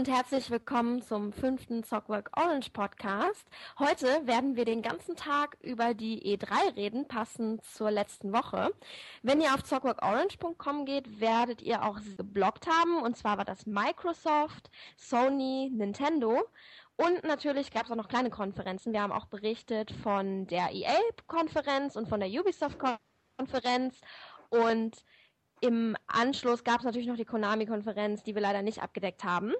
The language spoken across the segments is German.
Und herzlich willkommen zum fünften Zockwork Orange Podcast. Heute werden wir den ganzen Tag über die E3 reden, passend zur letzten Woche. Wenn ihr auf zockworkorange.com geht, werdet ihr auch geblockt haben. Und zwar war das Microsoft, Sony, Nintendo. Und natürlich gab es auch noch kleine Konferenzen. Wir haben auch berichtet von der EA-Konferenz und von der Ubisoft-Konferenz. Und im Anschluss gab es natürlich noch die Konami-Konferenz, die wir leider nicht abgedeckt haben.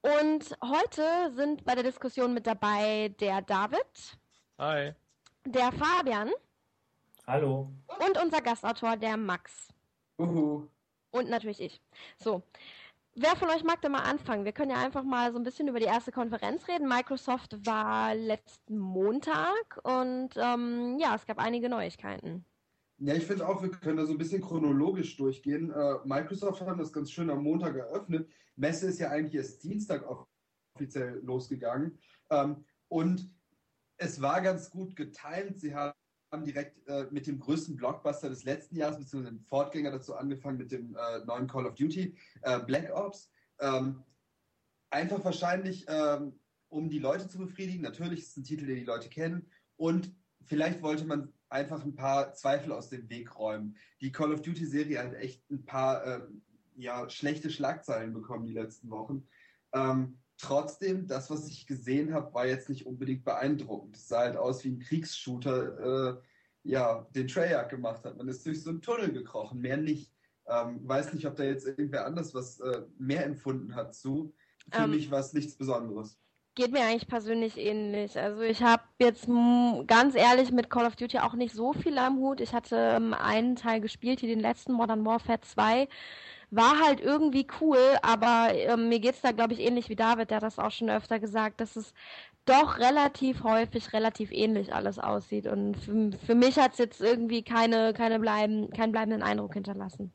Und heute sind bei der Diskussion mit dabei der David. Hi. Der Fabian. Hallo. Und unser Gastautor, der Max. Uhu. Und natürlich ich. So. Wer von euch mag denn mal anfangen? Wir können ja einfach mal so ein bisschen über die erste Konferenz reden. Microsoft war letzten Montag und ähm, ja, es gab einige Neuigkeiten. Ja, ich finde auch, wir können da so ein bisschen chronologisch durchgehen. Äh, Microsoft hat das ganz schön am Montag eröffnet. Messe ist ja eigentlich erst Dienstag offiziell losgegangen. Ähm, und es war ganz gut getimt. Sie haben direkt äh, mit dem größten Blockbuster des letzten Jahres, beziehungsweise dem Fortgänger dazu angefangen mit dem äh, neuen Call of Duty, äh, Black Ops. Ähm, einfach wahrscheinlich, ähm, um die Leute zu befriedigen. Natürlich ist es ein Titel, den die Leute kennen. Und vielleicht wollte man einfach ein paar Zweifel aus dem Weg räumen. Die Call of Duty-Serie hat echt ein paar äh, ja, schlechte Schlagzeilen bekommen die letzten Wochen. Ähm, trotzdem, das, was ich gesehen habe, war jetzt nicht unbedingt beeindruckend. Es sah halt aus wie ein Kriegsshooter, äh, ja, den Treyarch gemacht hat. Man ist durch so einen Tunnel gekrochen, mehr nicht. Ähm, weiß nicht, ob da jetzt irgendwer anders was äh, mehr empfunden hat zu. Für ähm, mich war es nichts Besonderes. Geht mir eigentlich persönlich ähnlich. Also ich habe jetzt ganz ehrlich mit Call of Duty auch nicht so viel am Hut. Ich hatte ähm, einen Teil gespielt, hier den letzten Modern Warfare 2. War halt irgendwie cool, aber ähm, mir geht's da, glaube ich, ähnlich wie David, der hat das auch schon öfter gesagt, dass es doch relativ häufig relativ ähnlich alles aussieht. Und für, für mich hat's jetzt irgendwie keine, keine bleiben, keinen bleibenden Eindruck hinterlassen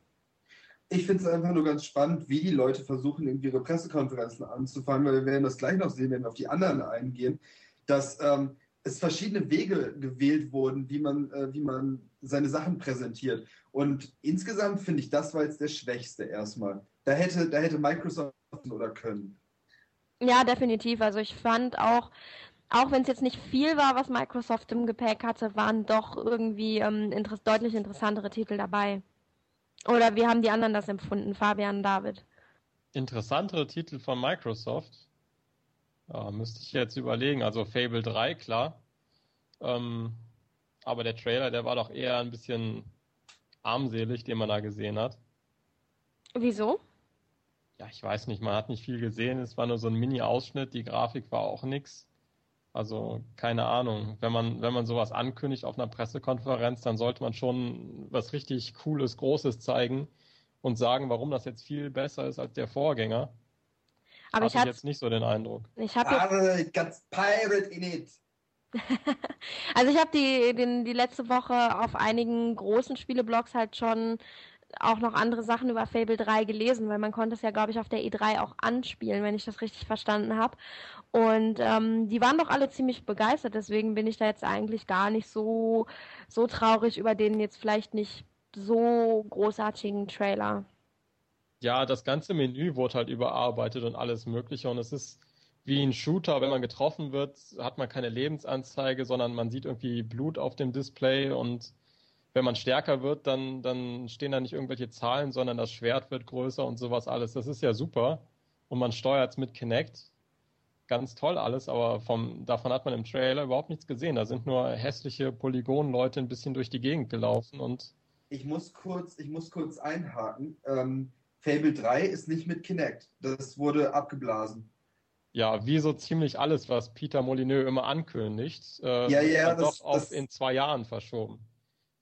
ich finde es einfach nur ganz spannend, wie die Leute versuchen, irgendwie ihre Pressekonferenzen anzufangen, weil wir werden das gleich noch sehen, wenn wir auf die anderen eingehen, dass ähm, es verschiedene Wege gewählt wurden, wie man, äh, wie man seine Sachen präsentiert. Und insgesamt finde ich, das war jetzt der schwächste erstmal. Da hätte, da hätte Microsoft oder können. Ja, definitiv. Also ich fand auch, auch wenn es jetzt nicht viel war, was Microsoft im Gepäck hatte, waren doch irgendwie ähm, inter deutlich interessantere Titel dabei. Oder wie haben die anderen das empfunden, Fabian, David? Interessantere Titel von Microsoft. Ja, müsste ich jetzt überlegen. Also Fable 3, klar. Ähm, aber der Trailer, der war doch eher ein bisschen armselig, den man da gesehen hat. Wieso? Ja, ich weiß nicht, man hat nicht viel gesehen. Es war nur so ein Mini-Ausschnitt, die Grafik war auch nix. Also keine Ahnung. Wenn man, wenn man sowas ankündigt auf einer Pressekonferenz, dann sollte man schon was richtig Cooles, Großes zeigen und sagen, warum das jetzt viel besser ist als der Vorgänger. Aber Hab ich hatte jetzt nicht so den Eindruck. Ich habe jetzt... ganz pirate in it. also ich habe die, die letzte Woche auf einigen großen Spieleblogs halt schon auch noch andere Sachen über Fable 3 gelesen, weil man konnte es ja, glaube ich, auf der E3 auch anspielen, wenn ich das richtig verstanden habe. Und ähm, die waren doch alle ziemlich begeistert, deswegen bin ich da jetzt eigentlich gar nicht so, so traurig über den jetzt vielleicht nicht so großartigen Trailer. Ja, das ganze Menü wurde halt überarbeitet und alles Mögliche und es ist wie ein Shooter, wenn man getroffen wird, hat man keine Lebensanzeige, sondern man sieht irgendwie Blut auf dem Display und wenn man stärker wird, dann, dann stehen da nicht irgendwelche Zahlen, sondern das Schwert wird größer und sowas alles. Das ist ja super. Und man steuert es mit Kinect. Ganz toll alles, aber vom, davon hat man im Trailer überhaupt nichts gesehen. Da sind nur hässliche Polygonleute ein bisschen durch die Gegend gelaufen und. Ich muss kurz, ich muss kurz einhaken. Ähm, Fable 3 ist nicht mit Kinect. Das wurde abgeblasen. Ja, wie so ziemlich alles, was Peter Molyneux immer ankündigt, äh, ja, ja, das, doch auf das, in zwei Jahren verschoben.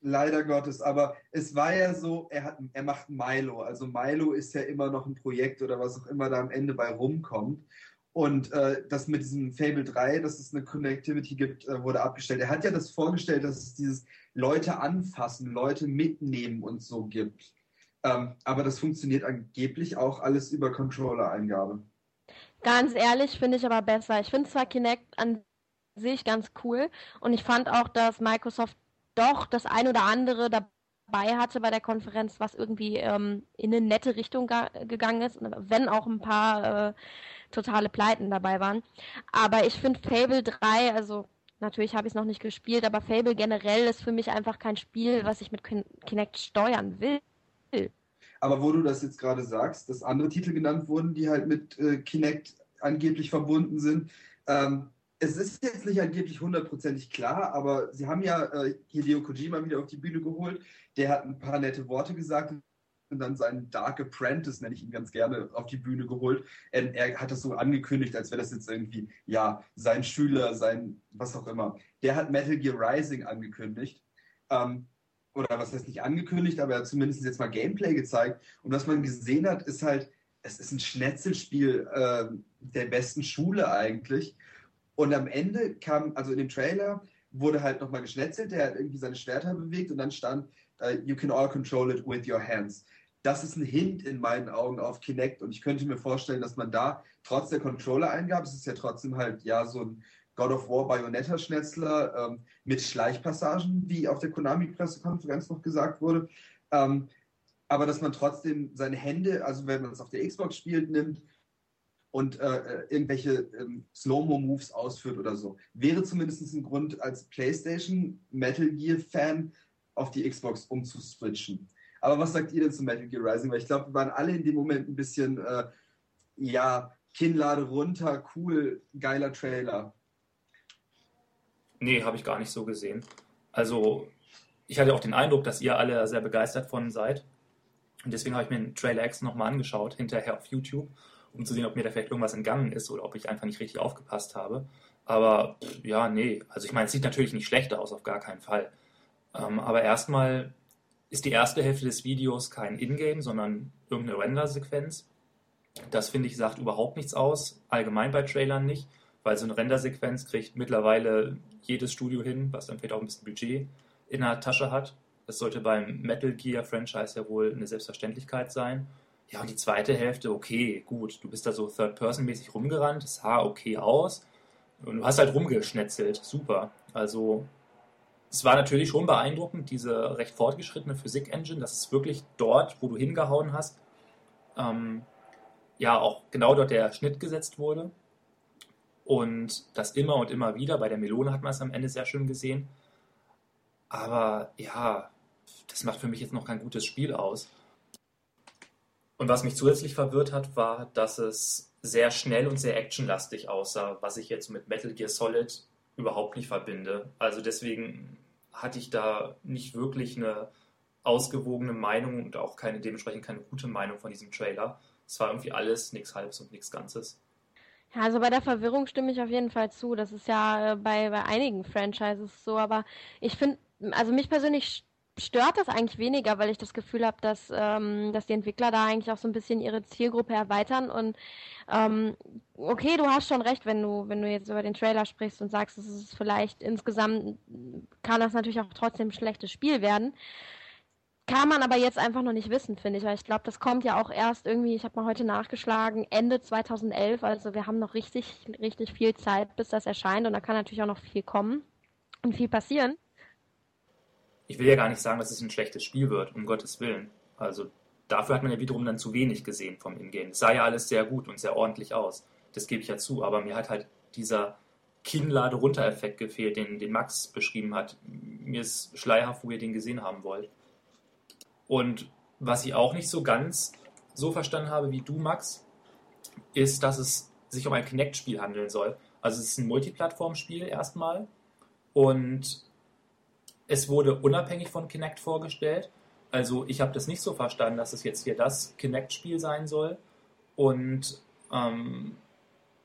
Leider Gottes, aber es war ja so, er, hat, er macht Milo. Also Milo ist ja immer noch ein Projekt oder was auch immer da am Ende bei rumkommt. Und äh, das mit diesem Fable 3, dass es eine Connectivity gibt, äh, wurde abgestellt. Er hat ja das vorgestellt, dass es dieses Leute anfassen, Leute mitnehmen und so gibt. Ähm, aber das funktioniert angeblich auch alles über Controller-Eingabe. Ganz ehrlich finde ich aber besser. Ich finde zwar Kinect an sich ganz cool und ich fand auch, dass Microsoft doch das ein oder andere dabei hatte bei der Konferenz, was irgendwie ähm, in eine nette Richtung gegangen ist, wenn auch ein paar äh, totale Pleiten dabei waren. Aber ich finde Fable 3, also natürlich habe ich es noch nicht gespielt, aber Fable generell ist für mich einfach kein Spiel, was ich mit Kinect steuern will. Aber wo du das jetzt gerade sagst, dass andere Titel genannt wurden, die halt mit äh, Kinect angeblich verbunden sind, ähm, es ist jetzt nicht angeblich hundertprozentig klar, aber sie haben ja äh, Hideo Kojima wieder auf die Bühne geholt. Der hat ein paar nette Worte gesagt und dann seinen Dark Apprentice, nenne ich ihn ganz gerne, auf die Bühne geholt. Er, er hat das so angekündigt, als wäre das jetzt irgendwie, ja, sein Schüler, sein was auch immer. Der hat Metal Gear Rising angekündigt. Ähm, oder was heißt nicht angekündigt, aber er hat zumindest jetzt mal Gameplay gezeigt. Und was man gesehen hat, ist halt, es ist ein Schnetzelspiel äh, der besten Schule eigentlich. Und am Ende kam, also in dem Trailer wurde halt nochmal geschnetzelt, der hat irgendwie seine Schwerter bewegt und dann stand, you can all control it with your hands. Das ist ein Hint in meinen Augen auf Kinect und ich könnte mir vorstellen, dass man da trotz der Controller-Eingabe, es ist ja trotzdem halt ja so ein God of War Bayonetta-Schnetzler ähm, mit Schleichpassagen, wie auf der Konami-Pressekonferenz noch gesagt wurde. Ähm, aber dass man trotzdem seine Hände, also wenn man es auf der Xbox spielt, nimmt und äh, äh, irgendwelche ähm, Slow-Mo-Moves ausführt oder so. Wäre zumindest ein Grund als PlayStation Metal Gear-Fan auf die Xbox umzuswitchen. Aber was sagt ihr denn zu Metal Gear Rising? Weil ich glaube, wir waren alle in dem Moment ein bisschen, äh, ja, Kinnlade runter, cool, geiler Trailer. Nee, habe ich gar nicht so gesehen. Also, ich hatte auch den Eindruck, dass ihr alle sehr begeistert von seid. Und deswegen habe ich mir den Trailer X nochmal angeschaut, hinterher auf YouTube um zu sehen, ob mir da vielleicht irgendwas entgangen ist oder ob ich einfach nicht richtig aufgepasst habe. Aber ja, nee. Also ich meine, es sieht natürlich nicht schlecht aus, auf gar keinen Fall. Ähm, aber erstmal ist die erste Hälfte des Videos kein Ingame, sondern irgendeine Render-Sequenz. Das finde ich sagt überhaupt nichts aus, allgemein bei Trailern nicht, weil so eine Render-Sequenz kriegt mittlerweile jedes Studio hin, was dann vielleicht auch ein bisschen Budget in der Tasche hat. Das sollte beim Metal Gear Franchise ja wohl eine Selbstverständlichkeit sein. Ja, und die zweite Hälfte, okay, gut, du bist da so Third-Person-mäßig rumgerannt, sah okay aus. Und du hast halt rumgeschnetzelt, super. Also, es war natürlich schon beeindruckend, diese recht fortgeschrittene Physik-Engine, dass es wirklich dort, wo du hingehauen hast, ähm, ja, auch genau dort der Schnitt gesetzt wurde. Und das immer und immer wieder, bei der Melone hat man es am Ende sehr schön gesehen. Aber ja, das macht für mich jetzt noch kein gutes Spiel aus. Und was mich zusätzlich verwirrt hat, war, dass es sehr schnell und sehr actionlastig aussah, was ich jetzt mit Metal Gear Solid überhaupt nicht verbinde. Also deswegen hatte ich da nicht wirklich eine ausgewogene Meinung und auch keine dementsprechend keine gute Meinung von diesem Trailer. Es war irgendwie alles nichts Halbes und nichts Ganzes. Ja, also bei der Verwirrung stimme ich auf jeden Fall zu. Das ist ja äh, bei, bei einigen Franchises so, aber ich finde, also mich persönlich stört das eigentlich weniger, weil ich das Gefühl habe, dass, ähm, dass die Entwickler da eigentlich auch so ein bisschen ihre Zielgruppe erweitern. Und ähm, okay, du hast schon recht, wenn du, wenn du jetzt über den Trailer sprichst und sagst, es ist vielleicht insgesamt kann das natürlich auch trotzdem ein schlechtes Spiel werden. Kann man aber jetzt einfach noch nicht wissen, finde ich, weil ich glaube, das kommt ja auch erst irgendwie, ich habe mal heute nachgeschlagen, Ende 2011, also wir haben noch richtig, richtig viel Zeit, bis das erscheint. Und da kann natürlich auch noch viel kommen und viel passieren ich will ja gar nicht sagen, dass es ein schlechtes Spiel wird, um Gottes Willen. Also dafür hat man ja wiederum dann zu wenig gesehen vom Ingame. Es sah ja alles sehr gut und sehr ordentlich aus. Das gebe ich ja zu, aber mir hat halt dieser Kinnlade-Runter-Effekt gefehlt, den, den Max beschrieben hat. Mir ist schleierhaft, wo ihr den gesehen haben wollt. Und was ich auch nicht so ganz so verstanden habe wie du, Max, ist, dass es sich um ein Kinect-Spiel handeln soll. Also es ist ein Multiplattform-Spiel erstmal und es wurde unabhängig von Kinect vorgestellt. Also ich habe das nicht so verstanden, dass es jetzt hier das Kinect-Spiel sein soll. Und ähm,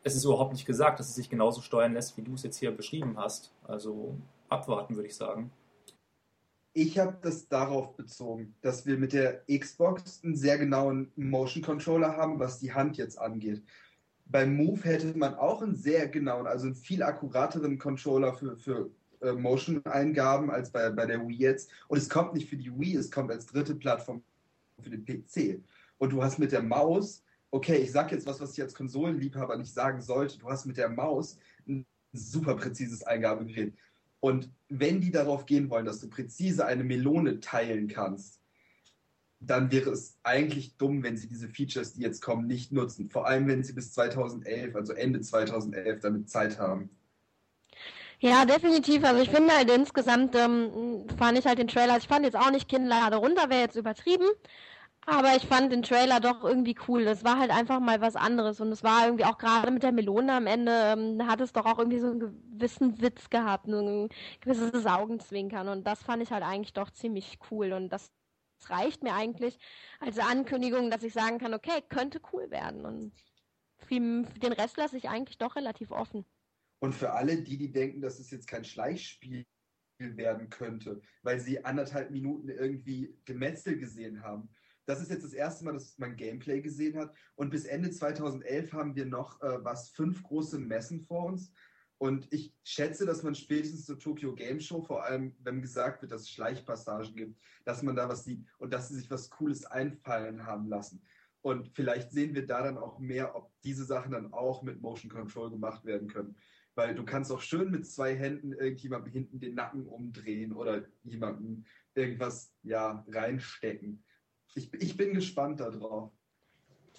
es ist überhaupt nicht gesagt, dass es sich genauso steuern lässt, wie du es jetzt hier beschrieben hast. Also abwarten, würde ich sagen. Ich habe das darauf bezogen, dass wir mit der Xbox einen sehr genauen Motion Controller haben, was die Hand jetzt angeht. beim Move hätte man auch einen sehr genauen, also einen viel akkurateren Controller für, für äh, Motion-Eingaben als bei, bei der Wii jetzt. Und es kommt nicht für die Wii, es kommt als dritte Plattform für den PC. Und du hast mit der Maus, okay, ich sage jetzt was, was ich als Konsolenliebhaber nicht sagen sollte, du hast mit der Maus ein super präzises Eingabegerät. Und wenn die darauf gehen wollen, dass du präzise eine Melone teilen kannst, dann wäre es eigentlich dumm, wenn sie diese Features, die jetzt kommen, nicht nutzen. Vor allem, wenn sie bis 2011, also Ende 2011, damit Zeit haben. Ja, definitiv. Also ich finde halt insgesamt ähm, fand ich halt den Trailer, ich fand jetzt auch nicht Kinnlade runter, wäre jetzt übertrieben. Aber ich fand den Trailer doch irgendwie cool. Das war halt einfach mal was anderes. Und es war irgendwie auch gerade mit der Melone am Ende, ähm, hat es doch auch irgendwie so einen gewissen Witz gehabt, ein gewisses Augenzwinkern. Und das fand ich halt eigentlich doch ziemlich cool. Und das reicht mir eigentlich als Ankündigung, dass ich sagen kann, okay, könnte cool werden. Und den Rest lasse ich eigentlich doch relativ offen. Und für alle, die, die denken, dass es jetzt kein Schleichspiel werden könnte, weil sie anderthalb Minuten irgendwie Gemetzel gesehen haben. Das ist jetzt das erste Mal, dass man Gameplay gesehen hat. Und bis Ende 2011 haben wir noch äh, was fünf große Messen vor uns. Und ich schätze, dass man spätestens zur Tokyo Game Show, vor allem wenn gesagt wird, dass es Schleichpassagen gibt, dass man da was sieht und dass sie sich was Cooles einfallen haben lassen. Und vielleicht sehen wir da dann auch mehr, ob diese Sachen dann auch mit Motion Control gemacht werden können. Weil du kannst auch schön mit zwei Händen irgendjemandem hinten den Nacken umdrehen oder jemandem irgendwas ja reinstecken. Ich, ich bin gespannt darauf.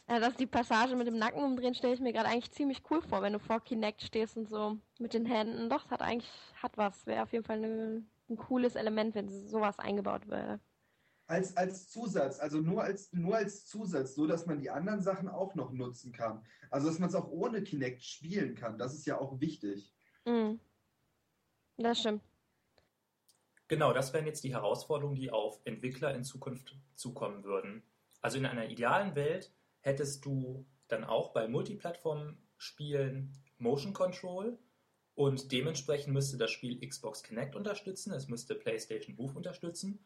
Ja, dass die Passage mit dem Nacken umdrehen, stelle ich mir gerade eigentlich ziemlich cool vor, wenn du vor Kinect stehst und so mit den Händen. Doch, es hat eigentlich hat was. Wäre auf jeden Fall eine, ein cooles Element, wenn sowas eingebaut wäre. Als, als Zusatz, also nur als, nur als Zusatz, so dass man die anderen Sachen auch noch nutzen kann. Also dass man es auch ohne Kinect spielen kann. Das ist ja auch wichtig. Mhm. Das stimmt. Genau, das wären jetzt die Herausforderungen, die auf Entwickler in Zukunft zukommen würden. Also in einer idealen Welt hättest du dann auch bei Multiplattform-Spielen Motion Control und dementsprechend müsste das Spiel Xbox Kinect unterstützen, es müsste PlayStation Move unterstützen.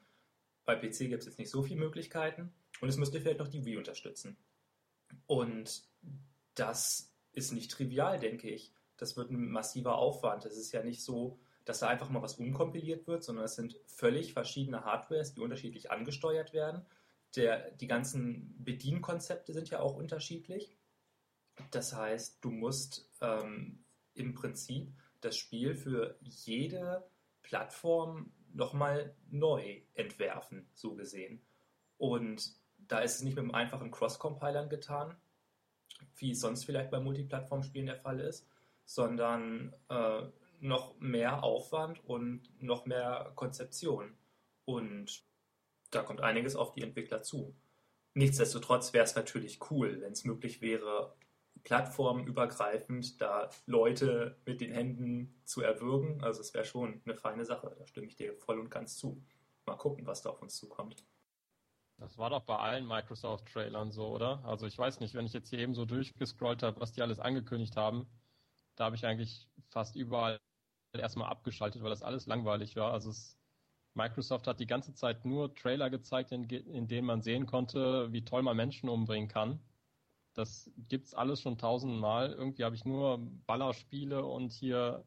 Bei PC gibt es jetzt nicht so viele Möglichkeiten und es müsste vielleicht noch die Wii unterstützen. Und das ist nicht trivial, denke ich. Das wird ein massiver Aufwand. Es ist ja nicht so, dass da einfach mal was umkompiliert wird, sondern es sind völlig verschiedene Hardwares, die unterschiedlich angesteuert werden der, die ganzen Bedienkonzepte sind ja auch unterschiedlich. Das heißt, du musst ähm, im Prinzip das Spiel für jede Plattform nochmal neu entwerfen, so gesehen. Und da ist es nicht mit einem einfachen Cross-Compilern getan, wie es sonst vielleicht bei Multiplattform-Spielen der Fall ist, sondern äh, noch mehr Aufwand und noch mehr Konzeption. Und da kommt einiges auf die Entwickler zu. Nichtsdestotrotz wäre es natürlich cool, wenn es möglich wäre, plattformübergreifend da Leute mit den Händen zu erwürgen. Also es wäre schon eine feine Sache, da stimme ich dir voll und ganz zu. Mal gucken, was da auf uns zukommt. Das war doch bei allen Microsoft-Trailern so, oder? Also ich weiß nicht, wenn ich jetzt hier eben so durchgescrollt habe, was die alles angekündigt haben, da habe ich eigentlich fast überall erstmal abgeschaltet, weil das alles langweilig war. Also es Microsoft hat die ganze Zeit nur Trailer gezeigt, in, in denen man sehen konnte, wie toll man Menschen umbringen kann. Das gibt's alles schon tausendmal. Irgendwie habe ich nur Ballerspiele und hier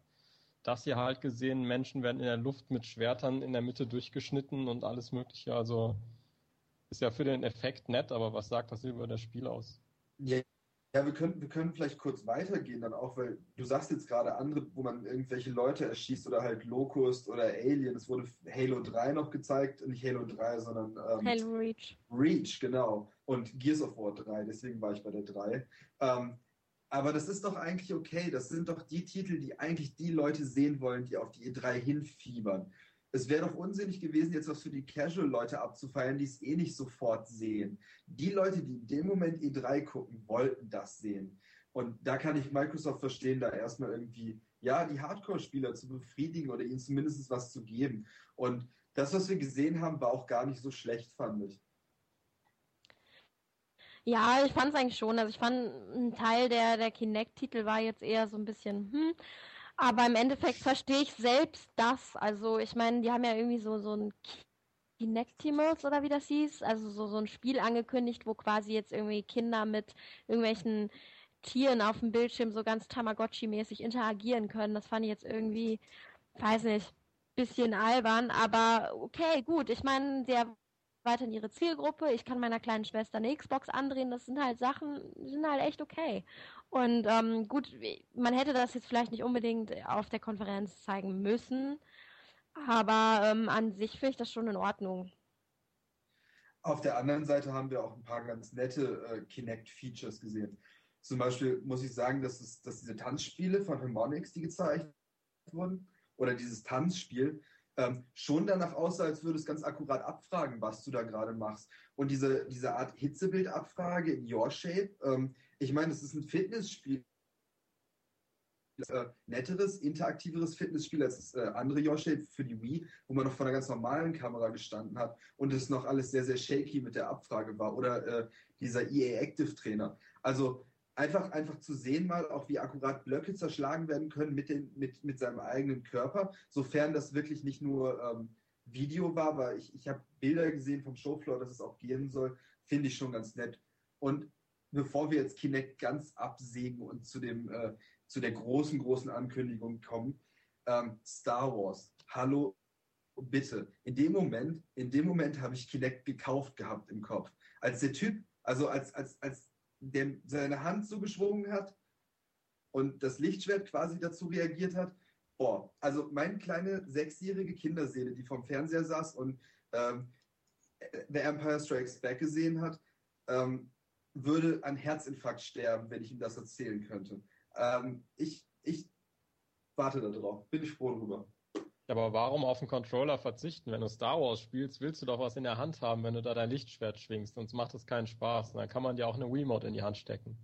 das hier halt gesehen. Menschen werden in der Luft mit Schwertern in der Mitte durchgeschnitten und alles Mögliche. Also ist ja für den Effekt nett, aber was sagt das über das Spiel aus? Ja, ja, wir können, wir können vielleicht kurz weitergehen dann auch, weil du sagst jetzt gerade andere, wo man irgendwelche Leute erschießt oder halt Locust oder Alien. Es wurde Halo 3 noch gezeigt, nicht Halo 3, sondern ähm, Halo Reach. Reach, genau. Und Gears of War 3, deswegen war ich bei der 3. Ähm, aber das ist doch eigentlich okay. Das sind doch die Titel, die eigentlich die Leute sehen wollen, die auf die E3 hinfiebern es wäre doch unsinnig gewesen, jetzt was für die Casual-Leute abzufeiern, die es eh nicht sofort sehen. Die Leute, die in dem Moment E3 gucken, wollten das sehen. Und da kann ich Microsoft verstehen, da erstmal irgendwie, ja, die Hardcore-Spieler zu befriedigen oder ihnen zumindest was zu geben. Und das, was wir gesehen haben, war auch gar nicht so schlecht, fand ich. Ja, ich fand es eigentlich schon. Also ich fand, ein Teil der, der Kinect-Titel war jetzt eher so ein bisschen, hm, aber im Endeffekt verstehe ich selbst das. Also ich meine, die haben ja irgendwie so, so ein Kinectimals oder wie das hieß. Also so, so ein Spiel angekündigt, wo quasi jetzt irgendwie Kinder mit irgendwelchen Tieren auf dem Bildschirm so ganz Tamagotchi-mäßig interagieren können. Das fand ich jetzt irgendwie, weiß nicht, bisschen albern, aber okay, gut. Ich meine, der weiterhin ihre Zielgruppe. Ich kann meiner kleinen Schwester eine Xbox andrehen. Das sind halt Sachen, die sind halt echt okay. Und ähm, gut, man hätte das jetzt vielleicht nicht unbedingt auf der Konferenz zeigen müssen, aber ähm, an sich finde ich das schon in Ordnung. Auf der anderen Seite haben wir auch ein paar ganz nette äh, Kinect-Features gesehen. Zum Beispiel muss ich sagen, dass, es, dass diese Tanzspiele von Harmonix, die gezeigt wurden, oder dieses Tanzspiel, ähm, schon danach aussah, als würde es ganz akkurat abfragen, was du da gerade machst. Und diese, diese Art Hitzebildabfrage in Your Shape, ähm, ich meine, es ist ein Fitnessspiel, äh, netteres, interaktiveres Fitnessspiel als das äh, andere Yoshi für die Wii, wo man noch vor einer ganz normalen Kamera gestanden hat und es noch alles sehr, sehr shaky mit der Abfrage war. Oder äh, dieser EA Active Trainer. Also einfach, einfach zu sehen mal, auch wie akkurat Blöcke zerschlagen werden können mit, den, mit, mit seinem eigenen Körper, sofern das wirklich nicht nur ähm, Video war, weil ich, ich habe Bilder gesehen vom Showfloor, dass es auch gehen soll, finde ich schon ganz nett. Und bevor wir jetzt Kinect ganz absägen und zu dem äh, zu der großen, großen Ankündigung kommen. Ähm, Star Wars. Hallo, bitte. In dem Moment, in dem Moment habe ich Kinect gekauft gehabt im Kopf. Als der Typ, also als, als, als der seine Hand so geschwungen hat und das Lichtschwert quasi dazu reagiert hat, boah, also meine kleine sechsjährige Kinderseele, die vom Fernseher saß und ähm, The Empire Strikes Back gesehen hat, ähm, würde an Herzinfarkt sterben, wenn ich ihm das erzählen könnte. Ähm, ich, ich warte darauf. Bin ich froh drüber. Aber warum auf den Controller verzichten? Wenn du Star Wars spielst, willst du doch was in der Hand haben, wenn du da dein Lichtschwert schwingst. Sonst macht es keinen Spaß. dann kann man dir auch eine Wiimote in die Hand stecken.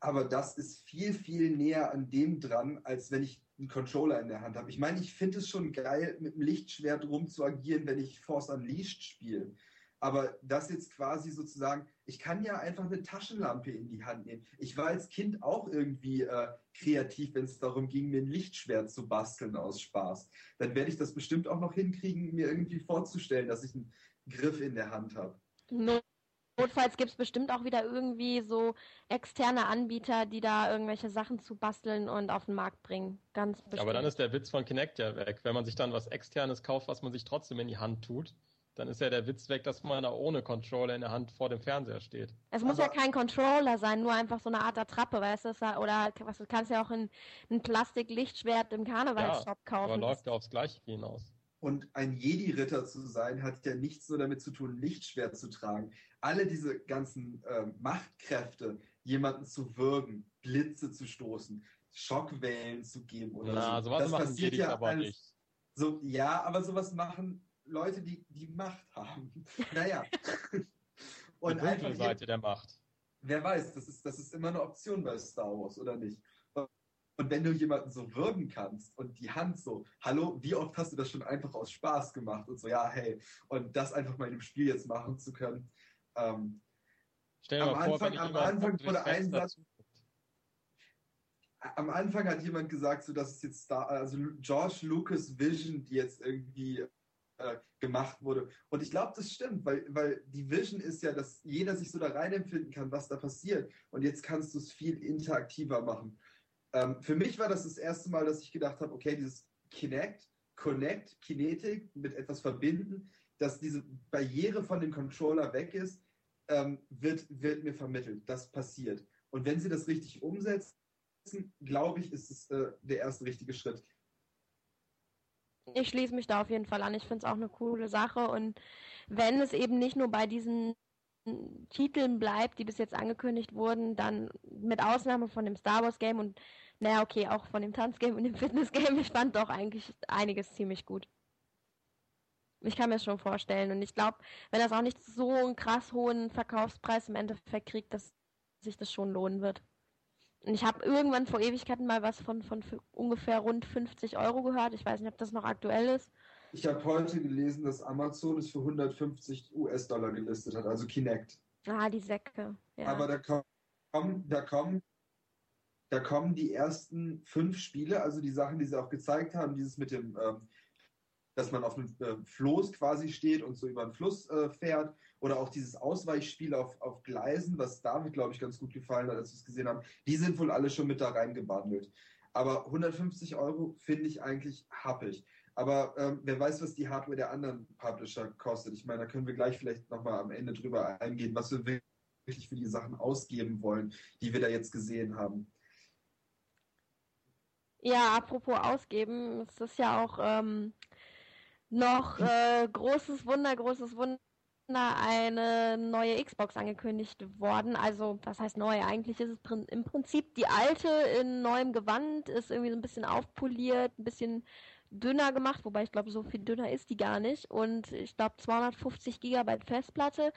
Aber das ist viel, viel näher an dem dran, als wenn ich einen Controller in der Hand habe. Ich meine, ich finde es schon geil, mit dem Lichtschwert rumzuagieren, wenn ich Force Unleashed spiele. Aber das jetzt quasi sozusagen, ich kann ja einfach eine Taschenlampe in die Hand nehmen. Ich war als Kind auch irgendwie äh, kreativ, wenn es darum ging, mir ein Lichtschwert zu basteln aus Spaß. Dann werde ich das bestimmt auch noch hinkriegen, mir irgendwie vorzustellen, dass ich einen Griff in der Hand habe. Notfalls gibt es bestimmt auch wieder irgendwie so externe Anbieter, die da irgendwelche Sachen zu basteln und auf den Markt bringen. Ganz bestimmt. Aber dann ist der Witz von Kinect ja weg. Wenn man sich dann was externes kauft, was man sich trotzdem in die Hand tut, dann ist ja der Witz weg, dass man da ohne Controller in der Hand vor dem Fernseher steht. Es muss Aber ja kein Controller sein, nur einfach so eine Art Attrappe, weißt du? Oder was, du kannst ja auch ein, ein Plastik-Lichtschwert im Karnevalshop ja, kaufen. Aber läuft ja aufs Gleiche hinaus. Und ein Jedi-Ritter zu sein, hat ja nichts nur damit zu tun, Lichtschwert zu tragen. Alle diese ganzen äh, Machtkräfte, jemanden zu würgen, Blitze zu stoßen, Schockwellen zu geben oder Na, so. sowas das machen passiert ja aber alles, nicht. So, ja, aber sowas machen Leute, die die Macht haben. Naja. Und die dunkle Seite der Macht. Wer weiß, das ist, das ist immer eine Option bei Star Wars, oder nicht? Und wenn du jemanden so würgen kannst und die Hand so, hallo, wie oft hast du das schon einfach aus Spaß gemacht und so, ja, hey, und das einfach mal in dem Spiel jetzt machen zu können. Ähm, Stell dir mal vor, Anfang, am Anfang wurde ein Satz, am Anfang hat jemand gesagt, so dass es jetzt Star, also George Lucas Vision, die jetzt irgendwie äh, gemacht wurde. Und ich glaube, das stimmt, weil, weil die Vision ist ja, dass jeder sich so da reinempfinden kann, was da passiert. Und jetzt kannst du es viel interaktiver machen. Ähm, für mich war das das erste Mal, dass ich gedacht habe, okay, dieses Kinect, Connect, Kinetik mit etwas verbinden, dass diese Barriere von dem Controller weg ist, ähm, wird, wird mir vermittelt. Das passiert. Und wenn sie das richtig umsetzen, glaube ich, ist es äh, der erste richtige Schritt ich schließe mich da auf jeden Fall an. Ich finde es auch eine coole Sache. Und wenn es eben nicht nur bei diesen Titeln bleibt, die bis jetzt angekündigt wurden, dann mit Ausnahme von dem Star Wars Game und naja, okay, auch von dem Tanzgame und dem Fitness Game, ich fand doch eigentlich einiges ziemlich gut. Ich kann mir das schon vorstellen. Und ich glaube, wenn das auch nicht so einen krass hohen Verkaufspreis im Endeffekt kriegt, dass sich das schon lohnen wird. Ich habe irgendwann vor Ewigkeiten mal was von, von ungefähr rund 50 Euro gehört. Ich weiß nicht, ob das noch aktuell ist. Ich habe heute gelesen, dass Amazon es für 150 US-Dollar gelistet hat, also Kinect. Ah, die Säcke. Ja. Aber da kommen, da kommen, da kommen die ersten fünf Spiele, also die Sachen, die sie auch gezeigt haben, dieses mit dem, ähm, dass man auf einem äh, Floß quasi steht und so über den Fluss äh, fährt oder auch dieses Ausweichspiel auf, auf Gleisen, was David, glaube ich, ganz gut gefallen hat, als wir es gesehen haben, die sind wohl alle schon mit da reingebandelt. Aber 150 Euro finde ich eigentlich happig. Aber ähm, wer weiß, was die Hardware der anderen Publisher kostet. Ich meine, da können wir gleich vielleicht nochmal am Ende drüber eingehen, was wir wirklich für die Sachen ausgeben wollen, die wir da jetzt gesehen haben. Ja, apropos ausgeben, es ist ja auch ähm, noch äh, großes Wunder, großes Wunder, eine neue Xbox angekündigt worden. Also, was heißt neu? Eigentlich ist es im Prinzip die alte in neuem Gewand, ist irgendwie so ein bisschen aufpoliert, ein bisschen dünner gemacht, wobei ich glaube, so viel dünner ist die gar nicht. Und ich glaube, 250 Gigabyte Festplatte.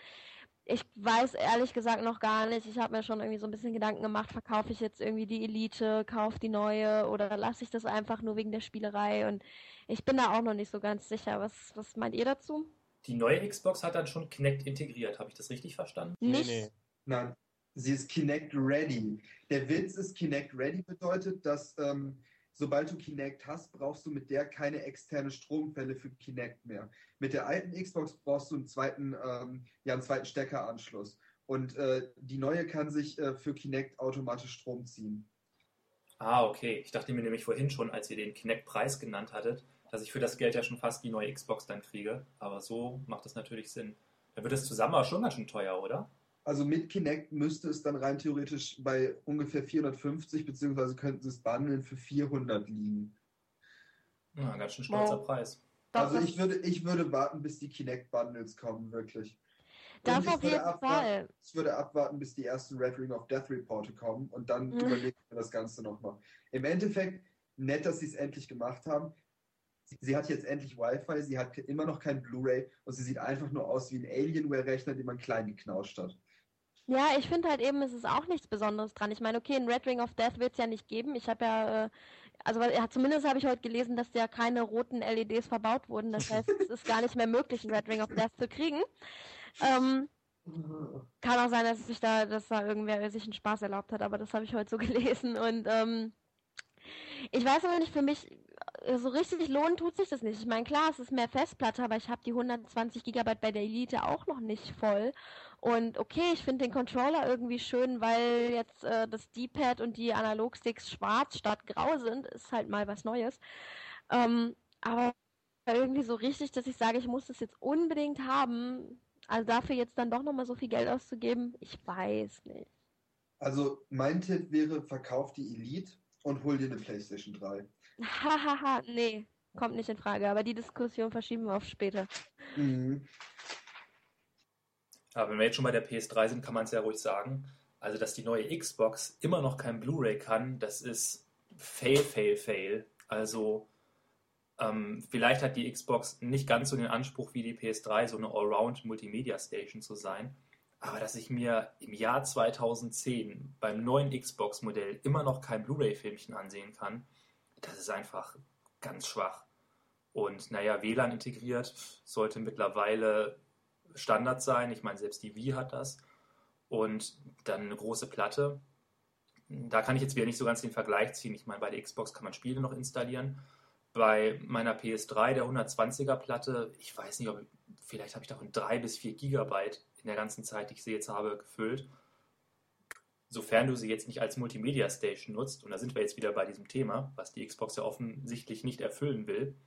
Ich weiß ehrlich gesagt noch gar nicht. Ich habe mir schon irgendwie so ein bisschen Gedanken gemacht, verkaufe ich jetzt irgendwie die Elite, kaufe die neue oder lasse ich das einfach nur wegen der Spielerei? Und ich bin da auch noch nicht so ganz sicher. Was, was meint ihr dazu? Die neue Xbox hat dann schon Kinect integriert. Habe ich das richtig verstanden? Nicht. Nee, nee. Nein, sie ist Kinect Ready. Der Witz ist, Kinect Ready bedeutet, dass ähm, sobald du Kinect hast, brauchst du mit der keine externe Stromquelle für Kinect mehr. Mit der alten Xbox brauchst du einen zweiten, ähm, ja, einen zweiten Steckeranschluss. Und äh, die neue kann sich äh, für Kinect automatisch Strom ziehen. Ah, okay. Ich dachte mir nämlich vorhin schon, als ihr den Kinect-Preis genannt hattet, dass ich für das Geld ja schon fast die neue Xbox dann kriege. Aber so macht das natürlich Sinn. Dann wird es zusammen auch schon ganz schön teuer, oder? Also mit Kinect müsste es dann rein theoretisch bei ungefähr 450, beziehungsweise könnten sie es bundeln für 400 liegen. Ja, ganz schön stolzer wow. Preis. Also ich würde, ich würde warten, bis die Kinect-Bundles kommen, wirklich. Das auf jeden Fall. Ich würde abwarten, bis die ersten Red Ring of Death Reporte kommen und dann mhm. überlegen wir das Ganze nochmal. Im Endeffekt, nett, dass sie es endlich gemacht haben. Sie, sie, hat jetzt endlich Wi-Fi, sie hat immer noch kein Blu-ray und sie sieht einfach nur aus wie ein Alienware-Rechner, den man klein geknauscht hat. Ja, ich finde halt eben, es ist auch nichts Besonderes dran. Ich meine, okay, ein Red Ring of Death wird es ja nicht geben. Ich habe ja, äh, also ja, zumindest habe ich heute gelesen, dass ja keine roten LEDs verbaut wurden. Das heißt, es ist gar nicht mehr möglich, ein Red Ring of Death zu kriegen. Ähm, kann auch sein, dass sich da, dass da irgendwer sich einen Spaß erlaubt hat, aber das habe ich heute so gelesen. Und ähm, ich weiß aber nicht, für mich so richtig lohnen tut sich das nicht. Ich meine, klar, es ist mehr Festplatte, aber ich habe die 120 Gigabyte bei der Elite auch noch nicht voll. Und okay, ich finde den Controller irgendwie schön, weil jetzt äh, das D-Pad und die Analogsticks schwarz statt grau sind, ist halt mal was Neues. Ähm, aber irgendwie so richtig, dass ich sage, ich muss das jetzt unbedingt haben, also dafür jetzt dann doch nochmal so viel Geld auszugeben, ich weiß nicht. Also mein Tipp wäre, verkauf die Elite und hol dir eine PlayStation 3. Hahaha, nee, kommt nicht in Frage, aber die Diskussion verschieben wir auf später. Mhm. Aber wenn wir jetzt schon bei der PS3 sind, kann man es ja ruhig sagen. Also, dass die neue Xbox immer noch kein Blu-ray kann, das ist fail, fail, fail. Also, ähm, vielleicht hat die Xbox nicht ganz so den Anspruch wie die PS3, so eine Allround-Multimedia-Station zu sein. Aber dass ich mir im Jahr 2010 beim neuen Xbox-Modell immer noch kein Blu-ray-Filmchen ansehen kann, das ist einfach ganz schwach. Und naja, WLAN integriert sollte mittlerweile Standard sein. Ich meine, selbst die Wii hat das. Und dann eine große Platte. Da kann ich jetzt wieder nicht so ganz den Vergleich ziehen. Ich meine, bei der Xbox kann man Spiele noch installieren. Bei meiner PS3, der 120er Platte, ich weiß nicht, ob, vielleicht habe ich davon drei bis vier Gigabyte in der ganzen Zeit, die ich sie jetzt habe, gefüllt. Sofern du sie jetzt nicht als Multimedia Station nutzt, und da sind wir jetzt wieder bei diesem Thema, was die Xbox ja offensichtlich nicht erfüllen will,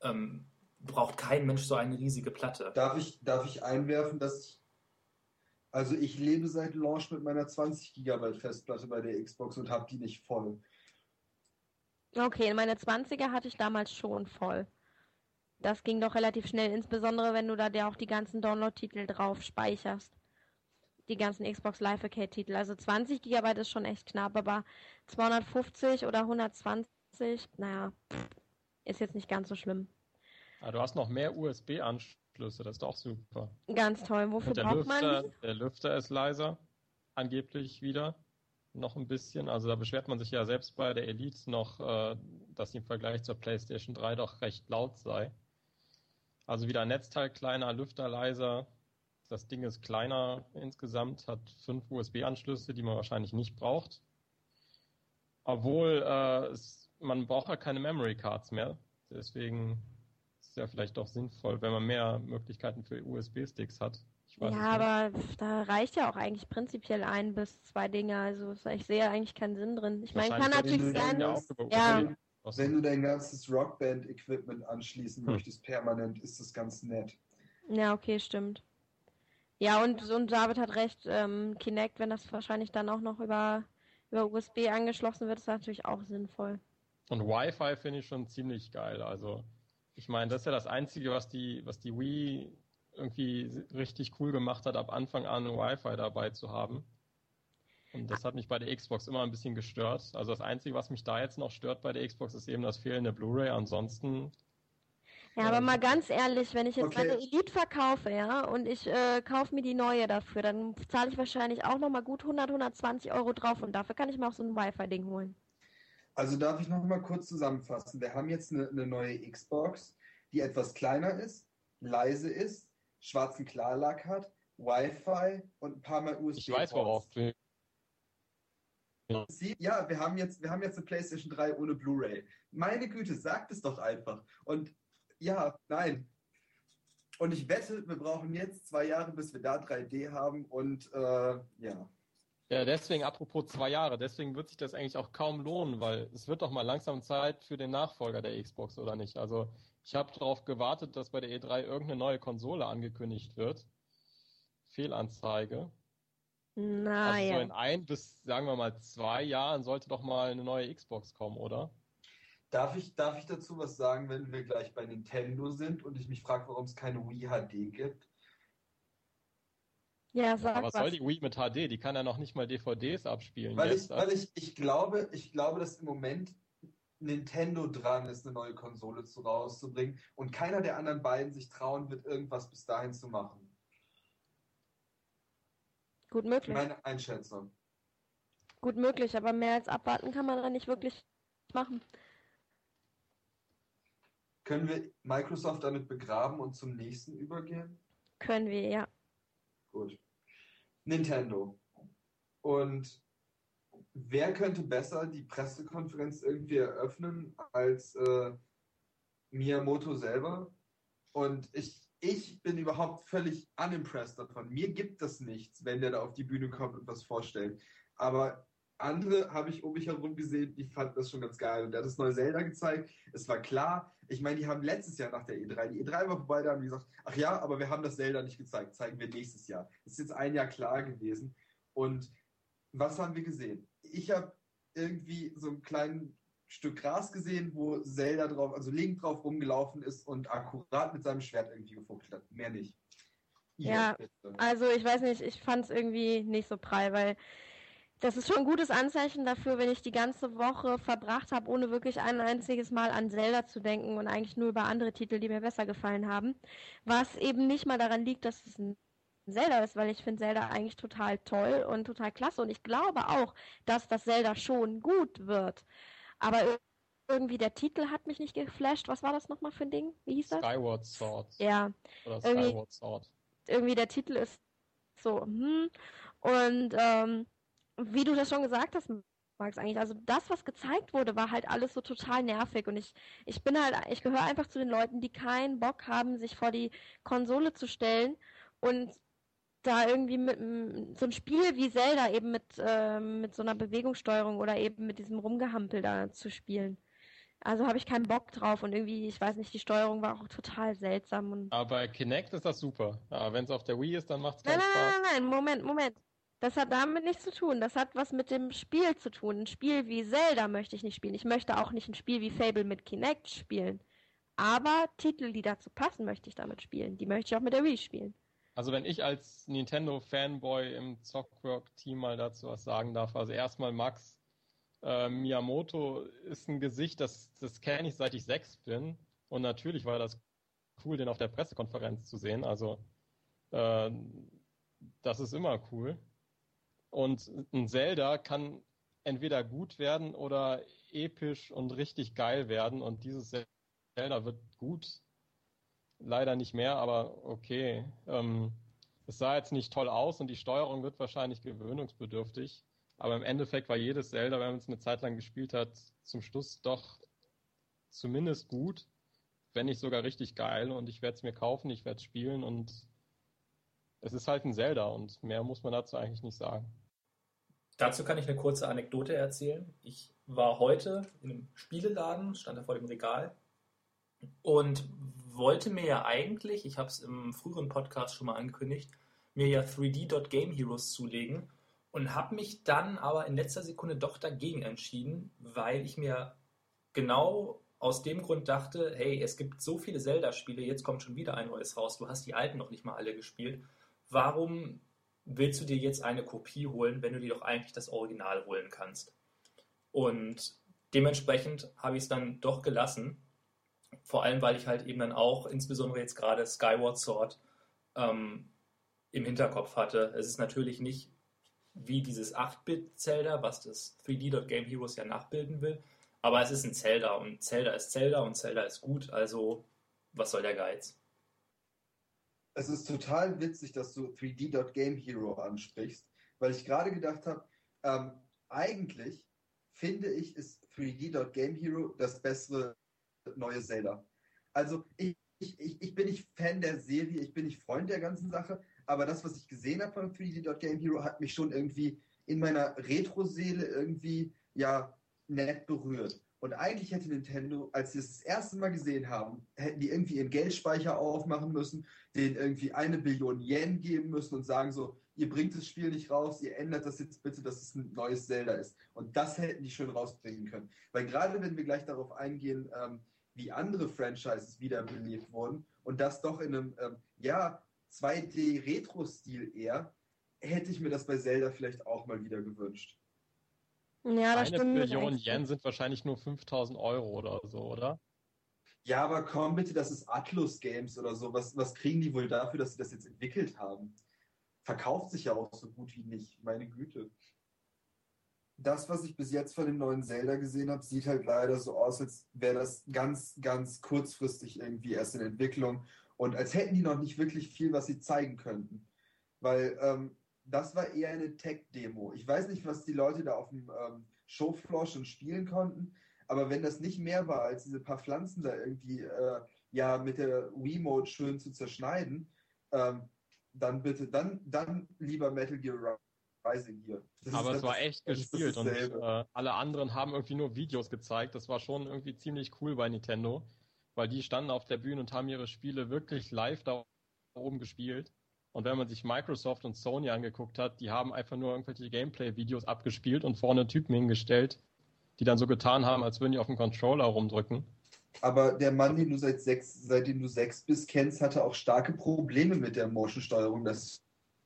ähm, braucht kein Mensch so eine riesige Platte. Darf ich, darf ich einwerfen, dass ich, also ich lebe seit Launch mit meiner 20 GB Festplatte bei der Xbox und habe die nicht voll. Okay, meine 20er hatte ich damals schon voll. Das ging doch relativ schnell, insbesondere wenn du da ja auch die ganzen Download-Titel drauf speicherst. Die ganzen Xbox Live Arcade-Titel. Also 20 GB ist schon echt knapp, aber 250 oder 120, naja, ist jetzt nicht ganz so schlimm. Ah, du hast noch mehr USB-Anschlüsse, das ist doch super. Ganz toll. Wofür braucht Lüfter, man? Der Lüfter ist leiser, angeblich wieder. Noch ein bisschen. Also da beschwert man sich ja selbst bei der Elite noch, äh, dass sie im Vergleich zur PlayStation 3 doch recht laut sei. Also wieder Netzteil kleiner, Lüfter leiser. Das Ding ist kleiner insgesamt, hat fünf USB-Anschlüsse, die man wahrscheinlich nicht braucht. Obwohl äh, es, man braucht ja keine Memory Cards mehr. Deswegen ist ja vielleicht doch sinnvoll, wenn man mehr Möglichkeiten für USB-Sticks hat. ja, aber da reicht ja auch eigentlich prinzipiell ein bis zwei Dinge. Also ich sehe eigentlich keinen Sinn drin. Ich meine, kann natürlich sein, dass, ja, wenn du dein ganzes Rockband-Equipment anschließen hm. möchtest, permanent, ist das ganz nett. Ja, okay, stimmt. Ja, und, und David hat recht, ähm, Kinect, wenn das wahrscheinlich dann auch noch über, über USB angeschlossen wird, ist natürlich auch sinnvoll. Und Wi-Fi finde ich schon ziemlich geil. Also, ich meine, das ist ja das Einzige, was die, was die Wii irgendwie richtig cool gemacht hat, ab Anfang an Wi-Fi dabei zu haben. Und das hat mich bei der Xbox immer ein bisschen gestört. Also das Einzige, was mich da jetzt noch stört bei der Xbox, ist eben das fehlende Blu-ray. Ansonsten. Ja, aber mal ganz ehrlich, wenn ich jetzt okay. meine Elite verkaufe, ja, und ich äh, kaufe mir die neue dafür, dann zahle ich wahrscheinlich auch nochmal gut 100, 120 Euro drauf und dafür kann ich mir auch so ein Wi-Fi-Ding holen. Also darf ich nochmal kurz zusammenfassen. Wir haben jetzt eine, eine neue Xbox, die etwas kleiner ist, leise ist, schwarzen Klarlack hat, Wi-Fi und ein paar Mal USB. Ich weiß, worauf du ja, wir haben jetzt, wir haben jetzt eine PlayStation 3 ohne Blu-ray. Meine Güte, sagt es doch einfach. Und ja, nein. Und ich wette, wir brauchen jetzt zwei Jahre, bis wir da 3D haben und äh, ja. Ja, deswegen, apropos zwei Jahre, deswegen wird sich das eigentlich auch kaum lohnen, weil es wird doch mal langsam Zeit für den Nachfolger der Xbox, oder nicht? Also ich habe darauf gewartet, dass bei der E3 irgendeine neue Konsole angekündigt wird. Fehlanzeige. Naja. Also so in ein bis, sagen wir mal, zwei Jahren sollte doch mal eine neue Xbox kommen, oder? Darf ich, darf ich dazu was sagen, wenn wir gleich bei Nintendo sind und ich mich frage, warum es keine Wii HD gibt? Ja, sag Aber was soll die Wii mit HD? Die kann ja noch nicht mal DVDs abspielen. Weil, jetzt, ich, weil ich, ich, glaube, ich glaube, dass im Moment Nintendo dran ist, eine neue Konsole zu rauszubringen und keiner der anderen beiden sich trauen wird, irgendwas bis dahin zu machen. Gut möglich. Meine Einschätzung. Gut möglich, aber mehr als abwarten kann man da nicht wirklich machen. Können wir Microsoft damit begraben und zum nächsten übergehen? Können wir, ja. Gut. Nintendo. Und wer könnte besser die Pressekonferenz irgendwie eröffnen als äh, Miyamoto selber? Und ich ich bin überhaupt völlig unimpressed davon. Mir gibt das nichts, wenn der da auf die Bühne kommt und was vorstellt. Aber andere habe ich um mich herum gesehen, die fanden das schon ganz geil. Und der hat das neue Zelda gezeigt. Es war klar. Ich meine, die haben letztes Jahr nach der E3, die E3 war vorbei, da haben die gesagt, ach ja, aber wir haben das Zelda nicht gezeigt. Zeigen wir nächstes Jahr. Das ist jetzt ein Jahr klar gewesen. Und was haben wir gesehen? Ich habe irgendwie so einen kleinen Stück Gras gesehen, wo Zelda drauf, also Link drauf rumgelaufen ist und akkurat mit seinem Schwert irgendwie gefuchtelt hat. Mehr nicht. Ja, also ich weiß nicht, ich fand es irgendwie nicht so prall, weil das ist schon ein gutes Anzeichen dafür, wenn ich die ganze Woche verbracht habe, ohne wirklich ein einziges Mal an Zelda zu denken und eigentlich nur über andere Titel, die mir besser gefallen haben. Was eben nicht mal daran liegt, dass es ein Zelda ist, weil ich finde Zelda eigentlich total toll und total klasse und ich glaube auch, dass das Zelda schon gut wird. Aber irgendwie der Titel hat mich nicht geflasht. Was war das nochmal für ein Ding? Wie hieß das? Skyward Sword. Ja. Oder Skyward Sword. Irgendwie der Titel ist so, hm. Und ähm, wie du das schon gesagt hast, Max, eigentlich, also das, was gezeigt wurde, war halt alles so total nervig. Und ich, ich bin halt, ich gehöre einfach zu den Leuten, die keinen Bock haben, sich vor die Konsole zu stellen und da irgendwie mit so ein Spiel wie Zelda eben mit, äh, mit so einer Bewegungssteuerung oder eben mit diesem Rumgehampel da zu spielen. Also habe ich keinen Bock drauf und irgendwie, ich weiß nicht, die Steuerung war auch total seltsam. Und Aber bei Kinect ist das super. Aber wenn es auf der Wii ist, dann macht es keinen nein, Spaß. Nein, nein, nein, Moment, Moment. Das hat damit nichts zu tun. Das hat was mit dem Spiel zu tun. Ein Spiel wie Zelda möchte ich nicht spielen. Ich möchte auch nicht ein Spiel wie Fable mit Kinect spielen. Aber Titel, die dazu passen, möchte ich damit spielen. Die möchte ich auch mit der Wii spielen. Also wenn ich als Nintendo-Fanboy im Zockwork-Team mal dazu was sagen darf, also erstmal Max äh, Miyamoto ist ein Gesicht, das, das kenne ich seit ich sechs bin und natürlich war das cool, den auf der Pressekonferenz zu sehen, also äh, das ist immer cool. Und ein Zelda kann entweder gut werden oder episch und richtig geil werden und dieses Zelda wird gut leider nicht mehr, aber okay. Ähm, es sah jetzt nicht toll aus und die Steuerung wird wahrscheinlich gewöhnungsbedürftig. Aber im Endeffekt war jedes Zelda, wenn man es eine Zeit lang gespielt hat, zum Schluss doch zumindest gut, wenn nicht sogar richtig geil. Und ich werde es mir kaufen, ich werde es spielen und es ist halt ein Zelda und mehr muss man dazu eigentlich nicht sagen. Dazu kann ich eine kurze Anekdote erzählen. Ich war heute in einem Spieleladen, stand da vor dem Regal und wollte mir ja eigentlich, ich habe es im früheren Podcast schon mal angekündigt, mir ja 3D.Game Heroes zulegen und habe mich dann aber in letzter Sekunde doch dagegen entschieden, weil ich mir genau aus dem Grund dachte, hey, es gibt so viele Zelda-Spiele, jetzt kommt schon wieder ein neues raus, du hast die alten noch nicht mal alle gespielt. Warum willst du dir jetzt eine Kopie holen, wenn du dir doch eigentlich das Original holen kannst? Und dementsprechend habe ich es dann doch gelassen. Vor allem, weil ich halt eben dann auch, insbesondere jetzt gerade Skyward Sword, ähm, im Hinterkopf hatte. Es ist natürlich nicht wie dieses 8-Bit-Zelda, was das 3D.Game Heroes ja nachbilden will, aber es ist ein Zelda und Zelda ist Zelda und Zelda ist gut, also was soll der Geiz? Es ist total witzig, dass du 3D.Game Hero ansprichst, weil ich gerade gedacht habe, ähm, eigentlich finde ich, ist 3D.Game Hero das bessere neue Zelda. Also ich, ich, ich bin nicht Fan der Serie, ich bin nicht Freund der ganzen Sache, aber das, was ich gesehen habe von 3D.Game Hero, hat mich schon irgendwie in meiner Retro-Seele irgendwie, ja, nett berührt. Und eigentlich hätte Nintendo, als sie es das erste Mal gesehen haben, hätten die irgendwie ihren Geldspeicher aufmachen müssen, den irgendwie eine Billion Yen geben müssen und sagen so, ihr bringt das Spiel nicht raus, ihr ändert das jetzt bitte, dass es ein neues Zelda ist. Und das hätten die schön rausbringen können. Weil gerade wenn wir gleich darauf eingehen, ähm, wie andere Franchises wiederbelebt wurden und das doch in einem, ähm, ja, 2D-Retro-Stil eher, hätte ich mir das bei Zelda vielleicht auch mal wieder gewünscht. Ja, das Eine stimmt. Million Yen sind wahrscheinlich nur 5000 Euro oder so, oder? Ja, aber komm bitte, das ist Atlus Games oder so. Was, was kriegen die wohl dafür, dass sie das jetzt entwickelt haben? Verkauft sich ja auch so gut wie nicht, meine Güte. Das, was ich bis jetzt von dem neuen Zelda gesehen habe, sieht halt leider so aus, als wäre das ganz, ganz kurzfristig irgendwie erst in Entwicklung und als hätten die noch nicht wirklich viel, was sie zeigen könnten. Weil ähm, das war eher eine Tech-Demo. Ich weiß nicht, was die Leute da auf dem ähm, Showfloor schon spielen konnten, aber wenn das nicht mehr war, als diese paar Pflanzen da irgendwie äh, ja mit der Wii-Mode schön zu zerschneiden, ähm, dann bitte, dann, dann lieber Metal Gear Rising hier. Das aber es war echt gespielt und äh, alle anderen haben irgendwie nur Videos gezeigt. Das war schon irgendwie ziemlich cool bei Nintendo weil die standen auf der Bühne und haben ihre Spiele wirklich live da oben gespielt. Und wenn man sich Microsoft und Sony angeguckt hat, die haben einfach nur irgendwelche Gameplay-Videos abgespielt und vorne Typen hingestellt, die dann so getan haben, als würden die auf dem Controller rumdrücken. Aber der Mann, den du seit sechs, seitdem du sechs bist, kennst, hatte auch starke Probleme mit der Motion-Steuerung. Das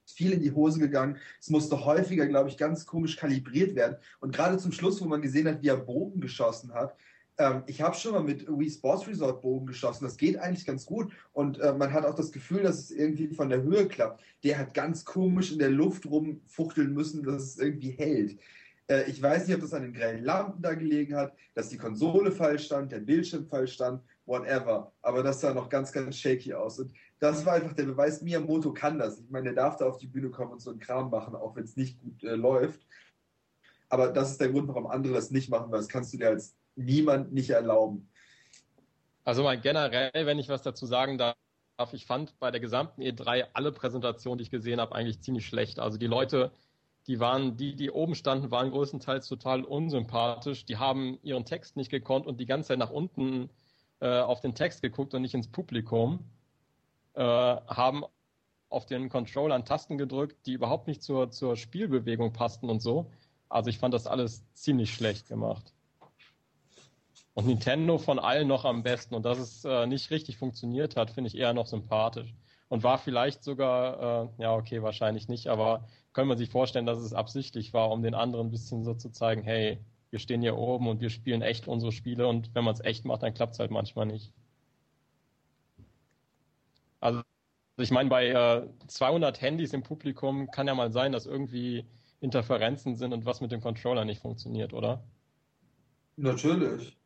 ist viel in die Hose gegangen. Es musste häufiger, glaube ich, ganz komisch kalibriert werden. Und gerade zum Schluss, wo man gesehen hat, wie er Bogen geschossen hat, ähm, ich habe schon mal mit Wii Sports Resort Bogen geschossen. Das geht eigentlich ganz gut. Und äh, man hat auch das Gefühl, dass es irgendwie von der Höhe klappt. Der hat ganz komisch in der Luft rumfuchteln müssen, dass es irgendwie hält. Äh, ich weiß nicht, ob das an den grellen Lampen da gelegen hat, dass die Konsole falsch stand, der Bildschirm falsch stand, whatever. Aber das sah noch ganz, ganz shaky aus. Und das war einfach der Beweis, Miyamoto kann das. Ich meine, der darf da auf die Bühne kommen und so einen Kram machen, auch wenn es nicht gut äh, läuft. Aber das ist der Grund, warum andere das nicht machen, weil das kannst du dir als niemand nicht erlauben. Also mal generell, wenn ich was dazu sagen darf, ich fand bei der gesamten E3 alle Präsentationen, die ich gesehen habe, eigentlich ziemlich schlecht. Also die Leute, die waren, die, die oben standen, waren größtenteils total unsympathisch. Die haben ihren Text nicht gekonnt und die ganze Zeit nach unten äh, auf den Text geguckt und nicht ins Publikum. Äh, haben auf den Controllern Tasten gedrückt, die überhaupt nicht zur, zur Spielbewegung passten und so. Also ich fand das alles ziemlich schlecht gemacht. Und Nintendo von allen noch am besten. Und dass es äh, nicht richtig funktioniert hat, finde ich eher noch sympathisch. Und war vielleicht sogar, äh, ja, okay, wahrscheinlich nicht, aber können wir sich vorstellen, dass es absichtlich war, um den anderen ein bisschen so zu zeigen, hey, wir stehen hier oben und wir spielen echt unsere Spiele und wenn man es echt macht, dann klappt es halt manchmal nicht. Also ich meine, bei äh, 200 Handys im Publikum kann ja mal sein, dass irgendwie Interferenzen sind und was mit dem Controller nicht funktioniert, oder? Natürlich.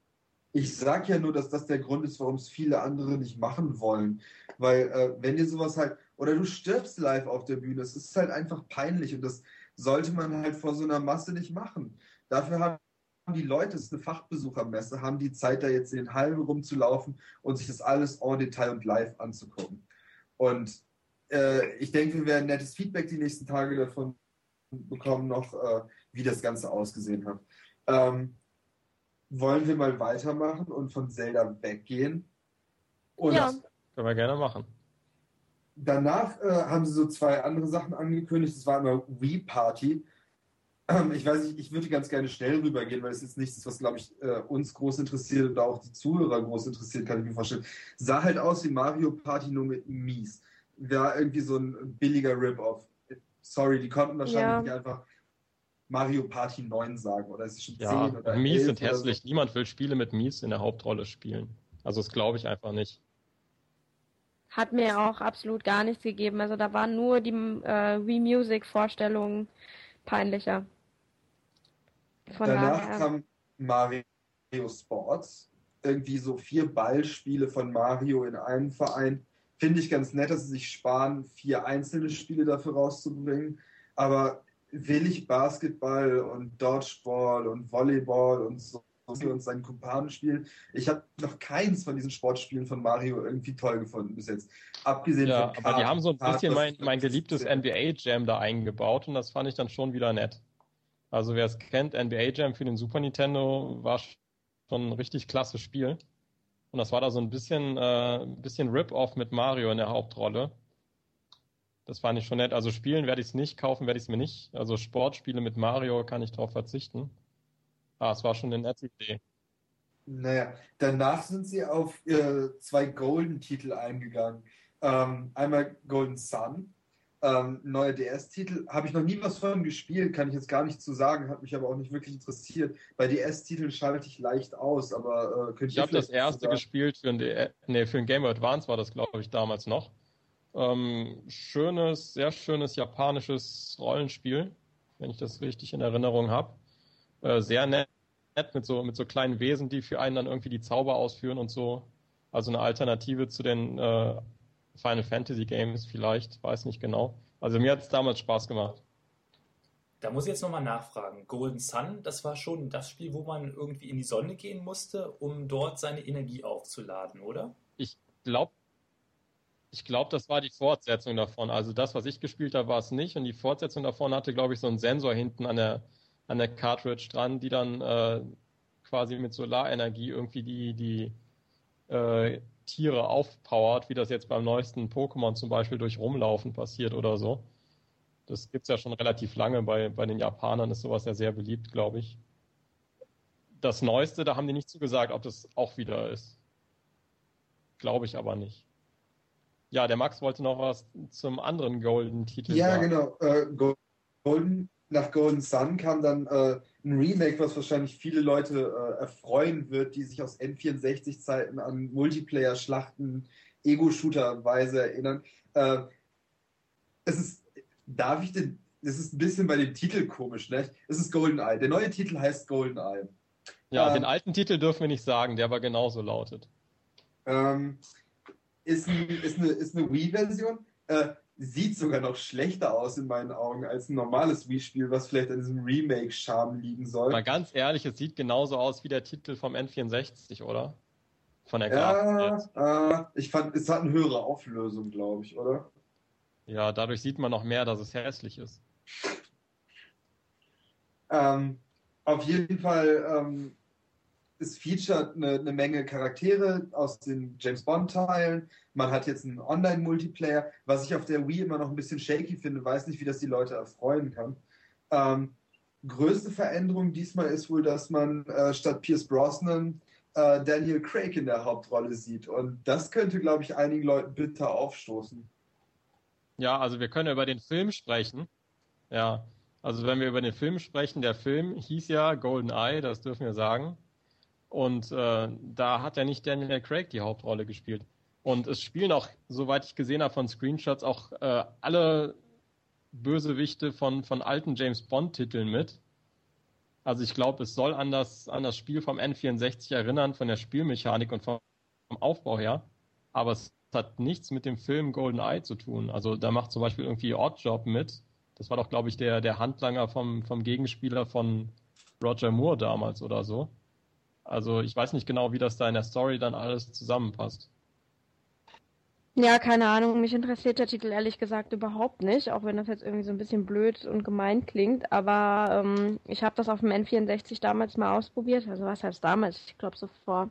Ich sage ja nur, dass das der Grund ist, warum es viele andere nicht machen wollen. Weil äh, wenn dir sowas halt, oder du stirbst live auf der Bühne, es ist halt einfach peinlich und das sollte man halt vor so einer Masse nicht machen. Dafür haben die Leute, es ist eine Fachbesuchermesse, haben die Zeit, da jetzt in den Hallen rumzulaufen und sich das alles en Detail und live anzugucken. Und äh, ich denke, wir werden nettes Feedback die nächsten Tage davon bekommen, noch äh, wie das Ganze ausgesehen hat. Ähm, wollen wir mal weitermachen und von Zelda weggehen? Und ja. Können wir gerne machen. Danach äh, haben sie so zwei andere Sachen angekündigt. Das war immer Wii Party. Ähm, ich weiß nicht, ich würde ganz gerne schnell rübergehen, weil es ist nichts, was, glaube ich, äh, uns groß interessiert oder auch die Zuhörer groß interessiert, kann ich mir vorstellen. Sah halt aus wie Mario Party nur mit Mies. War irgendwie so ein billiger Rip-Off. Sorry, die konnten wahrscheinlich ja. nicht einfach Mario Party 9 sagen oder ist es schon ja, 10 oder Mies sind hässlich. So. Niemand will Spiele mit Mies in der Hauptrolle spielen. Also das glaube ich einfach nicht. Hat mir auch absolut gar nichts gegeben. Also da waren nur die äh, Wii Music Vorstellungen peinlicher. Von Danach daher. kam Mario Sports. Irgendwie so vier Ballspiele von Mario in einem Verein. Finde ich ganz nett, dass sie sich sparen, vier einzelne Spiele dafür rauszubringen. Aber will ich Basketball und Dodgeball und Volleyball und so und seinen Kumpanen spielen. Ich habe noch keins von diesen Sportspielen von Mario irgendwie toll gefunden bis jetzt. Abgesehen ja, von aber die haben so ein bisschen mein, mein geliebtes NBA Jam da eingebaut und das fand ich dann schon wieder nett. Also wer es kennt, NBA Jam für den Super Nintendo war schon ein richtig klasse Spiel. Und das war da so ein bisschen, äh, bisschen Rip-Off mit Mario in der Hauptrolle. Das fand ich schon nett. Also spielen werde ich es nicht, kaufen werde ich es mir nicht. Also Sportspiele mit Mario kann ich darauf verzichten. Ah, es war schon eine nette Idee. Naja, danach sind sie auf äh, zwei Golden-Titel eingegangen. Ähm, einmal Golden Sun, ähm, neuer DS-Titel. Habe ich noch nie was von gespielt, kann ich jetzt gar nicht zu sagen, hat mich aber auch nicht wirklich interessiert. Bei DS-Titeln schalte ich leicht aus, aber äh, Ich habe das erste gespielt für ein, nee, für ein Game Boy Advance war das, glaube ich, damals noch. Ähm, schönes, sehr schönes japanisches Rollenspiel, wenn ich das richtig in Erinnerung habe. Äh, sehr nett mit so, mit so kleinen Wesen, die für einen dann irgendwie die Zauber ausführen und so. Also eine Alternative zu den äh, Final Fantasy Games vielleicht, weiß nicht genau. Also mir hat es damals Spaß gemacht. Da muss ich jetzt nochmal nachfragen. Golden Sun, das war schon das Spiel, wo man irgendwie in die Sonne gehen musste, um dort seine Energie aufzuladen, oder? Ich glaube, ich glaube, das war die Fortsetzung davon. Also das, was ich gespielt habe, war es nicht. Und die Fortsetzung davon hatte, glaube ich, so einen Sensor hinten an der, an der Cartridge dran, die dann äh, quasi mit Solarenergie irgendwie die, die äh, Tiere aufpowert, wie das jetzt beim neuesten Pokémon zum Beispiel durch Rumlaufen passiert oder so. Das gibt es ja schon relativ lange. Bei, bei den Japanern ist sowas ja sehr beliebt, glaube ich. Das Neueste, da haben die nicht zugesagt, ob das auch wieder ist. Glaube ich aber nicht. Ja, der Max wollte noch was zum anderen Golden-Titel ja, sagen. Ja, genau. Äh, Golden, nach Golden Sun kam dann äh, ein Remake, was wahrscheinlich viele Leute äh, erfreuen wird, die sich aus N64-Zeiten an Multiplayer-Schlachten, Ego-Shooter-Weise erinnern. Äh, es ist, darf ich den, es ist ein bisschen bei dem Titel komisch, ne? Es ist Golden Eye. Der neue Titel heißt Golden Eye. Ja, ähm, den alten Titel dürfen wir nicht sagen, der aber genauso lautet. Ähm, ist, ein, ist eine, ist eine Wii-Version. Äh, sieht sogar noch schlechter aus in meinen Augen als ein normales Wii-Spiel, was vielleicht an diesem Remake-Charme liegen soll. Mal ganz ehrlich, es sieht genauso aus wie der Titel vom N64, oder? Von der Grafik. Ja, äh, ich fand, es hat eine höhere Auflösung, glaube ich, oder? Ja, dadurch sieht man noch mehr, dass es hässlich ist. Ähm, auf jeden Fall ähm, es featuret eine, eine, Menge Charaktere aus den James Bond-Teilen. Man hat jetzt einen Online-Multiplayer, was ich auf der Wii immer noch ein bisschen shaky finde, weiß nicht, wie das die Leute erfreuen kann. Ähm, größte Veränderung diesmal ist wohl, dass man äh, statt Pierce Brosnan äh, Daniel Craig in der Hauptrolle sieht. Und das könnte, glaube ich, einigen Leuten bitter aufstoßen. Ja, also wir können über den Film sprechen. Ja, also wenn wir über den Film sprechen, der Film hieß ja Golden Eye, das dürfen wir sagen. Und äh, da hat ja nicht Daniel Craig die Hauptrolle gespielt. Und es spielen auch, soweit ich gesehen habe von Screenshots, auch äh, alle Bösewichte von, von alten James Bond-Titeln mit. Also ich glaube, es soll an das, an das Spiel vom N64 erinnern, von der Spielmechanik und vom, Aufbau her. Aber es hat nichts mit dem Film Golden Eye zu tun. Also da macht zum Beispiel irgendwie Oddjob mit. Das war doch, glaube ich, der, der Handlanger vom, vom Gegenspieler von Roger Moore damals oder so. Also ich weiß nicht genau, wie das da in der Story dann alles zusammenpasst. Ja, keine Ahnung. Mich interessiert der Titel ehrlich gesagt überhaupt nicht, auch wenn das jetzt irgendwie so ein bisschen blöd und gemein klingt. Aber ähm, ich habe das auf dem N64 damals mal ausprobiert. Also was heißt damals? Ich glaube so vor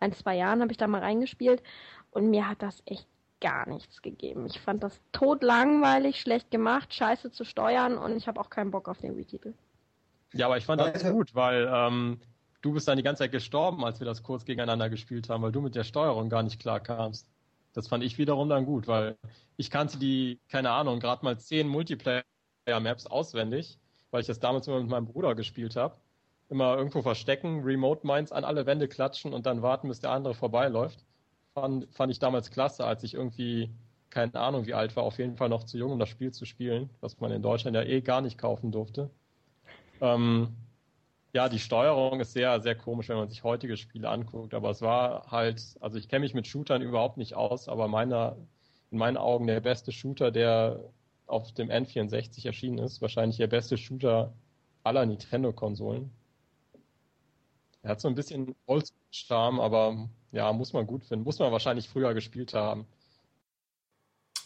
ein, zwei Jahren habe ich da mal reingespielt und mir hat das echt gar nichts gegeben. Ich fand das totlangweilig, schlecht gemacht, scheiße zu steuern und ich habe auch keinen Bock auf den Wii-Titel. Ja, aber ich fand das gut, weil ähm, du bist dann die ganze Zeit gestorben, als wir das kurz gegeneinander gespielt haben, weil du mit der Steuerung gar nicht klar kamst. Das fand ich wiederum dann gut, weil ich kannte die, keine Ahnung, gerade mal zehn Multiplayer-Maps auswendig, weil ich das damals immer mit meinem Bruder gespielt habe. Immer irgendwo verstecken, Remote Mines an alle Wände klatschen und dann warten, bis der andere vorbeiläuft. Fand, fand ich damals klasse, als ich irgendwie, keine Ahnung wie alt war, auf jeden Fall noch zu jung, um das Spiel zu spielen, was man in Deutschland ja eh gar nicht kaufen durfte. Ähm, ja, die Steuerung ist sehr, sehr komisch, wenn man sich heutige Spiele anguckt. Aber es war halt, also ich kenne mich mit Shootern überhaupt nicht aus, aber meiner, in meinen Augen der beste Shooter, der auf dem N64 erschienen ist, wahrscheinlich der beste Shooter aller Nintendo-Konsolen. Er hat so ein bisschen Oldschool-Charme, aber ja, muss man gut finden. Muss man wahrscheinlich früher gespielt haben.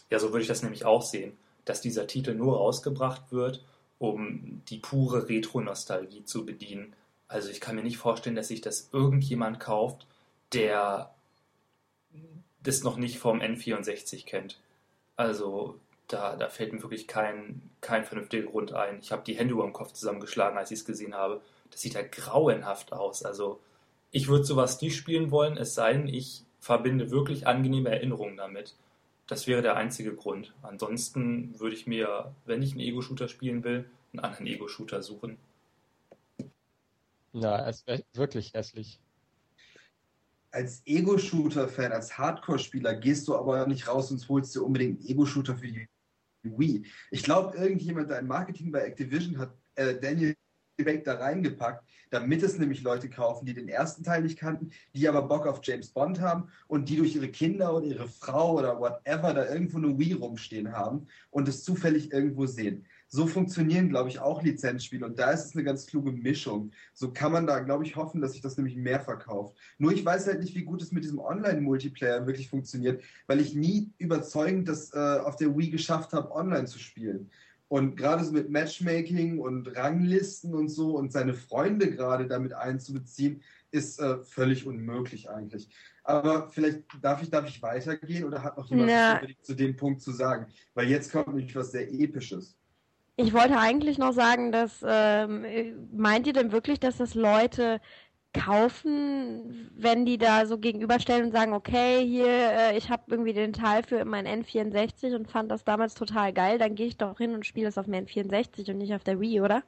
Ja, so würde ich das nämlich auch sehen, dass dieser Titel nur rausgebracht wird, um die pure Retro-Nostalgie zu bedienen. Also ich kann mir nicht vorstellen, dass sich das irgendjemand kauft, der das noch nicht vom N64 kennt. Also da, da fällt mir wirklich kein, kein vernünftiger Grund ein. Ich habe die Hände über dem Kopf zusammengeschlagen, als ich es gesehen habe. Das sieht ja grauenhaft aus. Also ich würde sowas nicht spielen wollen, es sei denn, ich verbinde wirklich angenehme Erinnerungen damit. Das wäre der einzige Grund. Ansonsten würde ich mir, wenn ich einen Ego-Shooter spielen will, einen anderen Ego-Shooter suchen. Ja, es wäre wirklich hässlich. Als Ego-Shooter-Fan, als Hardcore-Spieler gehst du aber nicht raus und holst dir unbedingt einen Ego-Shooter für die Wii. Ich glaube, irgendjemand da im Marketing bei Activision hat äh, Daniel Craig da reingepackt, damit es nämlich Leute kaufen, die den ersten Teil nicht kannten, die aber Bock auf James Bond haben und die durch ihre Kinder oder ihre Frau oder whatever da irgendwo eine Wii rumstehen haben und es zufällig irgendwo sehen. So funktionieren, glaube ich, auch Lizenzspiele und da ist es eine ganz kluge Mischung. So kann man da, glaube ich, hoffen, dass sich das nämlich mehr verkauft. Nur ich weiß halt nicht, wie gut es mit diesem Online-Multiplayer wirklich funktioniert, weil ich nie überzeugend das äh, auf der Wii geschafft habe, online zu spielen. Und gerade so mit Matchmaking und Ranglisten und so und seine Freunde gerade damit einzubeziehen, ist äh, völlig unmöglich eigentlich. Aber vielleicht darf ich, darf ich weitergehen oder hat noch jemand ja. zu dem Punkt zu sagen? Weil jetzt kommt nämlich was sehr Episches. Ich wollte eigentlich noch sagen, dass ähm, meint ihr denn wirklich, dass das Leute kaufen, wenn die da so gegenüberstellen und sagen, okay, hier, äh, ich habe irgendwie den Teil für mein N64 und fand das damals total geil, dann gehe ich doch hin und spiele es auf dem N64 und nicht auf der Wii, oder?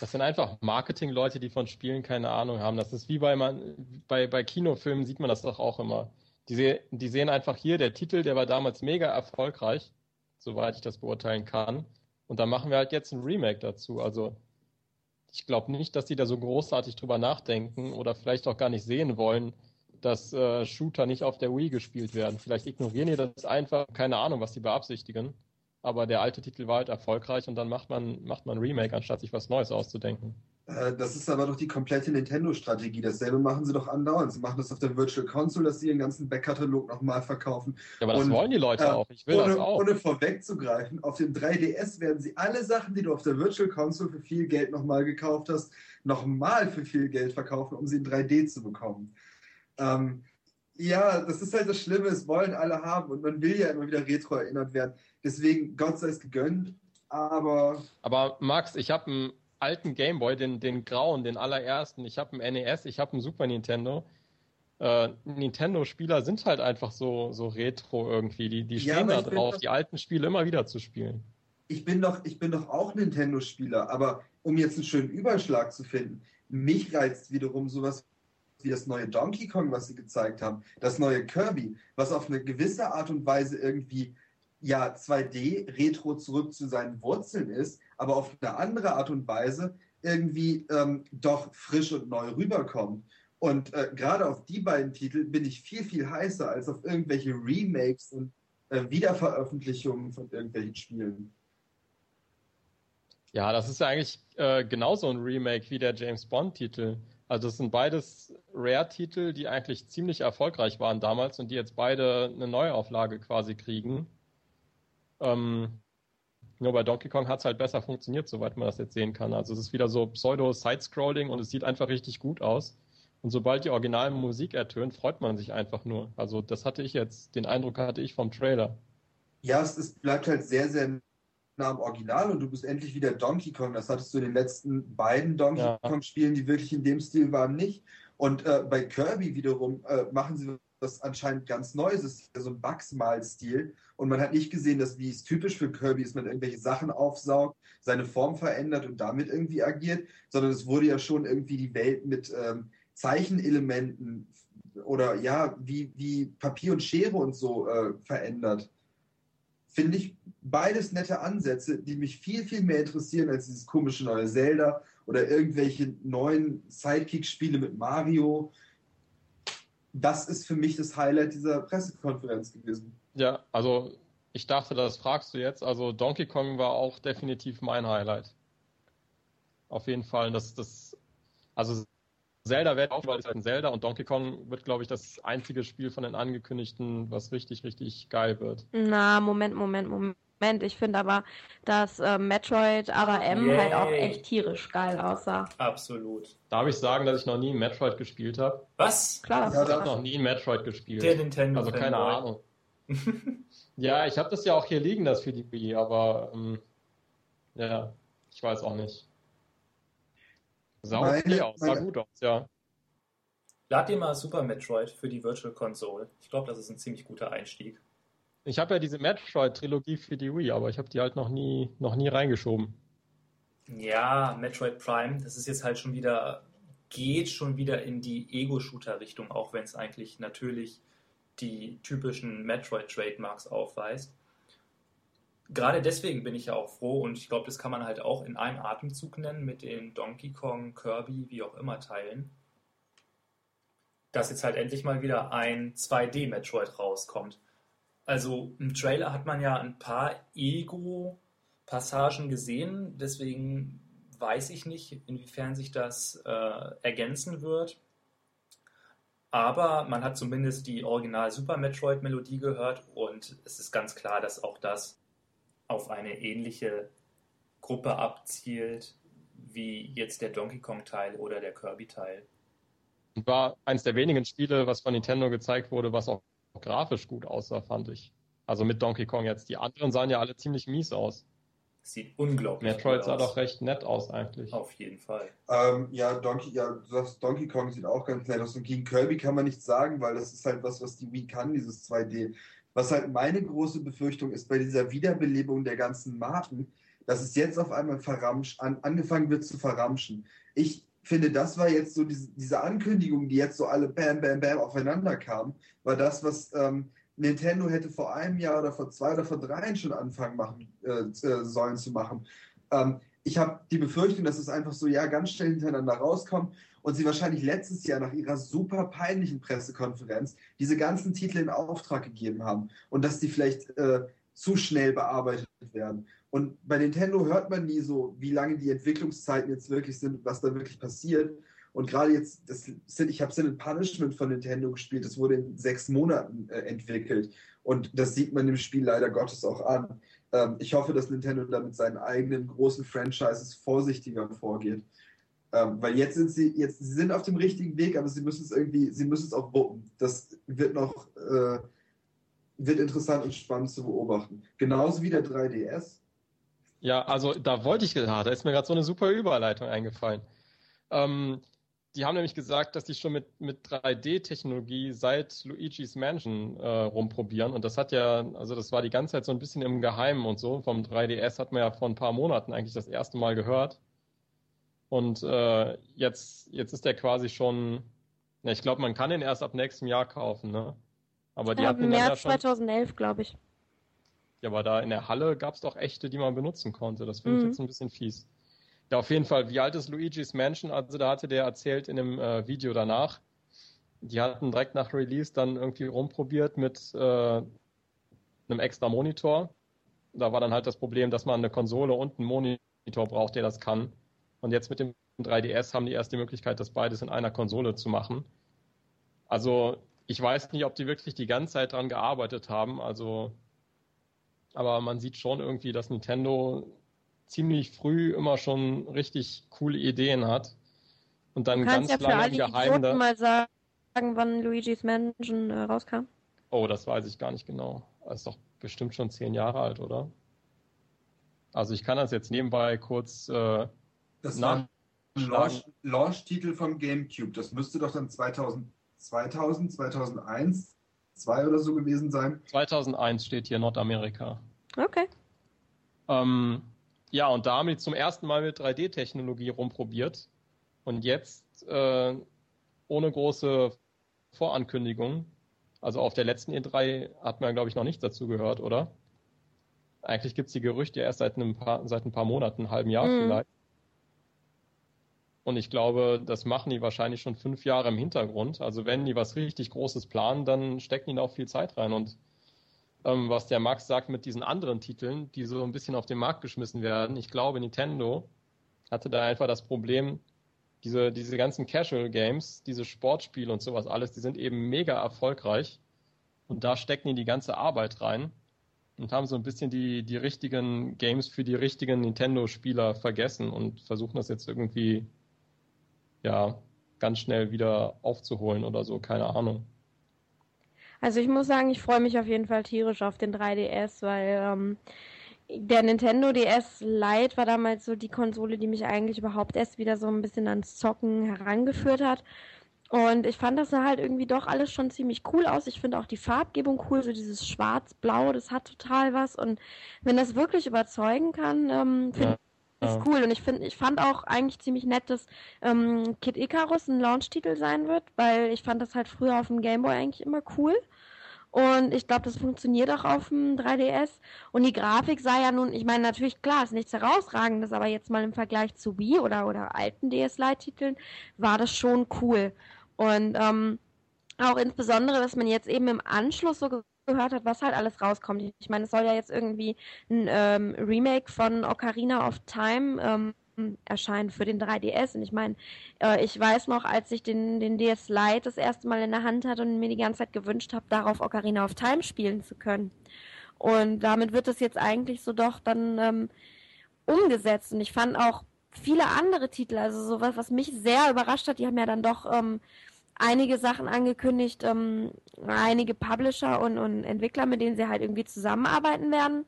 Das sind einfach Marketing-Leute, die von Spielen keine Ahnung haben. Das ist wie bei, man, bei, bei Kinofilmen sieht man das doch auch immer. Die, die sehen einfach hier, der Titel, der war damals mega erfolgreich, soweit ich das beurteilen kann. Und da machen wir halt jetzt ein Remake dazu. Also ich glaube nicht, dass die da so großartig drüber nachdenken oder vielleicht auch gar nicht sehen wollen, dass äh, Shooter nicht auf der Wii gespielt werden. Vielleicht ignorieren die das einfach, keine Ahnung, was die beabsichtigen. Aber der alte Titel war halt erfolgreich und dann macht man, macht man Remake, anstatt sich was Neues auszudenken. Äh, das ist aber doch die komplette Nintendo-Strategie. Dasselbe machen sie doch andauernd. Sie machen das auf der Virtual Console, dass sie ihren ganzen Backkatalog nochmal verkaufen. Ja, aber das und, wollen die Leute äh, auch. Ich will ohne, das auch. Ohne vorwegzugreifen, auf dem 3DS werden sie alle Sachen, die du auf der Virtual Console für viel Geld nochmal gekauft hast, nochmal für viel Geld verkaufen, um sie in 3D zu bekommen. Ähm, ja, das ist halt das Schlimme, es wollen alle haben und man will ja immer wieder retro erinnert werden. Deswegen, Gott sei es gegönnt, aber. Aber Max, ich habe ein alten Gameboy, den, den grauen, den allerersten. Ich habe einen NES, ich habe einen Super Nintendo. Äh, Nintendo-Spieler sind halt einfach so, so retro irgendwie. Die, die stehen ja, da drauf, die alten Spiele immer wieder zu spielen. Ich bin doch, ich bin doch auch Nintendo-Spieler, aber um jetzt einen schönen Überschlag zu finden, mich reizt wiederum sowas wie das neue Donkey Kong, was sie gezeigt haben, das neue Kirby, was auf eine gewisse Art und Weise irgendwie ja 2D Retro zurück zu seinen Wurzeln ist, aber auf eine andere Art und Weise irgendwie ähm, doch frisch und neu rüberkommt. Und äh, gerade auf die beiden Titel bin ich viel, viel heißer als auf irgendwelche Remakes und äh, Wiederveröffentlichungen von irgendwelchen Spielen. Ja, das ist ja eigentlich äh, genauso ein Remake wie der James Bond-Titel. Also es sind beides Rare-Titel, die eigentlich ziemlich erfolgreich waren damals und die jetzt beide eine Neuauflage quasi kriegen. Ähm, nur bei Donkey Kong hat es halt besser funktioniert, soweit man das jetzt sehen kann. Also es ist wieder so Pseudo-Side-Scrolling und es sieht einfach richtig gut aus. Und sobald die originale Musik ertönt, freut man sich einfach nur. Also das hatte ich jetzt, den Eindruck hatte ich vom Trailer. Ja, es, es bleibt halt sehr, sehr nah am Original und du bist endlich wieder Donkey Kong. Das hattest du in den letzten beiden Donkey ja. Kong-Spielen, die wirklich in dem Stil waren, nicht. Und äh, bei Kirby wiederum äh, machen sie das anscheinend ganz. Es ist so ein Bugsmal-Stil. Und man hat nicht gesehen, dass, wie es typisch für Kirby ist, man irgendwelche Sachen aufsaugt, seine Form verändert und damit irgendwie agiert, sondern es wurde ja schon irgendwie die Welt mit ähm, Zeichenelementen oder ja, wie, wie Papier und Schere und so äh, verändert finde ich beides nette Ansätze, die mich viel, viel mehr interessieren als dieses komische neue Zelda oder irgendwelche neuen Sidekick-Spiele mit Mario. Das ist für mich das Highlight dieser Pressekonferenz gewesen. Ja, also ich dachte, das fragst du jetzt. Also Donkey Kong war auch definitiv mein Highlight. Auf jeden Fall. Das, das, also Zelda wird auch, weil es ein Zelda und Donkey Kong wird, glaube ich, das einzige Spiel von den angekündigten, was richtig, richtig geil wird. Na, Moment, Moment, Moment. Ich finde aber, dass äh, Metroid ARM Yay. halt auch echt tierisch geil aussah. Absolut. Darf ich sagen, dass ich noch nie ein Metroid gespielt habe? Was? Klar. Ich habe noch nie ein Metroid gespielt. Der Nintendo. Also keine Fanboy. Ahnung. ja, ich habe das ja auch hier liegen, das für die Wii, aber ähm, ja, ich weiß auch nicht. Sah okay aus, sah gut aus, ja. Lad dir mal Super Metroid für die Virtual Console. Ich glaube, das ist ein ziemlich guter Einstieg. Ich habe ja diese Metroid-Trilogie für die Wii, aber ich habe die halt noch nie, noch nie reingeschoben. Ja, Metroid Prime, das ist jetzt halt schon wieder, geht schon wieder in die Ego-Shooter-Richtung, auch wenn es eigentlich natürlich die typischen Metroid-Trademarks aufweist gerade deswegen bin ich ja auch froh und ich glaube, das kann man halt auch in einem Atemzug nennen mit den Donkey Kong, Kirby, wie auch immer Teilen, dass jetzt halt endlich mal wieder ein 2D-Metroid rauskommt. Also im Trailer hat man ja ein paar Ego-Passagen gesehen, deswegen weiß ich nicht, inwiefern sich das äh, ergänzen wird. Aber man hat zumindest die Original Super Metroid Melodie gehört und es ist ganz klar, dass auch das auf eine ähnliche Gruppe abzielt wie jetzt der Donkey Kong-Teil oder der Kirby-Teil. War eines der wenigen Spiele, was von Nintendo gezeigt wurde, was auch grafisch gut aussah, fand ich. Also mit Donkey Kong jetzt. Die anderen sahen ja alle ziemlich mies aus. Sieht unglaublich Metroid sah aus. doch recht nett aus eigentlich. Auf jeden Fall. Ähm, ja, Donkey, ja, du sagst, Donkey Kong sieht auch ganz nett aus. Und gegen Kirby kann man nichts sagen, weil das ist halt was, was die Wii kann, dieses 2D. Was halt meine große Befürchtung ist bei dieser Wiederbelebung der ganzen Marken, dass es jetzt auf einmal verramsch, an, angefangen wird zu verramschen. Ich finde, das war jetzt so diese, diese Ankündigung, die jetzt so alle Bam, Bam, Bam aufeinander kamen, war das, was ähm, Nintendo hätte vor einem Jahr oder vor zwei oder vor dreien schon anfangen machen, äh, äh sollen zu machen. Ähm, ich habe die Befürchtung, dass es einfach so ja ganz schnell hintereinander rauskommt und sie wahrscheinlich letztes Jahr nach ihrer super peinlichen Pressekonferenz diese ganzen Titel in Auftrag gegeben haben und dass die vielleicht äh, zu schnell bearbeitet werden. Und bei Nintendo hört man nie so, wie lange die Entwicklungszeiten jetzt wirklich sind, was da wirklich passiert. Und gerade jetzt, das, ich habe Sin Punishment von Nintendo gespielt, das wurde in sechs Monaten äh, entwickelt. Und das sieht man im Spiel leider Gottes auch an. Ähm, ich hoffe, dass Nintendo da mit seinen eigenen großen Franchises vorsichtiger vorgeht. Ähm, weil jetzt sind sie, jetzt sie sind auf dem richtigen Weg, aber sie müssen es irgendwie, sie müssen es auch wuppen. Das wird noch, äh, wird interessant und spannend zu beobachten. Genauso wie der 3DS. Ja, also da wollte ich gerade, da ist mir gerade so eine super Überleitung eingefallen. Ähm, die haben nämlich gesagt, dass die schon mit, mit 3D-Technologie seit Luigi's Mansion äh, rumprobieren. Und das hat ja, also das war die ganze Zeit so ein bisschen im Geheimen und so. Vom 3DS hat man ja vor ein paar Monaten eigentlich das erste Mal gehört. Und äh, jetzt, jetzt ist der quasi schon, ja, ich glaube, man kann den erst ab nächstem Jahr kaufen, ne? Aber die ja, hatten März ja schon, 2011, glaube ich. Ja, aber da in der Halle gab es doch echte, die man benutzen konnte. Das finde ich mhm. jetzt ein bisschen fies. Ja, auf jeden Fall, wie alt ist Luigi's Mansion? Also da hatte der erzählt in dem äh, Video danach. Die hatten direkt nach Release dann irgendwie rumprobiert mit äh, einem extra Monitor. Da war dann halt das Problem, dass man eine Konsole und einen Monitor braucht, der das kann. Und jetzt mit dem 3DS haben die erst die Möglichkeit, das beides in einer Konsole zu machen. Also ich weiß nicht, ob die wirklich die ganze Zeit dran gearbeitet haben. Also, aber man sieht schon irgendwie, dass Nintendo ziemlich früh immer schon richtig coole Ideen hat. Und dann ganz ja lange für alle geheim da... mal sagen, wann Luigi's Mansion äh, rauskam. Oh, das weiß ich gar nicht genau. Das ist doch bestimmt schon zehn Jahre alt, oder? Also ich kann das jetzt nebenbei kurz äh, das nach Launch-Titel Launch vom GameCube. Das müsste doch dann 2000, 2000, 2001, 2 oder so gewesen sein. 2001 steht hier Nordamerika. Okay. Ähm, ja, und da haben wir zum ersten Mal mit 3D-Technologie rumprobiert. Und jetzt äh, ohne große Vorankündigung. Also auf der letzten E3 hat man, glaube ich, noch nichts dazu gehört, oder? Eigentlich gibt es die Gerüchte erst seit, einem paar, seit ein paar Monaten, einem halben Jahr mhm. vielleicht. Und ich glaube, das machen die wahrscheinlich schon fünf Jahre im Hintergrund. Also wenn die was richtig Großes planen, dann stecken die da auch viel Zeit rein. Und ähm, was der Max sagt mit diesen anderen Titeln, die so ein bisschen auf den Markt geschmissen werden, ich glaube, Nintendo hatte da einfach das Problem, diese, diese ganzen Casual Games, diese Sportspiele und sowas alles, die sind eben mega erfolgreich. Und da stecken die die ganze Arbeit rein und haben so ein bisschen die, die richtigen Games für die richtigen Nintendo-Spieler vergessen und versuchen das jetzt irgendwie ja, ganz schnell wieder aufzuholen oder so, keine Ahnung. Also ich muss sagen, ich freue mich auf jeden Fall tierisch auf den 3DS, weil ähm, der Nintendo DS Lite war damals so die Konsole, die mich eigentlich überhaupt erst wieder so ein bisschen ans Zocken herangeführt hat. Und ich fand das halt irgendwie doch alles schon ziemlich cool aus. Ich finde auch die Farbgebung cool, so dieses Schwarz-Blau, das hat total was. Und wenn das wirklich überzeugen kann, ähm, finde ist cool und ich finde, ich fand auch eigentlich ziemlich nett, dass ähm, Kid Icarus ein Launch-Titel sein wird, weil ich fand das halt früher auf dem Gameboy eigentlich immer cool. Und ich glaube, das funktioniert auch auf dem 3DS. Und die Grafik sei ja nun, ich meine, natürlich klar, ist nichts herausragendes, aber jetzt mal im Vergleich zu Wii oder, oder alten DS-Lite-Titeln war das schon cool. Und ähm, auch insbesondere, dass man jetzt eben im Anschluss so gehört hat, was halt alles rauskommt. Ich meine, es soll ja jetzt irgendwie ein ähm, Remake von Ocarina of Time ähm, erscheinen für den 3DS. Und ich meine, äh, ich weiß noch, als ich den, den DS Lite das erste Mal in der Hand hatte und mir die ganze Zeit gewünscht habe, darauf Ocarina of Time spielen zu können. Und damit wird es jetzt eigentlich so doch dann ähm, umgesetzt. Und ich fand auch viele andere Titel, also sowas, was mich sehr überrascht hat, die haben ja dann doch ähm, einige Sachen angekündigt, ähm, einige Publisher und, und Entwickler, mit denen sie halt irgendwie zusammenarbeiten werden.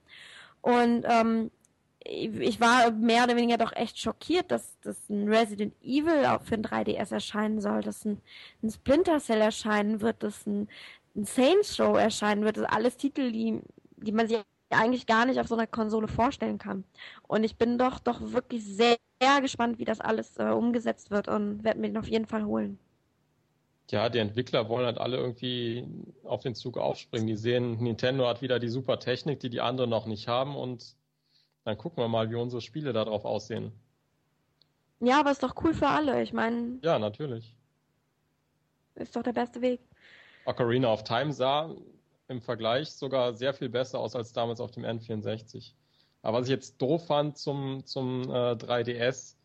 Und ähm, ich war mehr oder weniger doch echt schockiert, dass, dass ein Resident Evil auch für ein 3DS erscheinen soll, dass ein, ein Splinter Cell erscheinen wird, dass ein, ein Saints Row erscheinen wird. Das sind alles Titel, die, die man sich eigentlich gar nicht auf so einer Konsole vorstellen kann. Und ich bin doch doch wirklich sehr, sehr gespannt, wie das alles äh, umgesetzt wird und werde mir den auf jeden Fall holen ja, die Entwickler wollen halt alle irgendwie auf den Zug aufspringen. Die sehen, Nintendo hat wieder die super Technik, die die anderen noch nicht haben und dann gucken wir mal, wie unsere Spiele darauf aussehen. Ja, aber ist doch cool für alle. Ich meine. Ja, natürlich. Ist doch der beste Weg. Ocarina of Time sah im Vergleich sogar sehr viel besser aus als damals auf dem N64. Aber was ich jetzt doof fand zum, zum äh, 3DS,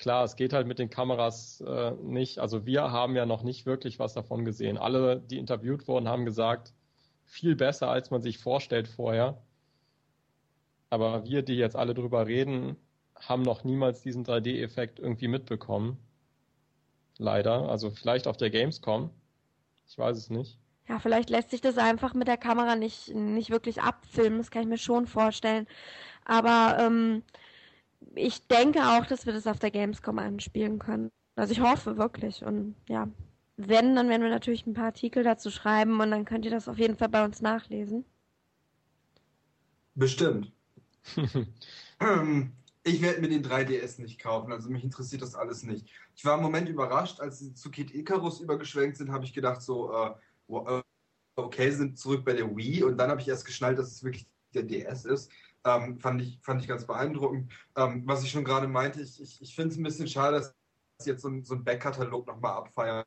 klar, es geht halt mit den Kameras äh, nicht. Also wir haben ja noch nicht wirklich was davon gesehen. Alle, die interviewt wurden, haben gesagt, viel besser, als man sich vorstellt vorher. Aber wir, die jetzt alle drüber reden, haben noch niemals diesen 3D-Effekt irgendwie mitbekommen. Leider. Also vielleicht auf der Gamescom. Ich weiß es nicht. Ja, vielleicht lässt sich das einfach mit der Kamera nicht, nicht wirklich abfilmen. Das kann ich mir schon vorstellen. Aber ähm, ich denke auch, dass wir das auf der Gamescom anspielen können. Also ich hoffe wirklich. Und ja, wenn, dann werden wir natürlich ein paar Artikel dazu schreiben und dann könnt ihr das auf jeden Fall bei uns nachlesen. Bestimmt. ich werde mir den 3DS nicht kaufen, also mich interessiert das alles nicht. Ich war im Moment überrascht, als sie zu Kid Icarus übergeschwenkt sind, habe ich gedacht so, äh, äh okay, sind zurück bei der Wii und dann habe ich erst geschnallt, dass es wirklich der DS ist. Ähm, fand, ich, fand ich ganz beeindruckend. Ähm, was ich schon gerade meinte, ich, ich, ich finde es ein bisschen schade, dass jetzt so, ein, so einen Backkatalog nochmal abfeiern.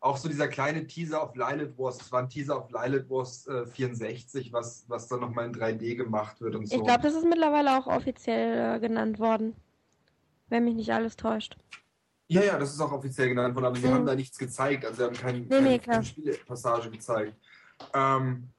Auch so dieser kleine Teaser auf Lilith Wars, es war ein Teaser auf Lilith Wars äh, 64, was, was dann nochmal in 3D gemacht wird und so. Ich glaube, das ist mittlerweile auch offiziell äh, genannt worden. wenn mich nicht alles täuscht. Ja, ja, das ist auch offiziell genannt worden, aber sie Mhm. haben da nichts gezeigt. Also sie haben kein, Nee, keine, nee, Spielepassage gezeigt. Ähm,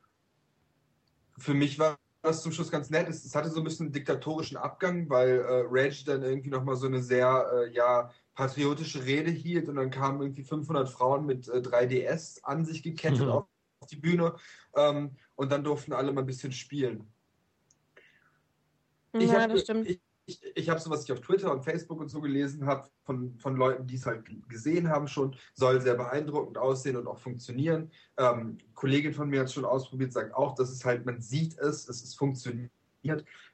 für mich war das zum Schluss ganz nett. Es, es hatte so ein bisschen einen diktatorischen Abgang, weil äh, Reg dann irgendwie nochmal so eine sehr äh, ja, patriotische Rede hielt und dann kamen irgendwie 500 Frauen mit äh, 3DS an sich gekettet Mhm. auf die Bühne ähm, und dann durften alle mal ein bisschen spielen. Ich ja, hab- das stimmt. Ich, ich, ich habe so, was ich auf Twitter und Facebook und so gelesen habe, von, von Leuten, die es halt gesehen haben schon, soll sehr beeindruckend aussehen und auch funktionieren. Ähm, Kollegin von mir hat es schon ausprobiert, sagt auch, dass es halt, man sieht es, es ist funktioniert.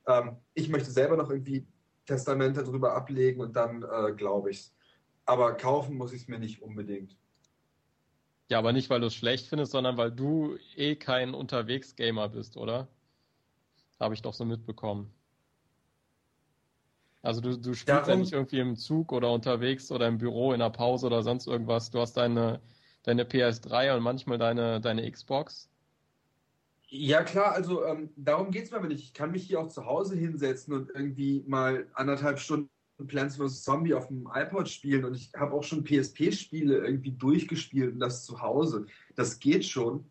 Ähm, ich möchte selber noch irgendwie Testamente darüber ablegen und dann äh, glaube ich es. Aber kaufen muss ich es mir nicht unbedingt. Ja, aber nicht, weil du es schlecht findest, sondern weil du eh kein Unterwegs-Gamer bist, oder? Habe ich doch so mitbekommen. Also du, du spielst ja Darum- nicht irgendwie im Zug oder unterwegs oder im Büro in der Pause oder sonst irgendwas. Du hast deine, deine PS3 und manchmal deine, deine Xbox. Ja, klar, also ähm, darum geht es mir aber nicht. Ich kann mich hier auch zu Hause hinsetzen und irgendwie mal anderthalb Stunden Plants vs. Zombie auf dem iPod spielen und ich habe auch schon PSP-Spiele irgendwie durchgespielt und das zu Hause. Das geht schon.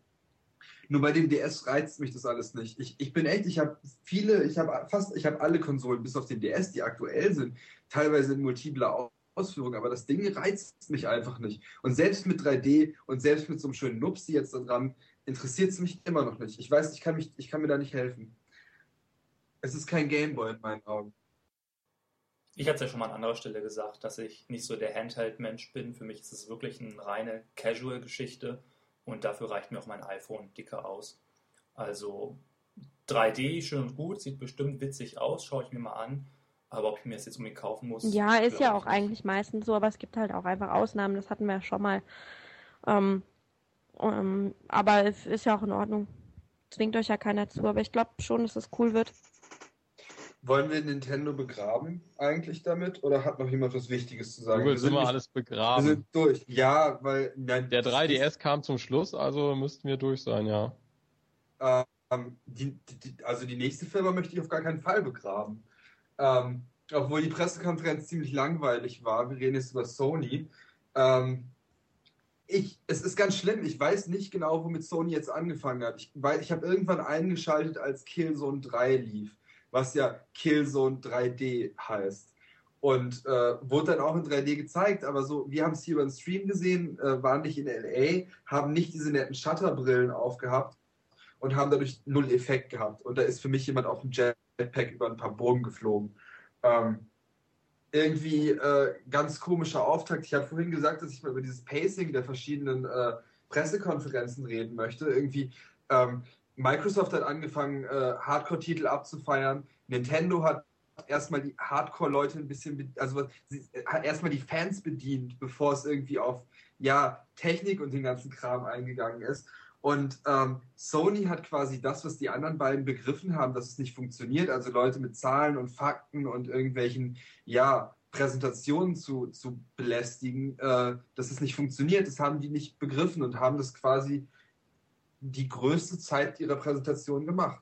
Nur bei dem DS reizt mich das alles nicht. Ich, ich bin echt, ich habe viele, ich habe fast, ich habe alle Konsolen, bis auf den DS, die aktuell sind, teilweise in multipler Ausführung, aber das Ding reizt mich einfach nicht. Und selbst mit 3D und selbst mit so einem schönen Nupsi jetzt da dran, interessiert es mich immer noch nicht. Ich weiß, ich kann, mich, ich kann mir da nicht helfen. Es ist kein Gameboy in meinen Augen. Ich hatte es ja schon mal an anderer Stelle gesagt, dass ich nicht so der Handheld-Mensch bin. Für mich ist es wirklich eine reine Casual-Geschichte und dafür reicht mir auch mein iPhone dicker aus. Also 3D, schön und gut, sieht bestimmt witzig aus, schaue ich mir mal an. Aber ob ich mir das jetzt unbedingt kaufen muss. Ja, ist ja auch ich nicht. eigentlich meistens so, aber es gibt halt auch einfach Ausnahmen, das hatten wir ja schon mal. Ähm, ähm, aber es ist ja auch in Ordnung. Zwingt euch ja keiner zu, aber ich glaube schon, dass es cool wird. Wollen wir Nintendo begraben eigentlich damit? Oder hat noch jemand was Wichtiges zu sagen? Wir sind nicht- alles Wir begraben. sind durch. Ja, weil nein, Der 3DS kam zum Schluss, also müssten wir durch sein, ja. Ähm, die, die, die- also die nächste Firma möchte ich auf gar keinen Fall begraben. Ähm, obwohl die Pressekonferenz ziemlich langweilig war. Wir reden jetzt über Sony. Ähm, ich, es ist ganz schlimm. Ich weiß nicht genau, womit Sony jetzt angefangen hat. Ich, weil ich habe irgendwann eingeschaltet, als Killzone 3 lief, was ja Killzone 3D heißt. Und äh, wurde dann auch in 3D gezeigt, aber so, wir haben es hier über den Stream gesehen, äh, waren nicht in LA, haben nicht diese netten Shutterbrillen aufgehabt und haben dadurch null Effekt gehabt. Und da ist für mich jemand auf dem Jetpack über ein paar Burgen geflogen. Ähm, irgendwie äh, ganz komischer Auftakt. Ich habe vorhin gesagt, dass ich mal über dieses Pacing der verschiedenen äh, Pressekonferenzen reden möchte. Irgendwie ähm, Microsoft hat angefangen, äh, Hardcore-Titel abzufeiern. Nintendo hat erstmal die Hardcore-Leute ein bisschen, also sie hat erstmal die Fans bedient, bevor es irgendwie auf ja Technik und den ganzen Kram eingegangen ist. Und ähm, Sony hat quasi das, was die anderen beiden begriffen haben, dass es nicht funktioniert, also Leute mit Zahlen und Fakten und irgendwelchen, ja, Präsentationen zu, zu belästigen, äh, dass es nicht funktioniert, das haben die nicht begriffen und haben das quasi die größte Zeit ihrer Präsentation gemacht.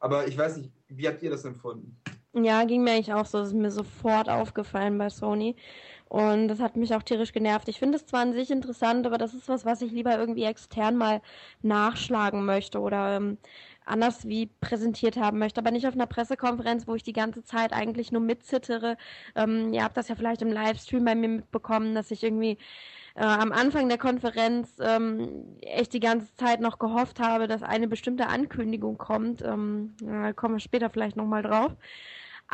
Aber ich weiß nicht, wie habt ihr das empfunden? Ja, ging mir eigentlich auch so. Das ist mir sofort aufgefallen bei Sony. Und das hat mich auch tierisch genervt. Ich finde es zwar an sich interessant, aber das ist was, was ich lieber irgendwie extern mal nachschlagen möchte oder ähm, anders wie präsentiert haben möchte, aber nicht auf einer Pressekonferenz, wo ich die ganze Zeit eigentlich nur mitzittere. Ähm, ihr habt das ja vielleicht im Livestream bei mir mitbekommen, dass ich irgendwie äh, am Anfang der Konferenz ähm, echt die ganze Zeit noch gehofft habe, dass eine bestimmte Ankündigung kommt. Ähm, ja, kommen wir später vielleicht nochmal drauf.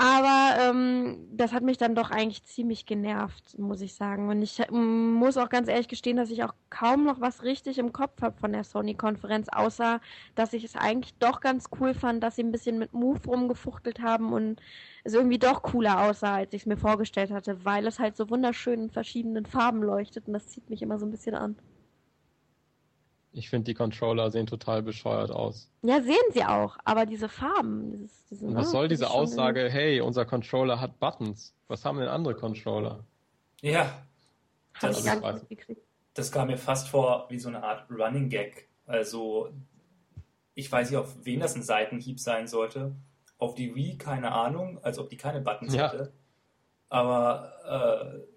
Aber ähm, das hat mich dann doch eigentlich ziemlich genervt, muss ich sagen. Und ich ähm, muss auch ganz ehrlich gestehen, dass ich auch kaum noch was richtig im Kopf habe von der Sony-Konferenz, außer dass ich es eigentlich doch ganz cool fand, dass sie ein bisschen mit Move rumgefuchtelt haben und es irgendwie doch cooler aussah, als ich es mir vorgestellt hatte, weil es halt so wunderschön in verschiedenen Farben leuchtet und das zieht mich immer so ein bisschen an. Ich finde, die Controller sehen total bescheuert aus. Ja, sehen sie auch, aber diese Farben, dieses, diese, Und was ne, soll diese Aussage, hey, unser Controller hat Buttons? Was haben denn andere Controller? Ja, das mitgekriegt. Das kam mir fast vor wie so eine Art Running Gag. Also, ich weiß nicht, auf wen das ein Seitenhieb sein sollte. Auf die Wii, keine Ahnung, als ob die keine Buttons Ja. hätte. Aber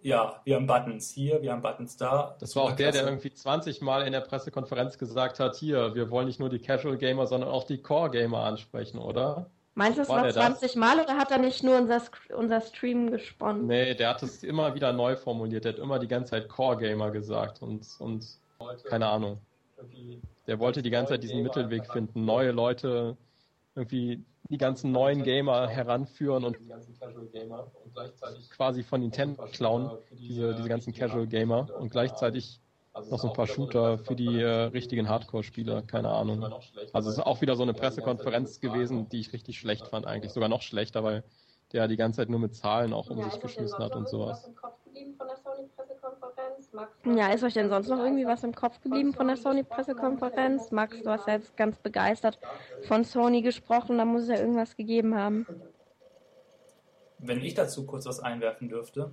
äh, ja, wir haben Buttons hier, wir haben Buttons da. Das war auch der, der irgendwie 20 Mal in der Pressekonferenz gesagt hat, hier, wir wollen nicht nur die Casual Gamer, sondern auch die Core Gamer ansprechen, oder? Meinst du, es war, war 20 Mal oder hat er nicht nur unser, unser Stream gesponnen? Nee, der hat es immer wieder neu formuliert. Der hat immer die ganze Zeit Core Gamer gesagt und, und keine Ahnung. Der wollte die ganze Zeit diesen Mittelweg finden, neue Leute irgendwie die ganzen neuen Gamer heranführen und quasi von Nintendo klauen, diese, diese ganzen Casual Gamer und gleichzeitig noch so ein paar Shooter für die äh, richtigen Hardcore-Spieler, keine Ahnung. Also es ist auch wieder so eine Pressekonferenz gewesen, die ich richtig schlecht fand eigentlich, sogar noch schlechter, weil der die ganze Zeit nur mit Zahlen auch um ja, sich geschmissen hat und sowas. Ja, ist euch denn sonst noch irgendwie was im Kopf geblieben von der Sony-Pressekonferenz? Max, du hast ja jetzt ganz begeistert von Sony gesprochen, da muss es ja irgendwas gegeben haben. Wenn ich dazu kurz was einwerfen dürfte,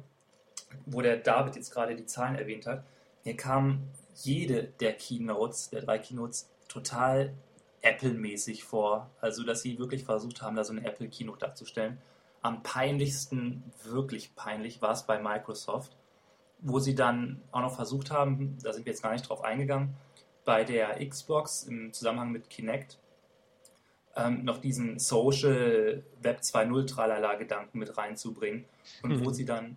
wo der David jetzt gerade die Zahlen erwähnt hat, mir kam jede der Keynotes, der drei Keynotes, total Apple-mäßig vor. Also, dass sie wirklich versucht haben, da so eine Apple-Keynote darzustellen. Am peinlichsten, wirklich peinlich, war es bei Microsoft, wo sie dann auch noch versucht haben, da sind wir jetzt gar nicht drauf eingegangen, bei der Xbox im Zusammenhang mit Kinect ähm, noch diesen Social Web 2.0 Tralala-Gedanken mit reinzubringen. Und mhm. wo sie dann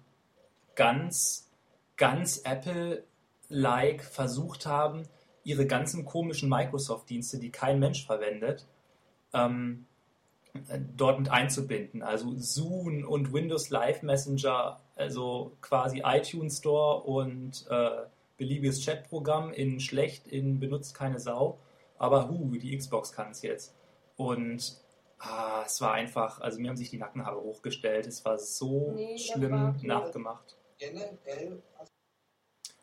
ganz, ganz Apple-like versucht haben, ihre ganzen komischen Microsoft-Dienste, die kein Mensch verwendet, ähm, dort mit einzubinden. Also Zoom und Windows Live Messenger, also quasi iTunes Store und äh, beliebiges Chatprogramm in schlecht, in benutzt keine Sau. Aber hu, die Xbox kann es jetzt. Und ah, es war einfach, also mir haben sich die Nackenhaare hochgestellt. Es war so nee, schlimm war nachgemacht.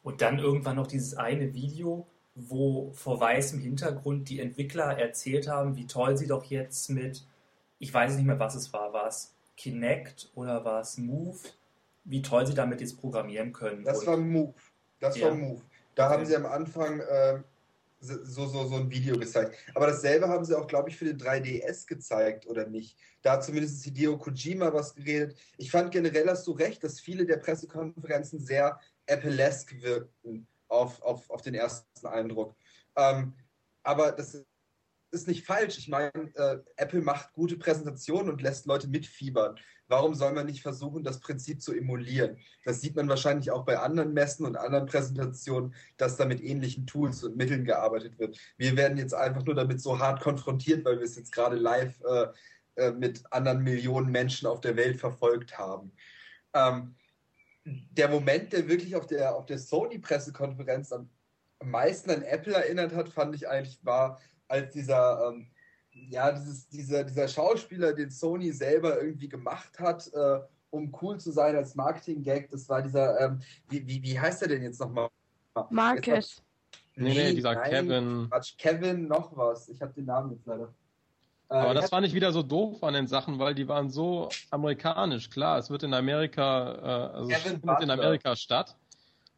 Und dann irgendwann noch dieses eine Video, wo vor weißem Hintergrund die Entwickler erzählt haben, wie toll sie doch jetzt mit ich weiß nicht mehr, was es war. War es Kinect oder war es Move? Wie toll sie damit jetzt programmieren können. Das war Move. Das ja. war Move. Da okay. haben sie am Anfang äh, so, so, so ein Video gezeigt. Aber dasselbe haben sie auch, glaube ich, für den 3DS gezeigt, oder nicht? Da hat zumindest Hideo Kojima was geredet. Ich fand generell hast du recht, dass viele der Pressekonferenzen sehr Apple-esque wirkten auf, auf, auf den ersten Eindruck. Ähm, aber das ist nicht falsch. Ich meine, äh, Apple macht gute Präsentationen und lässt Leute mitfiebern. Warum soll man nicht versuchen, das Prinzip zu emulieren? Das sieht man wahrscheinlich auch bei anderen Messen und anderen Präsentationen, dass da mit ähnlichen Tools und Mitteln gearbeitet wird. Wir werden jetzt einfach nur damit so hart konfrontiert, weil wir es jetzt gerade live äh, äh, mit anderen Millionen Menschen auf der Welt verfolgt haben. Ähm, der Moment, der wirklich auf der, auf der Sony-Pressekonferenz am meisten an Apple erinnert hat, fand ich eigentlich, war als dieser, ähm, ja, dieses, dieser, dieser Schauspieler, den Sony selber irgendwie gemacht hat, äh, um cool zu sein als Marketing-Gag. Das war dieser, ähm, wie, wie, wie heißt er denn jetzt nochmal? Marcus. Nee, nee, dieser nein, Kevin. Quatsch, Kevin noch was. Ich habe den Namen jetzt leider. Äh, Aber das fand ich wieder so doof an den Sachen, weil die waren so amerikanisch. Klar, es wird in Amerika, äh, also es findet in Amerika statt.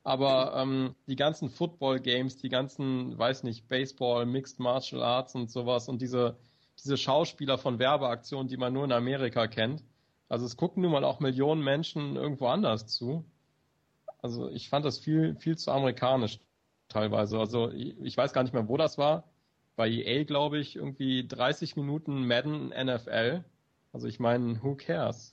Aber ähm, die ganzen Football-Games, die ganzen, weiß nicht, Baseball, Mixed Martial Arts und sowas und diese, diese Schauspieler von Werbeaktionen, die man nur in Amerika kennt. Also es gucken nun mal auch Millionen Menschen irgendwo anders zu. Also ich fand das viel, viel zu amerikanisch teilweise. Also ich weiß gar nicht mehr, wo das war. Bei EA, glaube ich, irgendwie 30 Minuten Madden NFL. Also ich meine, who cares?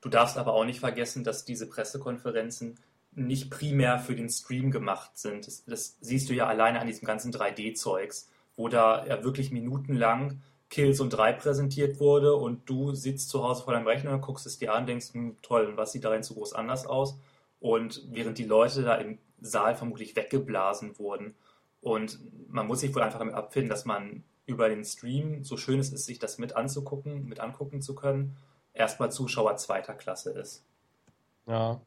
Du darfst aber auch nicht vergessen, dass diese Pressekonferenzen nicht primär für den Stream gemacht sind. Das, das siehst du ja alleine an diesem ganzen 3D-Zeugs, wo da ja wirklich minutenlang Kills und 3 präsentiert wurde und du sitzt zu Hause vor deinem Rechner, guckst es dir an, denkst, hm, toll, und was sieht darin so groß anders aus? Und während die Leute da im Saal vermutlich weggeblasen wurden. Und man muss sich wohl einfach damit abfinden, dass man über den Stream, so schön es ist, sich das mit anzugucken, mit angucken zu können, erstmal Zuschauer zweiter Klasse ist. Ja,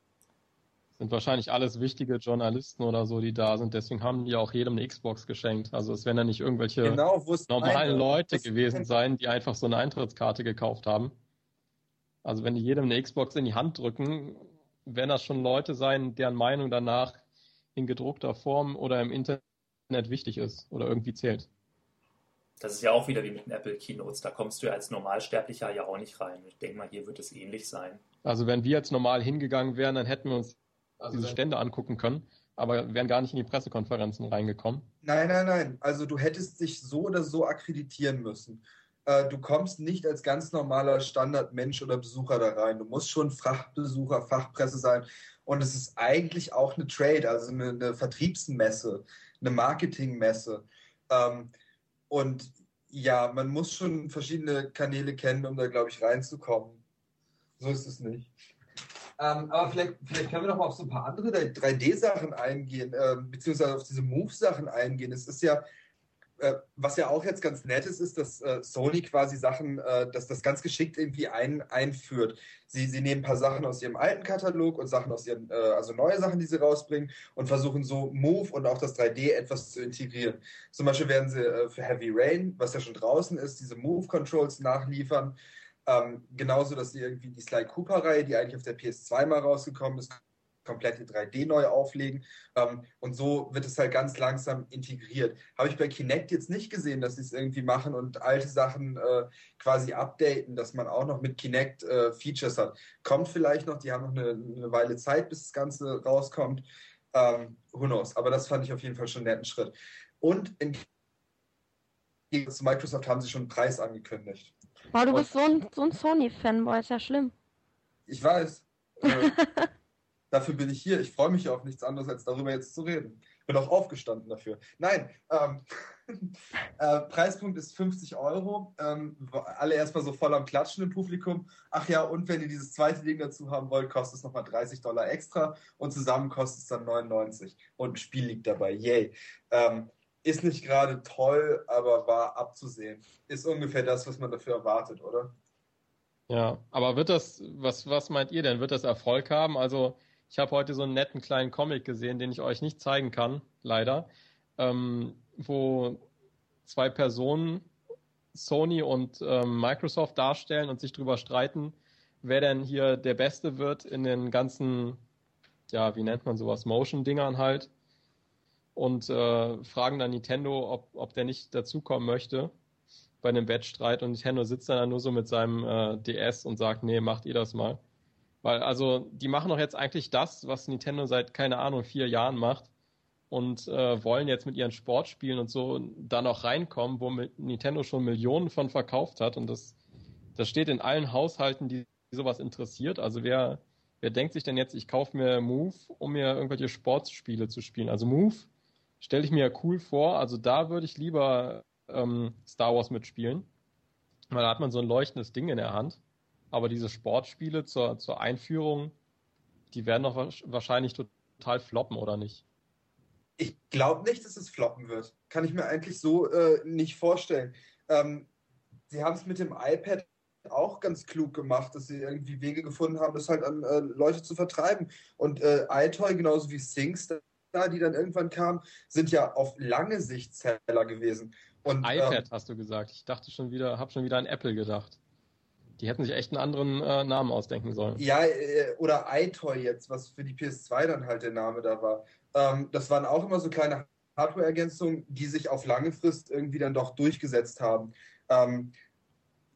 sind wahrscheinlich alles wichtige Journalisten oder so, die da sind. Deswegen haben die auch jedem eine Xbox geschenkt. Also es werden ja nicht irgendwelche genau, normalen eine, Leute gewesen sein, die einfach so eine Eintrittskarte gekauft haben. Also wenn die jedem eine Xbox in die Hand drücken, werden das schon Leute sein, deren Meinung danach in gedruckter Form oder im Internet wichtig ist oder irgendwie zählt. Das ist ja auch wieder wie mit den Apple Keynotes. Da kommst du ja als Normalsterblicher ja auch nicht rein. Ich denke mal, hier wird es ähnlich sein. Also wenn wir jetzt normal hingegangen wären, dann hätten wir uns also diese Stände angucken können, aber wären gar nicht in die Pressekonferenzen reingekommen. Nein, nein, nein. Also du hättest dich so oder so akkreditieren müssen. Äh, du kommst nicht als ganz normaler Standardmensch oder Besucher da rein. Du musst schon Fachbesucher, Fachpresse sein. Und es ist eigentlich auch eine Trade, also eine, eine Vertriebsmesse, eine Marketingmesse. Ähm, und ja, man muss schon verschiedene Kanäle kennen, um da, glaube ich, reinzukommen. So ist es nicht. Ähm, aber vielleicht, vielleicht können wir noch mal auf so ein paar andere 3D-Sachen eingehen, äh, beziehungsweise auf diese Move-Sachen eingehen. Es ist ja, äh, was ja auch jetzt ganz nett ist, ist, dass äh, Sony quasi Sachen, äh, dass das ganz geschickt irgendwie ein, einführt. Sie, sie nehmen ein paar Sachen aus ihrem alten Katalog und Sachen aus ihren, äh, also neue Sachen, die sie rausbringen und versuchen so Move und auch das 3D etwas zu integrieren. Zum Beispiel werden sie äh, für Heavy Rain, was ja schon draußen ist, diese Move Controls nachliefern. Ähm, genauso, dass sie irgendwie die Sly Cooper-Reihe, die eigentlich auf der PS2 mal rausgekommen ist, komplette 3D neu auflegen. Ähm, und so wird es halt ganz langsam integriert. Habe ich bei Kinect jetzt nicht gesehen, dass sie es irgendwie machen und alte Sachen äh, quasi updaten, dass man auch noch mit Kinect äh, Features hat. Kommt vielleicht noch, die haben noch eine, eine Weile Zeit, bis das Ganze rauskommt. Ähm, who knows? Aber das fand ich auf jeden Fall schon einen netten Schritt. Und in zu Microsoft haben sie schon einen Preis angekündigt. Wow, du und, bist so ein, so ein Sony-Fanboy, ist ja schlimm. Ich weiß. Äh, Dafür bin ich hier. Ich freue mich auf nichts anderes, als darüber jetzt zu reden. Bin auch aufgestanden dafür. Nein, ähm, äh, Preispunkt ist 50 Euro. Ähm, alle erstmal so voll am Klatschen im Publikum. Ach ja, und wenn ihr dieses zweite Ding dazu haben wollt, kostet es nochmal 30 Dollar extra und zusammen kostet es dann 99. Und ein Spiel liegt dabei. Yay. Ähm, ist nicht gerade toll, aber war abzusehen. Ist ungefähr das, was man dafür erwartet, oder? Ja, aber wird das, was, was meint ihr denn? Wird das Erfolg haben? Also, ich habe heute so einen netten kleinen Comic gesehen, den ich euch nicht zeigen kann, leider, ähm, wo zwei Personen Sony und ähm, Microsoft darstellen und sich darüber streiten, wer denn hier der Beste wird in den ganzen, ja, wie nennt man sowas, Motion-Dingern halt. Und äh, fragen dann Nintendo, ob, ob der nicht dazukommen möchte bei einem Wettstreit. Und Nintendo sitzt dann nur so mit seinem äh, DS und sagt, nee, macht ihr das mal. Weil, also, die machen doch jetzt eigentlich das, was Nintendo seit, keine Ahnung, vier Jahren macht und äh, wollen jetzt mit ihren Sportspielen und so da noch reinkommen, wo Nintendo schon Millionen von verkauft hat und das, das steht in allen Haushalten, die sowas interessiert. Also wer, wer denkt sich denn jetzt, ich kaufe mir Move, um mir irgendwelche Sportspiele zu spielen? Also Move stelle ich mir cool vor, also da würde ich lieber ähm, Star Wars mitspielen, weil da hat man so ein leuchtendes Ding in der Hand. Aber diese Sportspiele zur, zur Einführung, die werden doch wahrscheinlich total floppen, oder nicht? Ich glaube nicht, dass es floppen wird. Kann ich mir eigentlich so äh, nicht vorstellen. Ähm, sie haben es mit dem iPad auch ganz klug gemacht, dass sie irgendwie Wege gefunden haben, das halt an äh, Leute zu vertreiben. Und äh, iToy, genauso wie SingStar, die dann irgendwann kamen, sind ja auf lange Sicht Seller gewesen. Und, iPad ähm, hast du gesagt. Ich dachte schon wieder, habe schon wieder an Apple gedacht. Die hätten sich echt einen anderen äh, Namen ausdenken sollen. Ja, äh, oder iToy jetzt, was für die PS2 dann halt der Name da war. Ähm, das waren auch immer so kleine Hardware-Ergänzungen, die sich auf lange Frist irgendwie dann doch durchgesetzt haben. Ähm,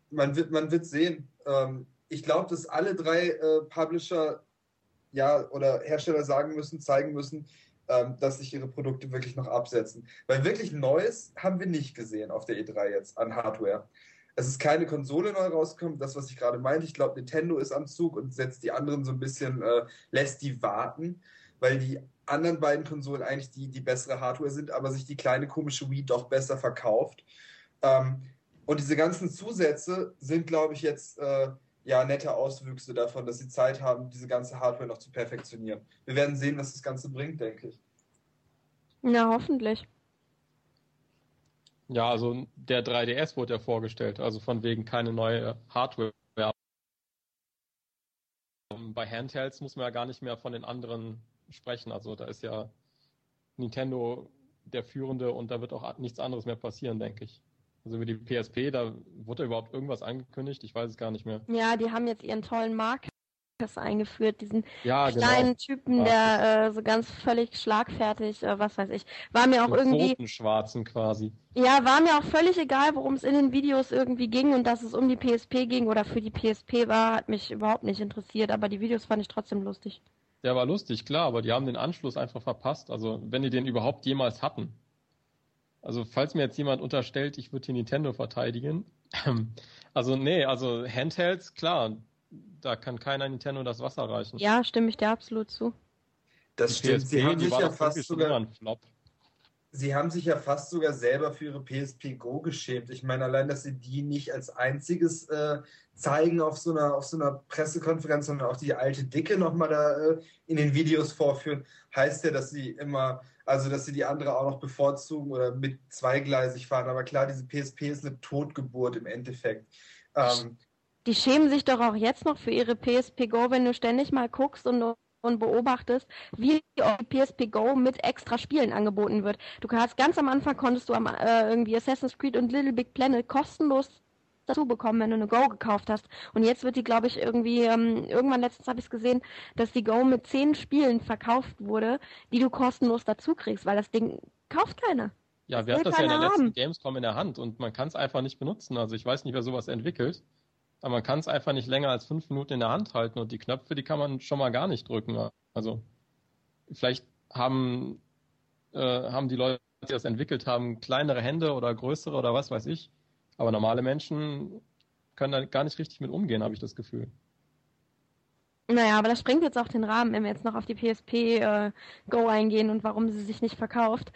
man, wird, man wird sehen. Ähm, ich glaube, dass alle drei äh, Publisher ja oder Hersteller sagen müssen, zeigen müssen, ähm, dass sich ihre Produkte wirklich noch absetzen. Weil wirklich Neues haben wir nicht gesehen auf der E3 jetzt an Hardware. Es ist keine Konsole neu rausgekommen, das, was ich gerade meinte. Ich glaube, Nintendo ist am Zug und setzt die anderen so ein bisschen, äh, lässt die warten, weil die anderen beiden Konsolen eigentlich die, die bessere Hardware sind, aber sich die kleine komische Wii doch besser verkauft. Ähm, und diese ganzen Zusätze sind, glaube ich, jetzt äh, ja nette Auswüchse davon, dass sie Zeit haben, diese ganze Hardware noch zu perfektionieren. Wir werden sehen, was das Ganze bringt, denke ich. Ja, hoffentlich. Ja, also der 3DS wurde ja vorgestellt, also von wegen keine neue Hardware. Bei Handhelds muss man ja gar nicht mehr von den anderen sprechen. Also da ist ja Nintendo der Führende und da wird auch nichts anderes mehr passieren, denke ich. Also über die PSP, da wurde überhaupt irgendwas angekündigt, ich weiß es gar nicht mehr. Ja, die haben jetzt ihren tollen Markt eingeführt, diesen Ja, kleinen genau. Typen, Ja. der äh, so ganz völlig schlagfertig, äh, was weiß ich. War mir auch Mit irgendwie, Pfotenschwarzen quasi. ja, war mir auch völlig egal, worum es in den Videos irgendwie ging und dass es um die PSP ging oder für die PSP war, hat mich überhaupt nicht interessiert, aber die Videos fand ich trotzdem lustig. Der war lustig, klar, aber die haben den Anschluss einfach verpasst. Also, wenn die den überhaupt jemals hatten. Also, falls mir jetzt jemand unterstellt, ich würde hier Nintendo verteidigen. Also, nee, also Handhelds, klar, da kann keiner Nintendo das Wasser reichen. Ja, stimme ich dir absolut zu. Das Die stimmt. PSP, Sie haben die sich war ja fast sogar ein Flop. Sie haben sich ja fast sogar selber für ihre PSP Go geschämt. Ich meine, allein, dass sie die nicht als einziges äh, zeigen auf so einer, auf so einer Pressekonferenz, sondern auch die alte Dicke nochmal da äh, in den Videos vorführen, heißt ja, dass sie immer, also dass sie die andere auch noch bevorzugen oder mit zweigleisig fahren. Aber klar, diese PSP ist eine Totgeburt im Endeffekt. Ähm, Die schämen sich doch auch jetzt noch für ihre PSP Go, wenn du ständig mal guckst und, und beobachtest, wie die PSP Go mit extra Spielen angeboten wird. Du hast ganz am Anfang konntest du am, äh, irgendwie Assassin's Creed und Little Big Planet kostenlos dazu bekommen, wenn du eine Go gekauft hast. Und jetzt wird die, glaube ich, irgendwie, ähm, irgendwann letztens habe ich es gesehen, dass die Go mit zehn Spielen verkauft wurde, die du kostenlos dazu kriegst, weil das Ding kauft keiner. Ja, Das wir hatten das ja in der keiner letzten haben. Gamescom in der Hand und man kann es einfach nicht benutzen. Also ich weiß nicht, wer sowas entwickelt, aber man kann es einfach nicht länger als fünf Minuten in der Hand halten und die Knöpfe, die kann man schon mal gar nicht drücken. Also vielleicht haben, äh, haben die Leute, die das entwickelt haben, kleinere Hände oder größere oder was weiß ich. Aber normale Menschen können da gar nicht richtig mit umgehen, habe ich das Gefühl. Naja, aber das sprengt jetzt auch den Rahmen, wenn wir jetzt noch auf die PSP äh, Go eingehen und warum sie sich nicht verkauft.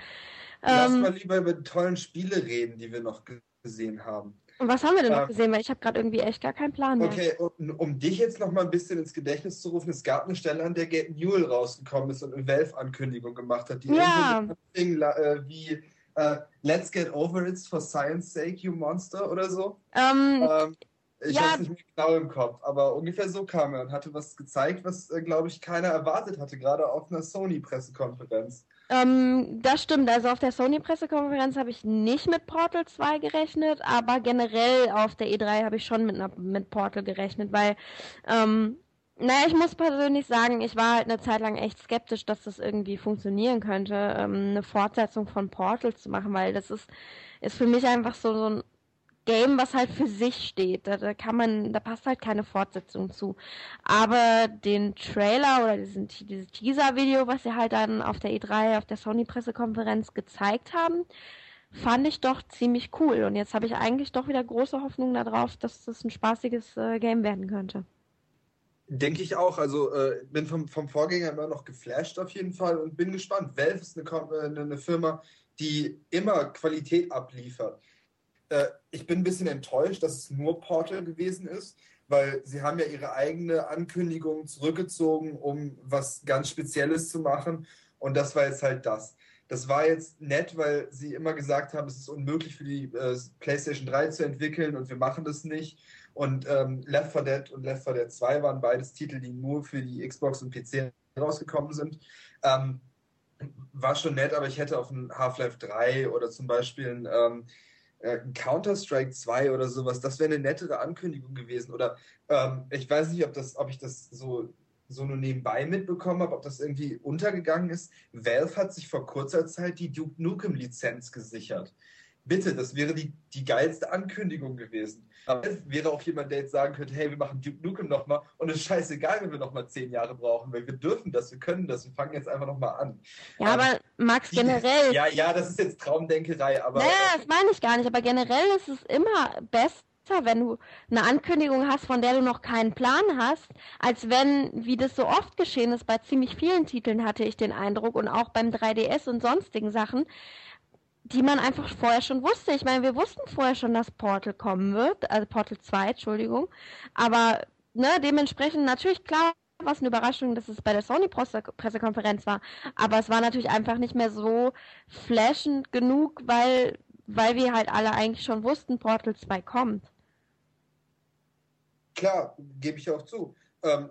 lass Ähm, mal lieber über die tollen Spiele reden, die wir noch gesehen haben. und was haben wir denn noch ähm, gesehen? Weil ich habe gerade irgendwie echt gar keinen Plan mehr. Okay, um, um dich jetzt noch mal ein bisschen ins Gedächtnis zu rufen, es gab eine Stelle, an der Gabe Newell rausgekommen ist und eine Valve-Ankündigung gemacht hat, die Ja. irgendwie äh, wie äh, Let's get over it for science sake, you monster oder so. Ähm, Ähm, ich Ja. habe es nicht mehr genau im Kopf, aber ungefähr so kam er und hatte was gezeigt, was, äh, glaube ich, keiner erwartet hatte, gerade auf einer Sony-Pressekonferenz. ähm, das stimmt. Also auf der Sony-Pressekonferenz habe ich nicht mit Portal 2 gerechnet, aber generell auf der E3 habe ich schon mit, mit Portal gerechnet, weil, ähm, naja, ich muss persönlich sagen, ich war halt eine Zeit lang echt skeptisch, dass das irgendwie funktionieren könnte, ähm, eine Fortsetzung von Portal zu machen, weil das ist, ist für mich einfach so, so ein Game, was halt für sich steht. Da, da kann man, da passt halt keine Fortsetzung zu. Aber den Trailer oder diesen, dieses Teaser-Video, was sie halt dann auf der E3, auf der Sony-Pressekonferenz gezeigt haben, fand ich doch ziemlich cool. Und jetzt habe ich eigentlich doch wieder große Hoffnung darauf, dass das ein spaßiges äh, Game werden könnte. Denke ich auch. Also äh, bin vom, vom Vorgänger immer noch geflasht auf jeden Fall und bin gespannt. Valve ist äh, eine, eine Firma, die immer Qualität abliefert. Äh, ich bin ein bisschen enttäuscht, dass es nur Portal gewesen ist, weil sie haben ja ihre eigene Ankündigung zurückgezogen, um was ganz Spezielles zu machen. Und das war jetzt halt das. Das war jetzt nett, weil sie immer gesagt haben, es ist unmöglich für die äh, PlayStation 3 zu entwickeln und wir machen das nicht. Und ähm, Left 4 Dead und Left 4 Dead 2 waren beides Titel, die nur für die Xbox und PC rausgekommen sind. Ähm, war schon nett, aber ich hätte auf ein Half-Life 3 oder zum Beispiel ein, ähm, äh, Counter-Strike 2 oder sowas, das wäre eine nettere Ankündigung gewesen. Oder ähm, ich weiß nicht, ob, das, ob ich das so, so nur nebenbei mitbekommen habe, ob das irgendwie untergegangen ist. Valve hat sich vor kurzer Zeit die Duke Nukem-Lizenz gesichert. Bitte, das wäre die, die geilste Ankündigung gewesen. Aber es wäre auch jemand, der jetzt sagen könnte, hey, wir machen Duke Nukem nochmal und es ist scheißegal, wenn wir nochmal zehn Jahre brauchen, weil wir dürfen das, wir können das, wir fangen jetzt einfach nochmal an. Ja, Ähm, aber Max, Die- generell. Ja, ja, das ist jetzt Traumdenkerei, aber Naja, das meine ich gar nicht, aber generell ist es immer besser, wenn du eine Ankündigung hast, von der du noch keinen Plan hast, als wenn, wie das so oft geschehen ist, bei ziemlich vielen Titeln hatte ich den Eindruck und auch beim 3DS und sonstigen Sachen, die man einfach vorher schon wusste. Ich meine, wir wussten vorher schon, dass Portal kommen wird, also Portal 2, Entschuldigung, aber ne, dementsprechend natürlich klar, was eine Überraschung, dass es bei der Sony-Pressekonferenz war, aber es war natürlich einfach nicht mehr so flashend genug, weil, weil wir halt alle eigentlich schon wussten, Portal 2 kommt. klar, gebe ich auch zu. Ähm,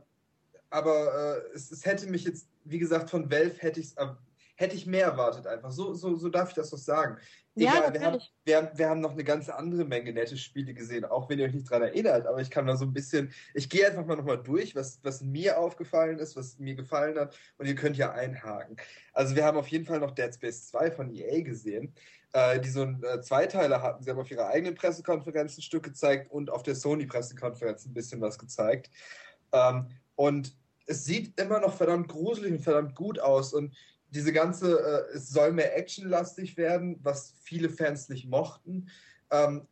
aber äh, es, es hätte mich jetzt, wie gesagt, von Valve hätte ich es hätte ich mehr erwartet einfach. So, so, so darf ich das doch sagen. Ja, Egal, wir haben, wir, haben, wir haben noch eine ganz andere Menge nette Spiele gesehen, auch wenn ihr euch nicht dran erinnert, aber ich kann da so ein bisschen, ich gehe einfach mal nochmal durch, was, was mir aufgefallen ist, was mir gefallen hat und ihr könnt ja einhaken. Also wir haben auf jeden Fall noch Dead Space 2 von EA gesehen, äh, die so einen äh, Zweiteiler hatten. Sie haben auf ihrer eigenen Pressekonferenz ein Stück gezeigt und auf der Sony-Pressekonferenz ein bisschen was gezeigt. Ähm, und es sieht immer noch verdammt gruselig und verdammt gut aus und diese ganze, äh, es soll mehr actionlastig werden, was viele Fans nicht mochten, ähm,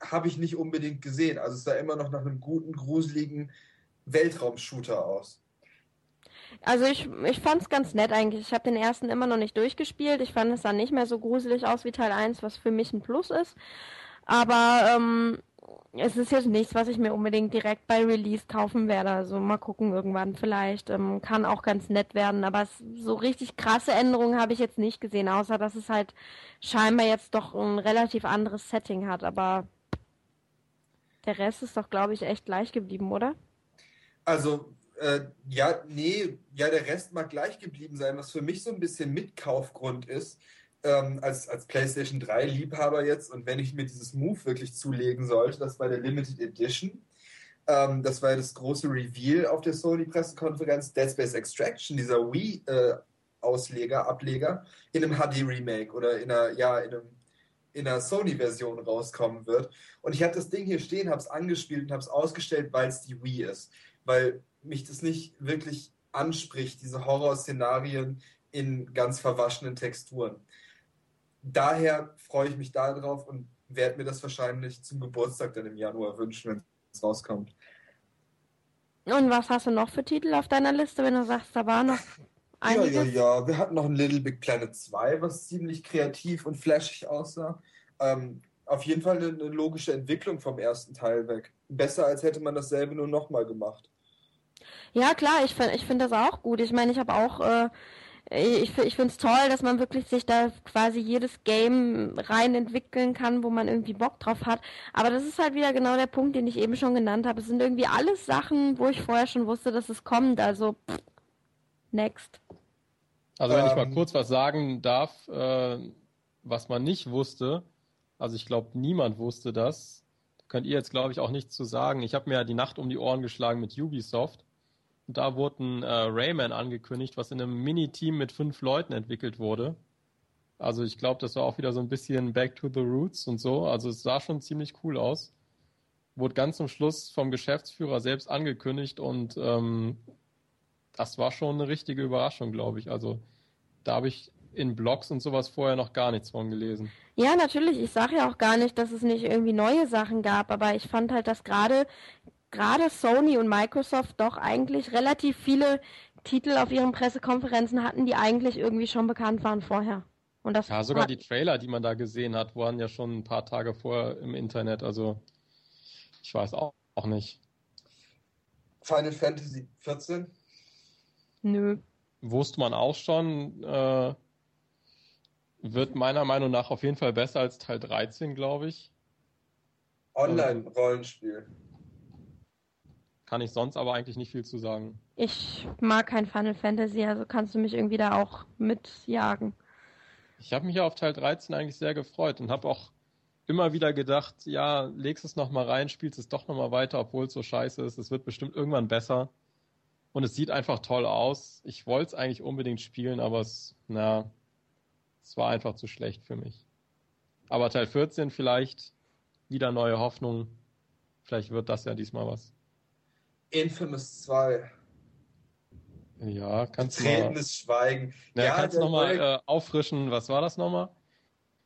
habe ich nicht unbedingt gesehen. Also es sah immer noch nach einem guten, gruseligen Weltraumshooter aus. Also ich, ich fand es ganz nett eigentlich. Ich habe den ersten immer noch nicht durchgespielt. Ich fand es dann nicht mehr so gruselig aus wie Teil 1, was für mich ein Plus ist. Aber ähm, es ist jetzt nichts, was ich mir unbedingt direkt bei Release kaufen werde. Also mal gucken irgendwann vielleicht. Ähm, kann auch ganz nett werden. Aber es, so richtig krasse Änderungen habe ich jetzt nicht gesehen, außer dass es halt scheinbar jetzt doch ein relativ anderes Setting hat. Aber der Rest ist doch, glaube ich, echt gleich geblieben, oder? Also, äh, ja, nee, ja, der Rest mag gleich geblieben sein, was für mich so ein bisschen Mitkaufgrund ist, ähm, als, als PlayStation 3 Liebhaber jetzt und wenn ich mir dieses Move wirklich zulegen sollte, das war der Limited Edition. Ähm, das war das große Reveal auf der Sony-Pressekonferenz, Dead Space Extraction, dieser Wii-Ausleger, Ableger, in einem HD-Remake oder in einer, ja, in einem in einer Sony-Version rauskommen wird. Und ich habe das Ding hier stehen, habe es angespielt und habe es ausgestellt, weil es die Wii ist. Weil mich das nicht wirklich anspricht, diese Horrorszenarien in ganz verwaschenen Texturen. Daher freue ich mich darauf und werde mir das wahrscheinlich zum Geburtstag dann im Januar wünschen, wenn es rauskommt. Und was hast du noch für Titel auf deiner Liste, wenn du sagst, da war noch Ja, einiges? ja, ja. Wir hatten noch ein Little Big Planet 2, was ziemlich kreativ und flashig aussah. Ähm, auf jeden Fall eine, eine logische Entwicklung vom ersten Teil weg. Besser, als hätte man dasselbe nur nochmal gemacht. Ja, klar, ich finde ich find das auch gut. Ich meine, ich habe auch, äh, ich, ich finde es toll, dass man wirklich sich da quasi jedes Game rein entwickeln kann, wo man irgendwie Bock drauf hat. Aber das ist halt wieder genau der Punkt, den ich eben schon genannt habe. Es sind irgendwie alles Sachen, wo ich vorher schon wusste, dass es kommt. Also, pff, next. Also wenn ich mal Ähm. kurz was sagen darf, äh, was man nicht wusste, also ich glaube, niemand wusste das, könnt ihr jetzt, glaube ich, auch nichts zu sagen. Ich habe mir ja die Nacht um die Ohren geschlagen mit Ubisoft. Und da wurde ein äh, Rayman angekündigt, was in einem Mini-Team mit fünf Leuten entwickelt wurde. Also ich glaube, das war auch wieder so ein bisschen Back to the Roots und so. Also es sah schon ziemlich cool aus. Wurde ganz zum Schluss vom Geschäftsführer selbst angekündigt und ähm, das war schon eine richtige Überraschung, glaube ich. Also da habe ich in Blogs und sowas vorher noch gar nichts von gelesen. Ja, natürlich. Ich sage ja auch gar nicht, dass es nicht irgendwie neue Sachen gab, aber ich fand halt, dass gerade gerade Sony und Microsoft doch eigentlich relativ viele Titel auf ihren Pressekonferenzen hatten, die eigentlich irgendwie schon bekannt waren vorher. Und das Ja, sogar die Trailer, die man da gesehen hat, waren ja schon ein paar Tage vorher im Internet. Also ich weiß auch, auch nicht. Final Fantasy 14? Nö. Wusste man auch schon, äh, wird meiner Meinung nach auf jeden Fall besser als Teil 13, glaube ich. Online-Rollenspiel. Kann ich sonst aber eigentlich nicht viel zu sagen. Ich mag kein Final Fantasy, also kannst du mich irgendwie da auch mitjagen. Ich habe mich ja auf Teil 13 eigentlich sehr gefreut und habe auch immer wieder gedacht, ja, legst es nochmal rein, spielst es doch nochmal weiter, obwohl es so scheiße ist. Es wird bestimmt irgendwann besser. Und es sieht einfach toll aus. Ich wollte es eigentlich unbedingt spielen, aber es, na, es war einfach zu schlecht für mich. Aber Teil 14 vielleicht wieder neue Hoffnung. Vielleicht wird das ja diesmal was. Infamous 2. Ja, kannst du mal, Betretenes Schweigen. na, ja, kannst du noch mal neue- äh, auffrischen. Was war das nochmal?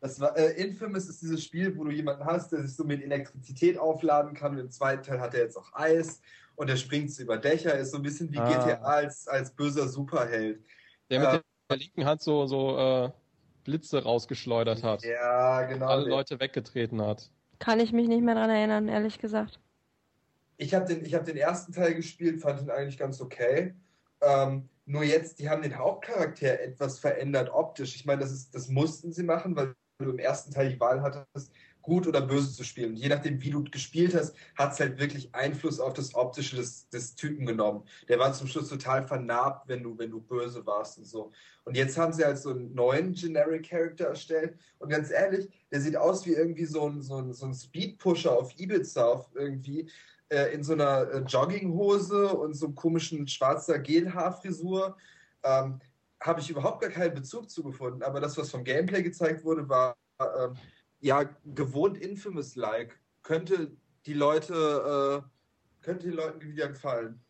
Das war, äh, Infamous ist dieses Spiel, wo du jemanden hast, der sich so mit Elektrizität aufladen kann. Und im zweiten Teil hat er jetzt auch Eis und er springt so über Dächer. Ist so ein bisschen wie Ah. GTA als, als böser Superheld. Der mit Äh, der linken Hand so, so äh, Blitze rausgeschleudert hat. Ja, genau. alle. Leute weggetreten hat. Kann ich mich nicht mehr dran erinnern, ehrlich gesagt. Ich habe den, hab den ersten Teil gespielt, fand ihn eigentlich ganz okay. Ähm, nur jetzt, die haben den Hauptcharakter etwas verändert optisch. Ich meine, das, das mussten sie machen, weil du im ersten Teil die Wahl hattest, gut oder böse zu spielen. Und je nachdem, wie du gespielt hast, hat es halt wirklich Einfluss auf das Optische des, des Typen genommen. Der war zum Schluss total vernarbt, wenn du, wenn du böse warst und so. Und jetzt haben sie halt so einen neuen Generic Character erstellt. Und ganz ehrlich, der sieht aus wie irgendwie so ein, so ein, so ein Speed-Pusher auf Ibiza auf irgendwie äh, in so einer äh, Jogginghose und so einem komischen schwarzer Gelhaarfrisur. Ähm, habe ich überhaupt gar keinen Bezug zu gefunden. Aber das, was vom Gameplay gezeigt wurde, war ähm, ja gewohnt Infamous-like. Könnte die Leute, äh, könnte den Leuten wieder gefallen.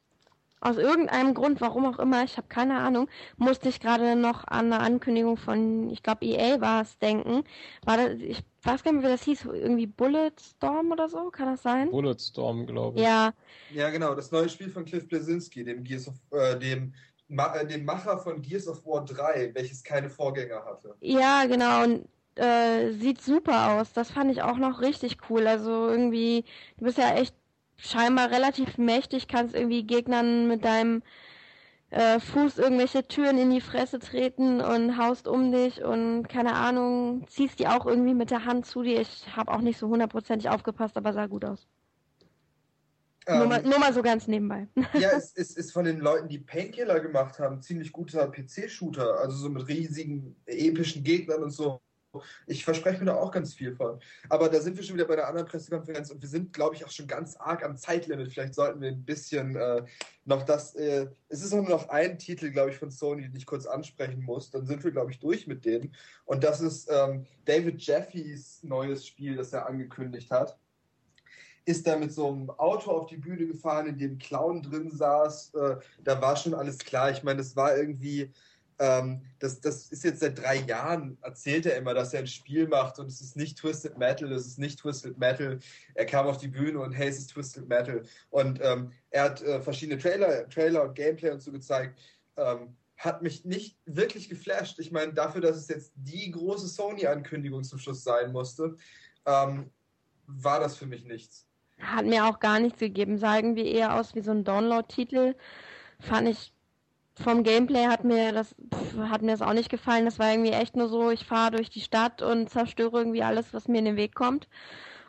Aus irgendeinem Grund, warum auch immer, ich habe keine Ahnung, musste ich gerade noch an eine Ankündigung von, ich glaube EA war es, denken. War das, ich weiß gar nicht mehr, wie das hieß, irgendwie Bulletstorm oder so, kann das sein? Bulletstorm, glaube ich. Ja. Ja, genau, das neue Spiel von Cliff Blazinski, dem Gears of, äh, dem äh, dem Macher von Gears of War 3, welches keine Vorgänger hatte. Ja, genau. Und äh, sieht super aus. Das fand ich auch noch richtig cool. Also irgendwie, du bist ja echt scheinbar relativ mächtig, kannst irgendwie Gegnern mit deinem äh, Fuß irgendwelche Türen in die Fresse treten und haust um dich und keine Ahnung, ziehst die auch irgendwie mit der Hand zu dir. Ich habe auch nicht so hundertprozentig aufgepasst, aber sah gut aus. Ähm, nur, mal, nur, mal, so ganz nebenbei. Ja, es ist, ist von den Leuten, die Painkiller gemacht haben, ziemlich guter PC-Shooter, also so mit riesigen, epischen Gegnern und so. Ich verspreche mir da auch ganz viel von. Aber da sind wir schon wieder bei der anderen Pressekonferenz und wir sind, glaube ich, auch schon ganz arg am Zeitlimit. Vielleicht sollten wir ein bisschen äh, noch das. Äh, es ist nur noch ein Titel, glaube ich, von Sony, den ich kurz ansprechen muss. Dann sind wir, glaube ich, durch mit denen. Und das ist ähm, David Jeffys neues Spiel, das er angekündigt hat ist da mit so einem Auto auf die Bühne gefahren, in dem Clown drin saß. Äh, da war schon alles klar. Ich meine, das war irgendwie, ähm, das, das ist jetzt seit drei Jahren, erzählt er immer, dass er ein Spiel macht und es ist nicht Twisted Metal, es ist nicht Twisted Metal. Er kam auf die Bühne und hey, es ist Twisted Metal. Und ähm, er hat äh, verschiedene Trailer, Trailer und Gameplay und so gezeigt. Ähm, hat mich nicht wirklich geflasht. Ich meine, dafür, dass es jetzt die große Sony-Ankündigung zum Schluss sein musste, ähm, war das für mich nichts. Hat mir auch gar nichts gegeben. Sah irgendwie eher aus wie so ein Download-Titel. Fand ich vom Gameplay hat mir das pff, hat mir das auch nicht gefallen. Das war irgendwie echt nur so, ich fahre durch die Stadt und zerstöre irgendwie alles, was mir in den Weg kommt.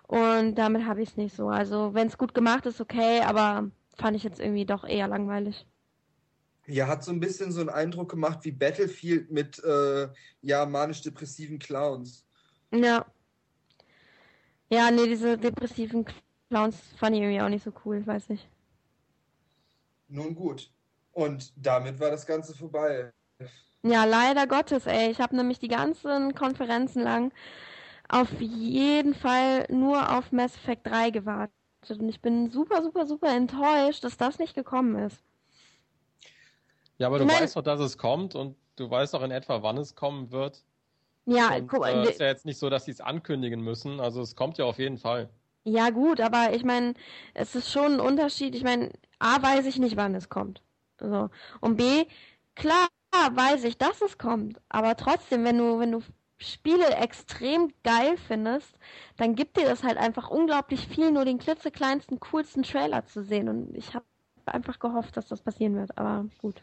Und damit habe ich es nicht so. Also wenn es gut gemacht ist, okay, aber fand ich jetzt irgendwie doch eher langweilig. Ja, hat so ein bisschen so einen Eindruck gemacht wie Battlefield mit äh, ja manisch-depressiven Clowns. Ja. Ja, nee, diese depressiven Clowns fand ich irgendwie auch nicht so cool, weiß ich. Nun gut. Und damit war das Ganze vorbei. Ja, leider Gottes, ey. Ich habe nämlich die ganzen Konferenzen lang auf jeden Fall nur auf Mass Effect 3 gewartet. Und ich bin super, super, super enttäuscht, dass das nicht gekommen ist. Ja, aber du ich mein, weißt doch, dass es kommt und du weißt auch in etwa, wann es kommen wird. Ja, und, guck mal. Äh, ist ja jetzt nicht so, dass sie es ankündigen müssen. Also es kommt ja auf jeden Fall. Ja, gut, aber ich meine, es ist schon ein Unterschied. Ich meine, A, weiß ich nicht, wann es kommt. So. Und B, klar weiß ich, dass es kommt. Aber trotzdem, wenn du, wenn du Spiele extrem geil findest, dann gibt dir das halt einfach unglaublich viel, nur den klitzekleinsten, coolsten Trailer zu sehen. Und ich habe einfach gehofft, dass das passieren wird. Aber gut.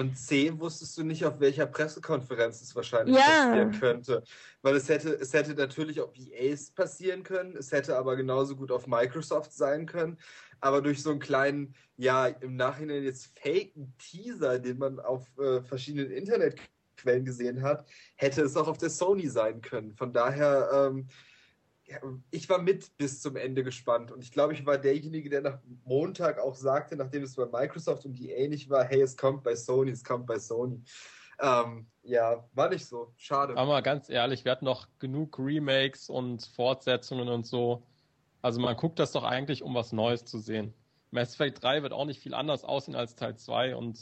Und C, wusstest du nicht, auf welcher Pressekonferenz es wahrscheinlich ja. passieren könnte. Weil es hätte, es hätte natürlich auf EAs passieren können, es hätte aber genauso gut auf Microsoft sein können. Aber durch so einen kleinen, ja, im Nachhinein jetzt faken Teaser, den man auf äh, verschiedenen Internetquellen gesehen hat, hätte es auch auf der Sony sein können. Von daher, ähm, ich war mit bis zum Ende gespannt und ich glaube, ich war derjenige, der nach Montag auch sagte, nachdem es bei Microsoft und EA nicht war, hey, es kommt bei Sony, es kommt bei Sony. Ähm, ja, war nicht so. Schade. Aber ganz ehrlich, wir hatten noch genug Remakes und Fortsetzungen und so. Also man guckt das doch eigentlich, um was Neues zu sehen. Mass Effect 3 wird auch nicht viel anders aussehen als Teil 2 und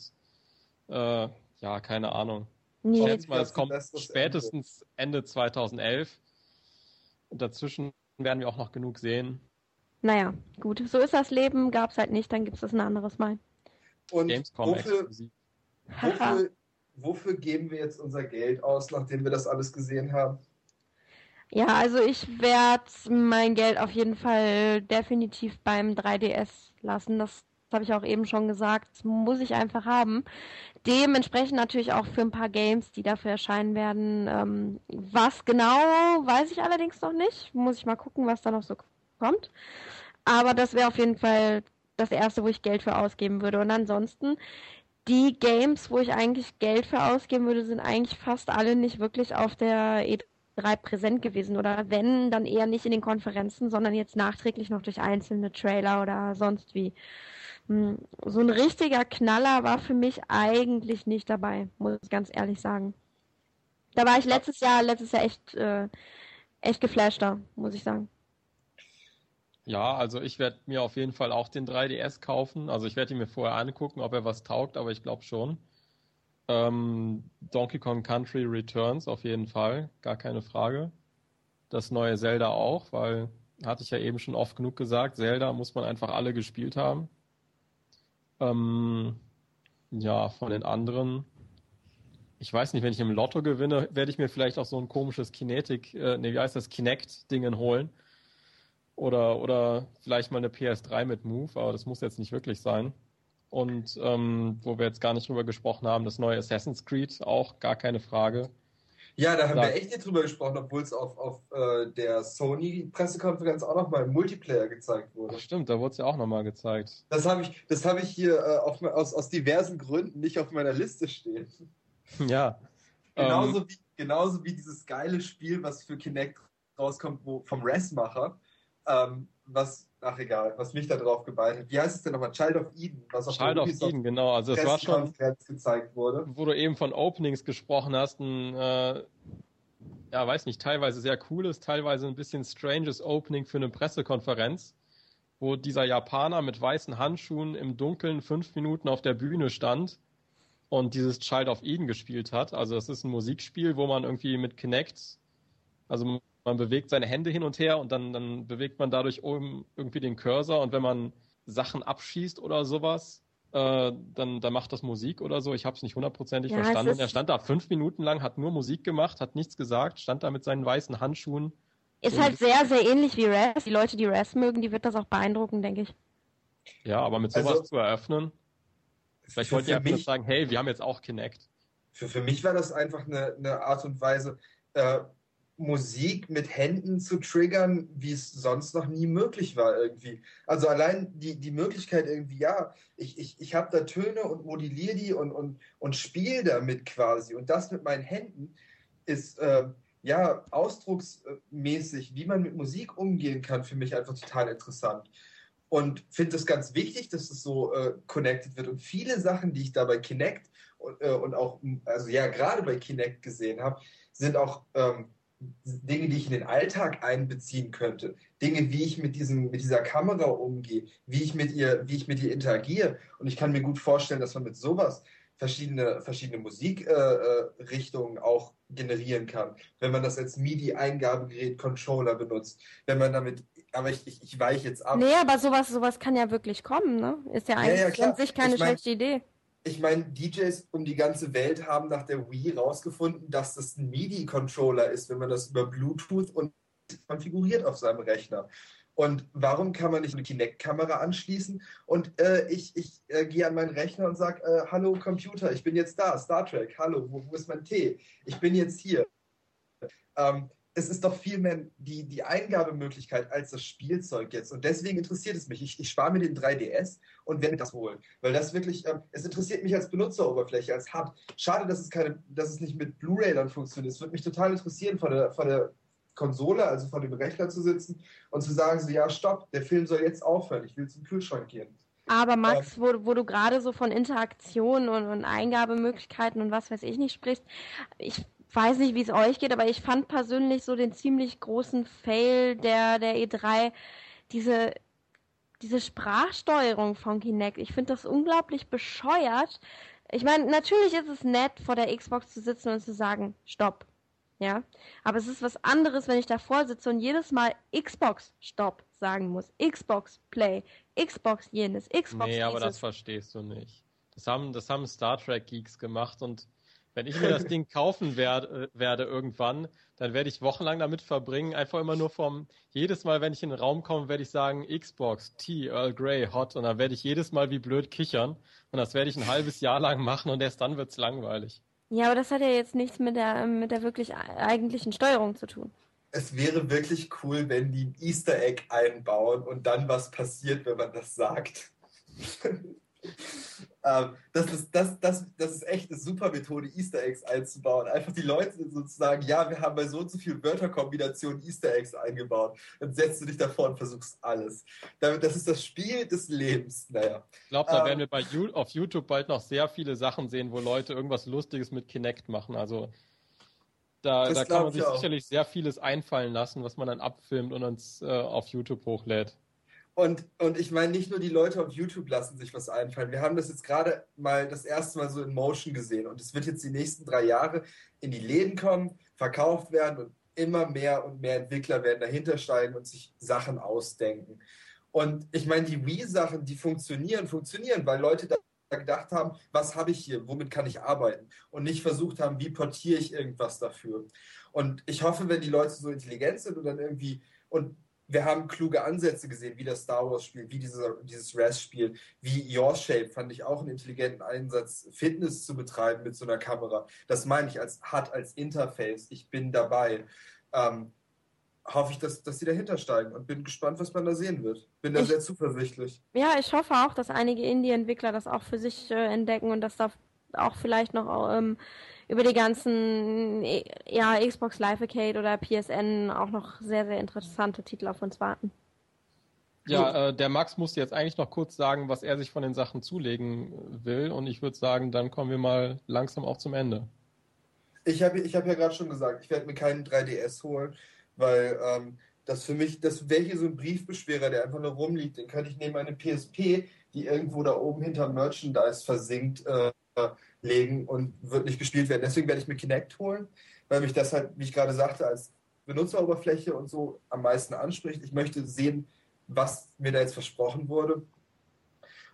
äh, ja, keine Ahnung. Nee. Ich schätze mal, es kommt spätestens Ende 2011 und dazwischen werden wir auch noch genug sehen. Naja, gut. So ist das Leben. Gab es halt nicht, dann gibt es ein anderes Mal. Und Gamescom wofür, wofür, wofür geben wir jetzt unser Geld aus, nachdem wir das alles gesehen haben? Ja, also ich werde mein Geld auf jeden Fall definitiv beim 3DS lassen. Das habe ich auch eben schon gesagt, das muss ich einfach haben. Dementsprechend natürlich auch für ein paar Games, die dafür erscheinen werden. Ähm, was genau, weiß ich allerdings noch nicht. Muss ich mal gucken, was da noch so kommt. Aber das wäre auf jeden Fall das erste, wo ich Geld für ausgeben würde. Und ansonsten, die Games, wo ich eigentlich Geld für ausgeben würde, sind eigentlich fast alle nicht wirklich auf der E3 präsent gewesen. Oder wenn, dann eher nicht in den Konferenzen, sondern jetzt nachträglich noch durch einzelne Trailer oder sonst wie. Hm, so ein richtiger Knaller war für mich eigentlich nicht dabei, muss ich ganz ehrlich sagen. Da war ich letztes Jahr, letztes Jahr echt, äh, echt geflashter, muss ich sagen. Ja, also ich werde mir auf jeden Fall auch den 3DS kaufen. Also ich werde ihn mir vorher angucken, ob er was taugt, aber ich glaube schon. Ähm, Donkey Kong Country Returns auf jeden Fall, gar keine Frage. Das neue Zelda auch, weil hatte ich ja eben schon oft genug gesagt, Zelda muss man einfach alle gespielt haben. Ähm, ja, von den anderen. Ich weiß nicht, wenn ich im Lotto gewinne, werde ich mir vielleicht auch so ein komisches Kinetic, äh, nee, wie heißt das, Kinect-Dingen holen. Oder, oder vielleicht mal eine PS3 mit Move, aber das muss jetzt nicht wirklich sein. Und ähm, wo wir jetzt gar nicht drüber gesprochen haben, das neue Assassin's Creed, auch gar keine Frage. Ja, da haben da, wir echt nicht drüber gesprochen, obwohl es auf, auf äh, der Sony-Pressekonferenz auch nochmal im Multiplayer gezeigt wurde. Ach stimmt, da wurde es ja auch nochmal gezeigt. Das habe ich, hab ich hier äh, auf, aus, aus diversen Gründen nicht auf meiner Liste stehen. Ja. Genauso, ähm, wie, genauso wie dieses geile Spiel, was für Kinect rauskommt, wo, vom Res-Macher, ähm, was, ach egal, was mich da drauf geballt hat. Wie heißt es denn nochmal? Child of Eden. Was auf Child of Eden, genau. Also es war schon, gezeigt wurde. wo du eben von Openings gesprochen hast, ein, äh, ja, weiß nicht, teilweise sehr cooles, teilweise ein bisschen stranges Opening für eine Pressekonferenz, wo dieser Japaner mit weißen Handschuhen im Dunkeln fünf Minuten auf der Bühne stand und dieses Child of Eden gespielt hat. Also das ist ein Musikspiel, wo man irgendwie mit Kinect, also man bewegt seine Hände hin und her und dann, dann bewegt man dadurch oben irgendwie den Cursor und wenn man Sachen abschießt oder sowas, äh, dann, dann macht das Musik oder so. Ich habe es nicht hundertprozentig ja, verstanden. Er stand da fünf Minuten lang, hat nur Musik gemacht, hat nichts gesagt, stand da mit seinen weißen Handschuhen. Ist halt sehr, sehr ähnlich wie Res. Die Leute, die Res mögen, die wird das auch beeindrucken, denke ich. Ja, aber mit sowas also, zu eröffnen, vielleicht wollt ihr einfach sagen, hey, wir haben jetzt auch Kinect. Für, für mich war das einfach eine, eine Art und Weise, äh, Musik mit Händen zu triggern, wie es sonst noch nie möglich war irgendwie. Also allein die, die Möglichkeit irgendwie, ja, ich, ich, ich habe da Töne und modelliere die und, und, und spiele damit quasi. Und das mit meinen Händen ist äh, ja ausdrucksmäßig, wie man mit Musik umgehen kann, für mich einfach total interessant. Und finde es ganz wichtig, dass es so äh, connected wird. Und viele Sachen, die ich da bei Kinect und, äh, und auch, also ja, gerade bei Kinect gesehen habe, sind auch ähm, Dinge, die ich in den Alltag einbeziehen könnte, Dinge, wie ich mit, diesem, mit dieser Kamera umgehe, wie ich mit ihr, wie ich mit ihr interagiere. Und ich kann mir gut vorstellen, dass man mit sowas verschiedene, verschiedene Musikrichtungen äh, auch generieren kann. Wenn man das als MIDI-Eingabegerät, Controller benutzt, wenn man damit, aber ich, ich, ich weiche jetzt ab. Nee, aber sowas, sowas kann ja wirklich kommen, ne? Ist ja eigentlich ja, ja, an sich keine ich mein, schlechte Idee ich meine, DJs um die ganze Welt haben nach der Wii rausgefunden, dass das ein MIDI-Controller ist, wenn man das über Bluetooth und konfiguriert auf seinem Rechner. Und warum kann man nicht eine Kinect-Kamera anschließen? Und äh, ich, ich äh, gehe an meinen Rechner und sage, äh, hallo Computer, ich bin jetzt da, Star Trek, hallo, wo, wo ist mein Tee? Ich bin jetzt hier. Ähm, es ist doch viel mehr die, die Eingabemöglichkeit als das Spielzeug jetzt. Und deswegen interessiert es mich. Ich, ich spare mir den 3DS und werde das holen. Weil das wirklich, ähm, es interessiert mich als Benutzeroberfläche, als Hub. Schade, dass es, keine, dass es nicht mit Blu-ray dann funktioniert. Es würde mich total interessieren, von der, von der Konsole, also von dem Rechner zu sitzen und zu sagen, so, ja, stopp, der Film soll jetzt aufhören, ich will zum Kühlschrank gehen. Aber Max, ähm, wo, wo du gerade so von Interaktion und, und Eingabemöglichkeiten und was weiß ich nicht sprichst, ich weiß nicht, wie es euch geht, aber ich fand persönlich so den ziemlich großen Fail der, der E3, diese, diese Sprachsteuerung von Kinect. Ich finde das unglaublich bescheuert. Ich meine, natürlich ist es nett, vor der Xbox zu sitzen und zu sagen, stopp. Ja, aber es ist was anderes, wenn ich davor sitze und jedes Mal Xbox Stopp sagen muss. Xbox Play, Xbox jenes, Xbox Nee, aber das verstehst du nicht. Das haben, das haben Star Trek Geeks gemacht und Wenn ich mir das Ding kaufen werde, äh, werde irgendwann, dann werde ich wochenlang damit verbringen, einfach immer nur vom, jedes Mal, wenn ich in den Raum komme, werde ich sagen, Xbox, T, Earl Grey, Hot, und dann werde ich jedes Mal wie blöd kichern. Und das werde ich ein halbes Jahr lang machen und erst dann wird es langweilig. Ja, aber das hat ja jetzt nichts mit der, mit der wirklich eigentlichen Steuerung zu tun. Es wäre wirklich cool, wenn die ein Easter Egg einbauen und dann was passiert, wenn man das sagt. Ähm, das, ist, das, das, das ist echt eine super Methode, Easter Eggs einzubauen. Einfach die Leute sozusagen, ja, wir haben bei so und so vielen Wörterkombinationen Easter Eggs eingebaut. Dann setzt du dich davor und versuchst alles. Das ist das Spiel des Lebens. Naja. Ich glaube, da ähm, werden wir bei auf YouTube bald noch sehr viele Sachen sehen, wo Leute irgendwas Lustiges mit Kinect machen. Also da, da kann man sich sicherlich sehr vieles einfallen lassen, was man dann abfilmt und uns äh, auf YouTube hochlädt. Und, und ich meine, nicht nur die Leute auf YouTube lassen sich was einfallen. Wir haben das jetzt gerade mal das erste Mal so in Motion gesehen. Und es wird jetzt die nächsten drei Jahre in die Läden kommen, verkauft werden und immer mehr und mehr Entwickler werden dahinter steigen und sich Sachen ausdenken. Und ich meine, die Wii-Sachen, die funktionieren, funktionieren, weil Leute da gedacht haben, was habe ich hier, womit kann ich arbeiten? Und nicht versucht haben, wie portiere ich irgendwas dafür. Und ich hoffe, wenn die Leute so intelligent sind und dann irgendwie und wir haben kluge Ansätze gesehen, wie das Star Wars Spiel, wie diese, dieses Res Spiel, wie Your Shape fand ich auch einen intelligenten Einsatz, Fitness zu betreiben mit so einer Kamera. Das meine ich als hat als Interface. Ich bin dabei. Ähm, hoffe ich, dass, dass sie dahinter steigen und bin gespannt, was man da sehen wird. Bin da ich, sehr zuversichtlich. Ja, ich hoffe auch, dass einige Indie-Entwickler das auch für sich äh, entdecken und dass da auch vielleicht noch ähm, über die ganzen ja, Xbox Live Arcade oder PSN auch noch sehr, sehr interessante Titel auf uns warten. Ja, äh, der Max musste jetzt eigentlich noch kurz sagen, was er sich von den Sachen zulegen will. Und ich würde sagen, dann kommen wir mal langsam auch zum Ende. Ich habe ich hab ja gerade schon gesagt, ich werde mir keinen 3DS holen, weil ähm, das für mich, das wäre hier so ein Briefbeschwerer, der einfach nur rumliegt. Den könnte ich neben eine PSP, die irgendwo da oben hinter Merchandise versinkt, äh, legen und wird nicht gespielt werden. Deswegen werde ich mir Kinect holen, weil mich das halt, wie ich gerade sagte, als Benutzeroberfläche und so am meisten anspricht. Ich möchte sehen, was mir da jetzt versprochen wurde.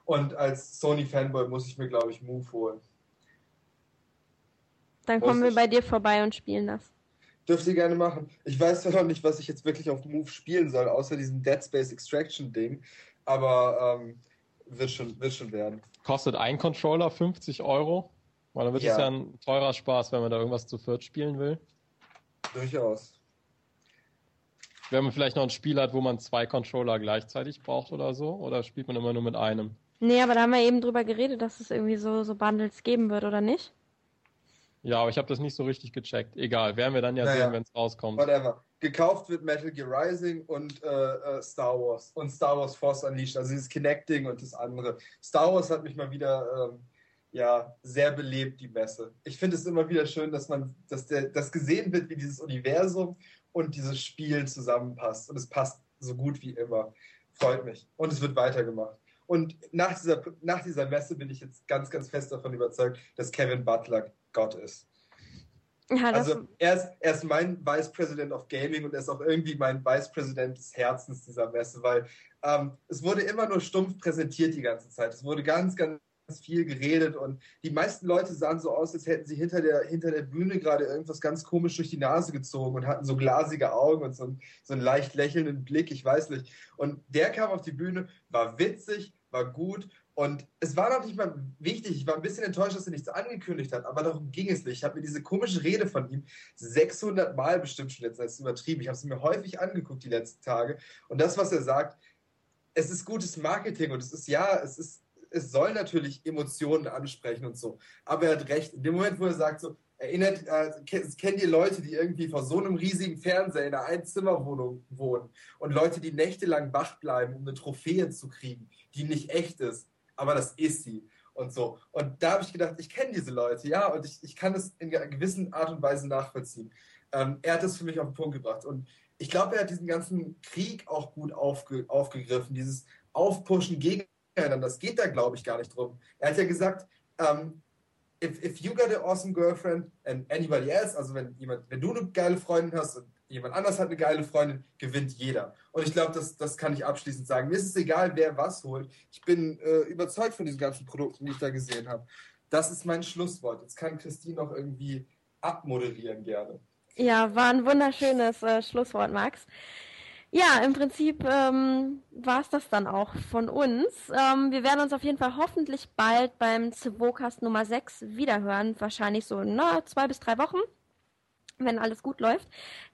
Und als Sony-Fanboy muss ich mir, glaube ich, Move holen. Dann kommen wir bei dir vorbei und spielen das. Dürft ihr gerne machen. Ich weiß ja noch nicht, was ich jetzt wirklich auf Move spielen soll, außer diesem Dead Space Extraction Ding. Aber ähm, wird, schon, wird schon werden. Kostet ein Controller 50 Euro? Weil dann wird ja. es ja ein teurer Spaß, wenn man da irgendwas zu viert spielen will. Durchaus. Wenn man vielleicht noch ein Spiel hat, wo man zwei Controller gleichzeitig braucht oder so, oder spielt man immer nur mit einem? Nee, aber da haben wir eben drüber geredet, dass es irgendwie so, so Bundles geben wird, oder nicht? Ja, aber ich habe das nicht so richtig gecheckt. Egal, werden wir dann ja naja, sehen, wenn es rauskommt. Whatever. Gekauft wird Metal Gear Rising und äh, äh, Star Wars und Star Wars Force Unleashed, also dieses Connecting und das andere. Star Wars hat mich mal wieder ähm, ja, sehr belebt, die Messe. Ich finde es immer wieder schön, dass man, dass der, das gesehen wird, wie dieses Universum und dieses Spiel zusammenpasst. Und es passt so gut wie immer. Freut mich. Und es wird weitergemacht. Und nach dieser, nach dieser Messe bin ich jetzt ganz, ganz fest davon überzeugt, dass Kevin Butler Gott ist. Ja, also er ist, er ist mein Vice President of Gaming und er ist auch irgendwie mein Vice President des Herzens dieser Messe, weil ähm, es wurde immer nur stumpf präsentiert die ganze Zeit. Es wurde ganz, ganz viel geredet und die meisten Leute sahen so aus, als hätten sie hinter der, hinter der Bühne gerade irgendwas ganz komisch durch die Nase gezogen und hatten so glasige Augen und so, so einen leicht lächelnden Blick, ich weiß nicht. Und der kam auf die Bühne, war witzig, war gut und es war noch nicht mal wichtig. Ich war ein bisschen enttäuscht, dass er nichts angekündigt hat, aber darum ging es nicht. Ich habe mir diese komische Rede von ihm 600 Mal bestimmt schon jetzt als übertrieben. Ich habe sie mir häufig angeguckt die letzten Tage. Und das, was er sagt, es ist gutes Marketing und es ist ja, es ist es soll natürlich Emotionen ansprechen und so. Aber er hat recht. In dem Moment, wo er sagt, so, erinnert, äh, kennt ihr Leute, die irgendwie vor so einem riesigen Fernseher in einer Einzimmerwohnung wohnen und Leute, die nächtelang wach bleiben, um eine Trophäe zu kriegen, die nicht echt ist, aber das ist sie und so. Und da habe ich gedacht, ich kenne diese Leute, ja, und ich, ich kann es in einer gewissen Art und Weise nachvollziehen. Ähm, er hat es für mich auf den Punkt gebracht und ich glaube, er hat diesen ganzen Krieg auch gut aufge, aufgegriffen, dieses Aufpushen gegen das geht da, glaube ich, gar nicht drum. Er hat ja gesagt, ähm, if, if you got an awesome girlfriend and anybody else, also wenn jemand, wenn du eine geile Freundin hast und jemand anders hat eine geile Freundin, gewinnt jeder. Und ich glaube, das, das kann ich abschließend sagen. Mir ist es egal, wer was holt. Ich bin äh, überzeugt von diesen ganzen Produkten, die ich da gesehen habe. das ist mein Schlusswort. Jetzt kann Christine noch irgendwie abmoderieren gerne. Ja, war ein wunderschönes äh, Schlusswort, Max. Ja, im Prinzip ähm, war es das dann auch von uns. Ähm, wir werden uns auf jeden Fall hoffentlich bald beim Zwokast Nummer 6 wiederhören. Wahrscheinlich so na, zwei bis drei Wochen, wenn alles gut läuft.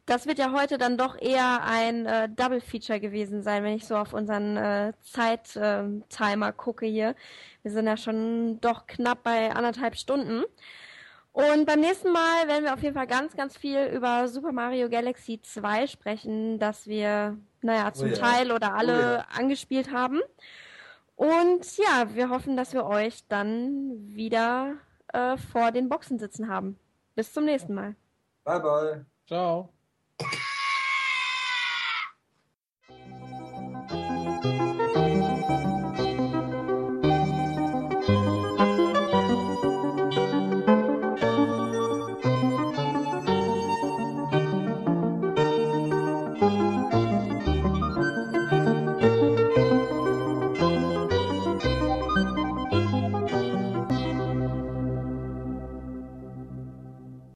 Das wird ja heute dann doch eher ein äh, Double Feature gewesen sein, wenn ich so auf unseren äh, Zeit-Timer äh, gucke hier. Wir sind ja schon doch knapp bei anderthalb Stunden. Und beim nächsten Mal werden wir auf jeden Fall ganz, ganz viel über Super Mario Galaxy 2 sprechen, das wir, naja, zum oh ja. Teil oder alle oh ja. angespielt haben. Und ja, wir hoffen, dass wir euch dann wieder äh, vor den Boxen sitzen haben. Bis zum nächsten Mal. Bye, bye. Ciao.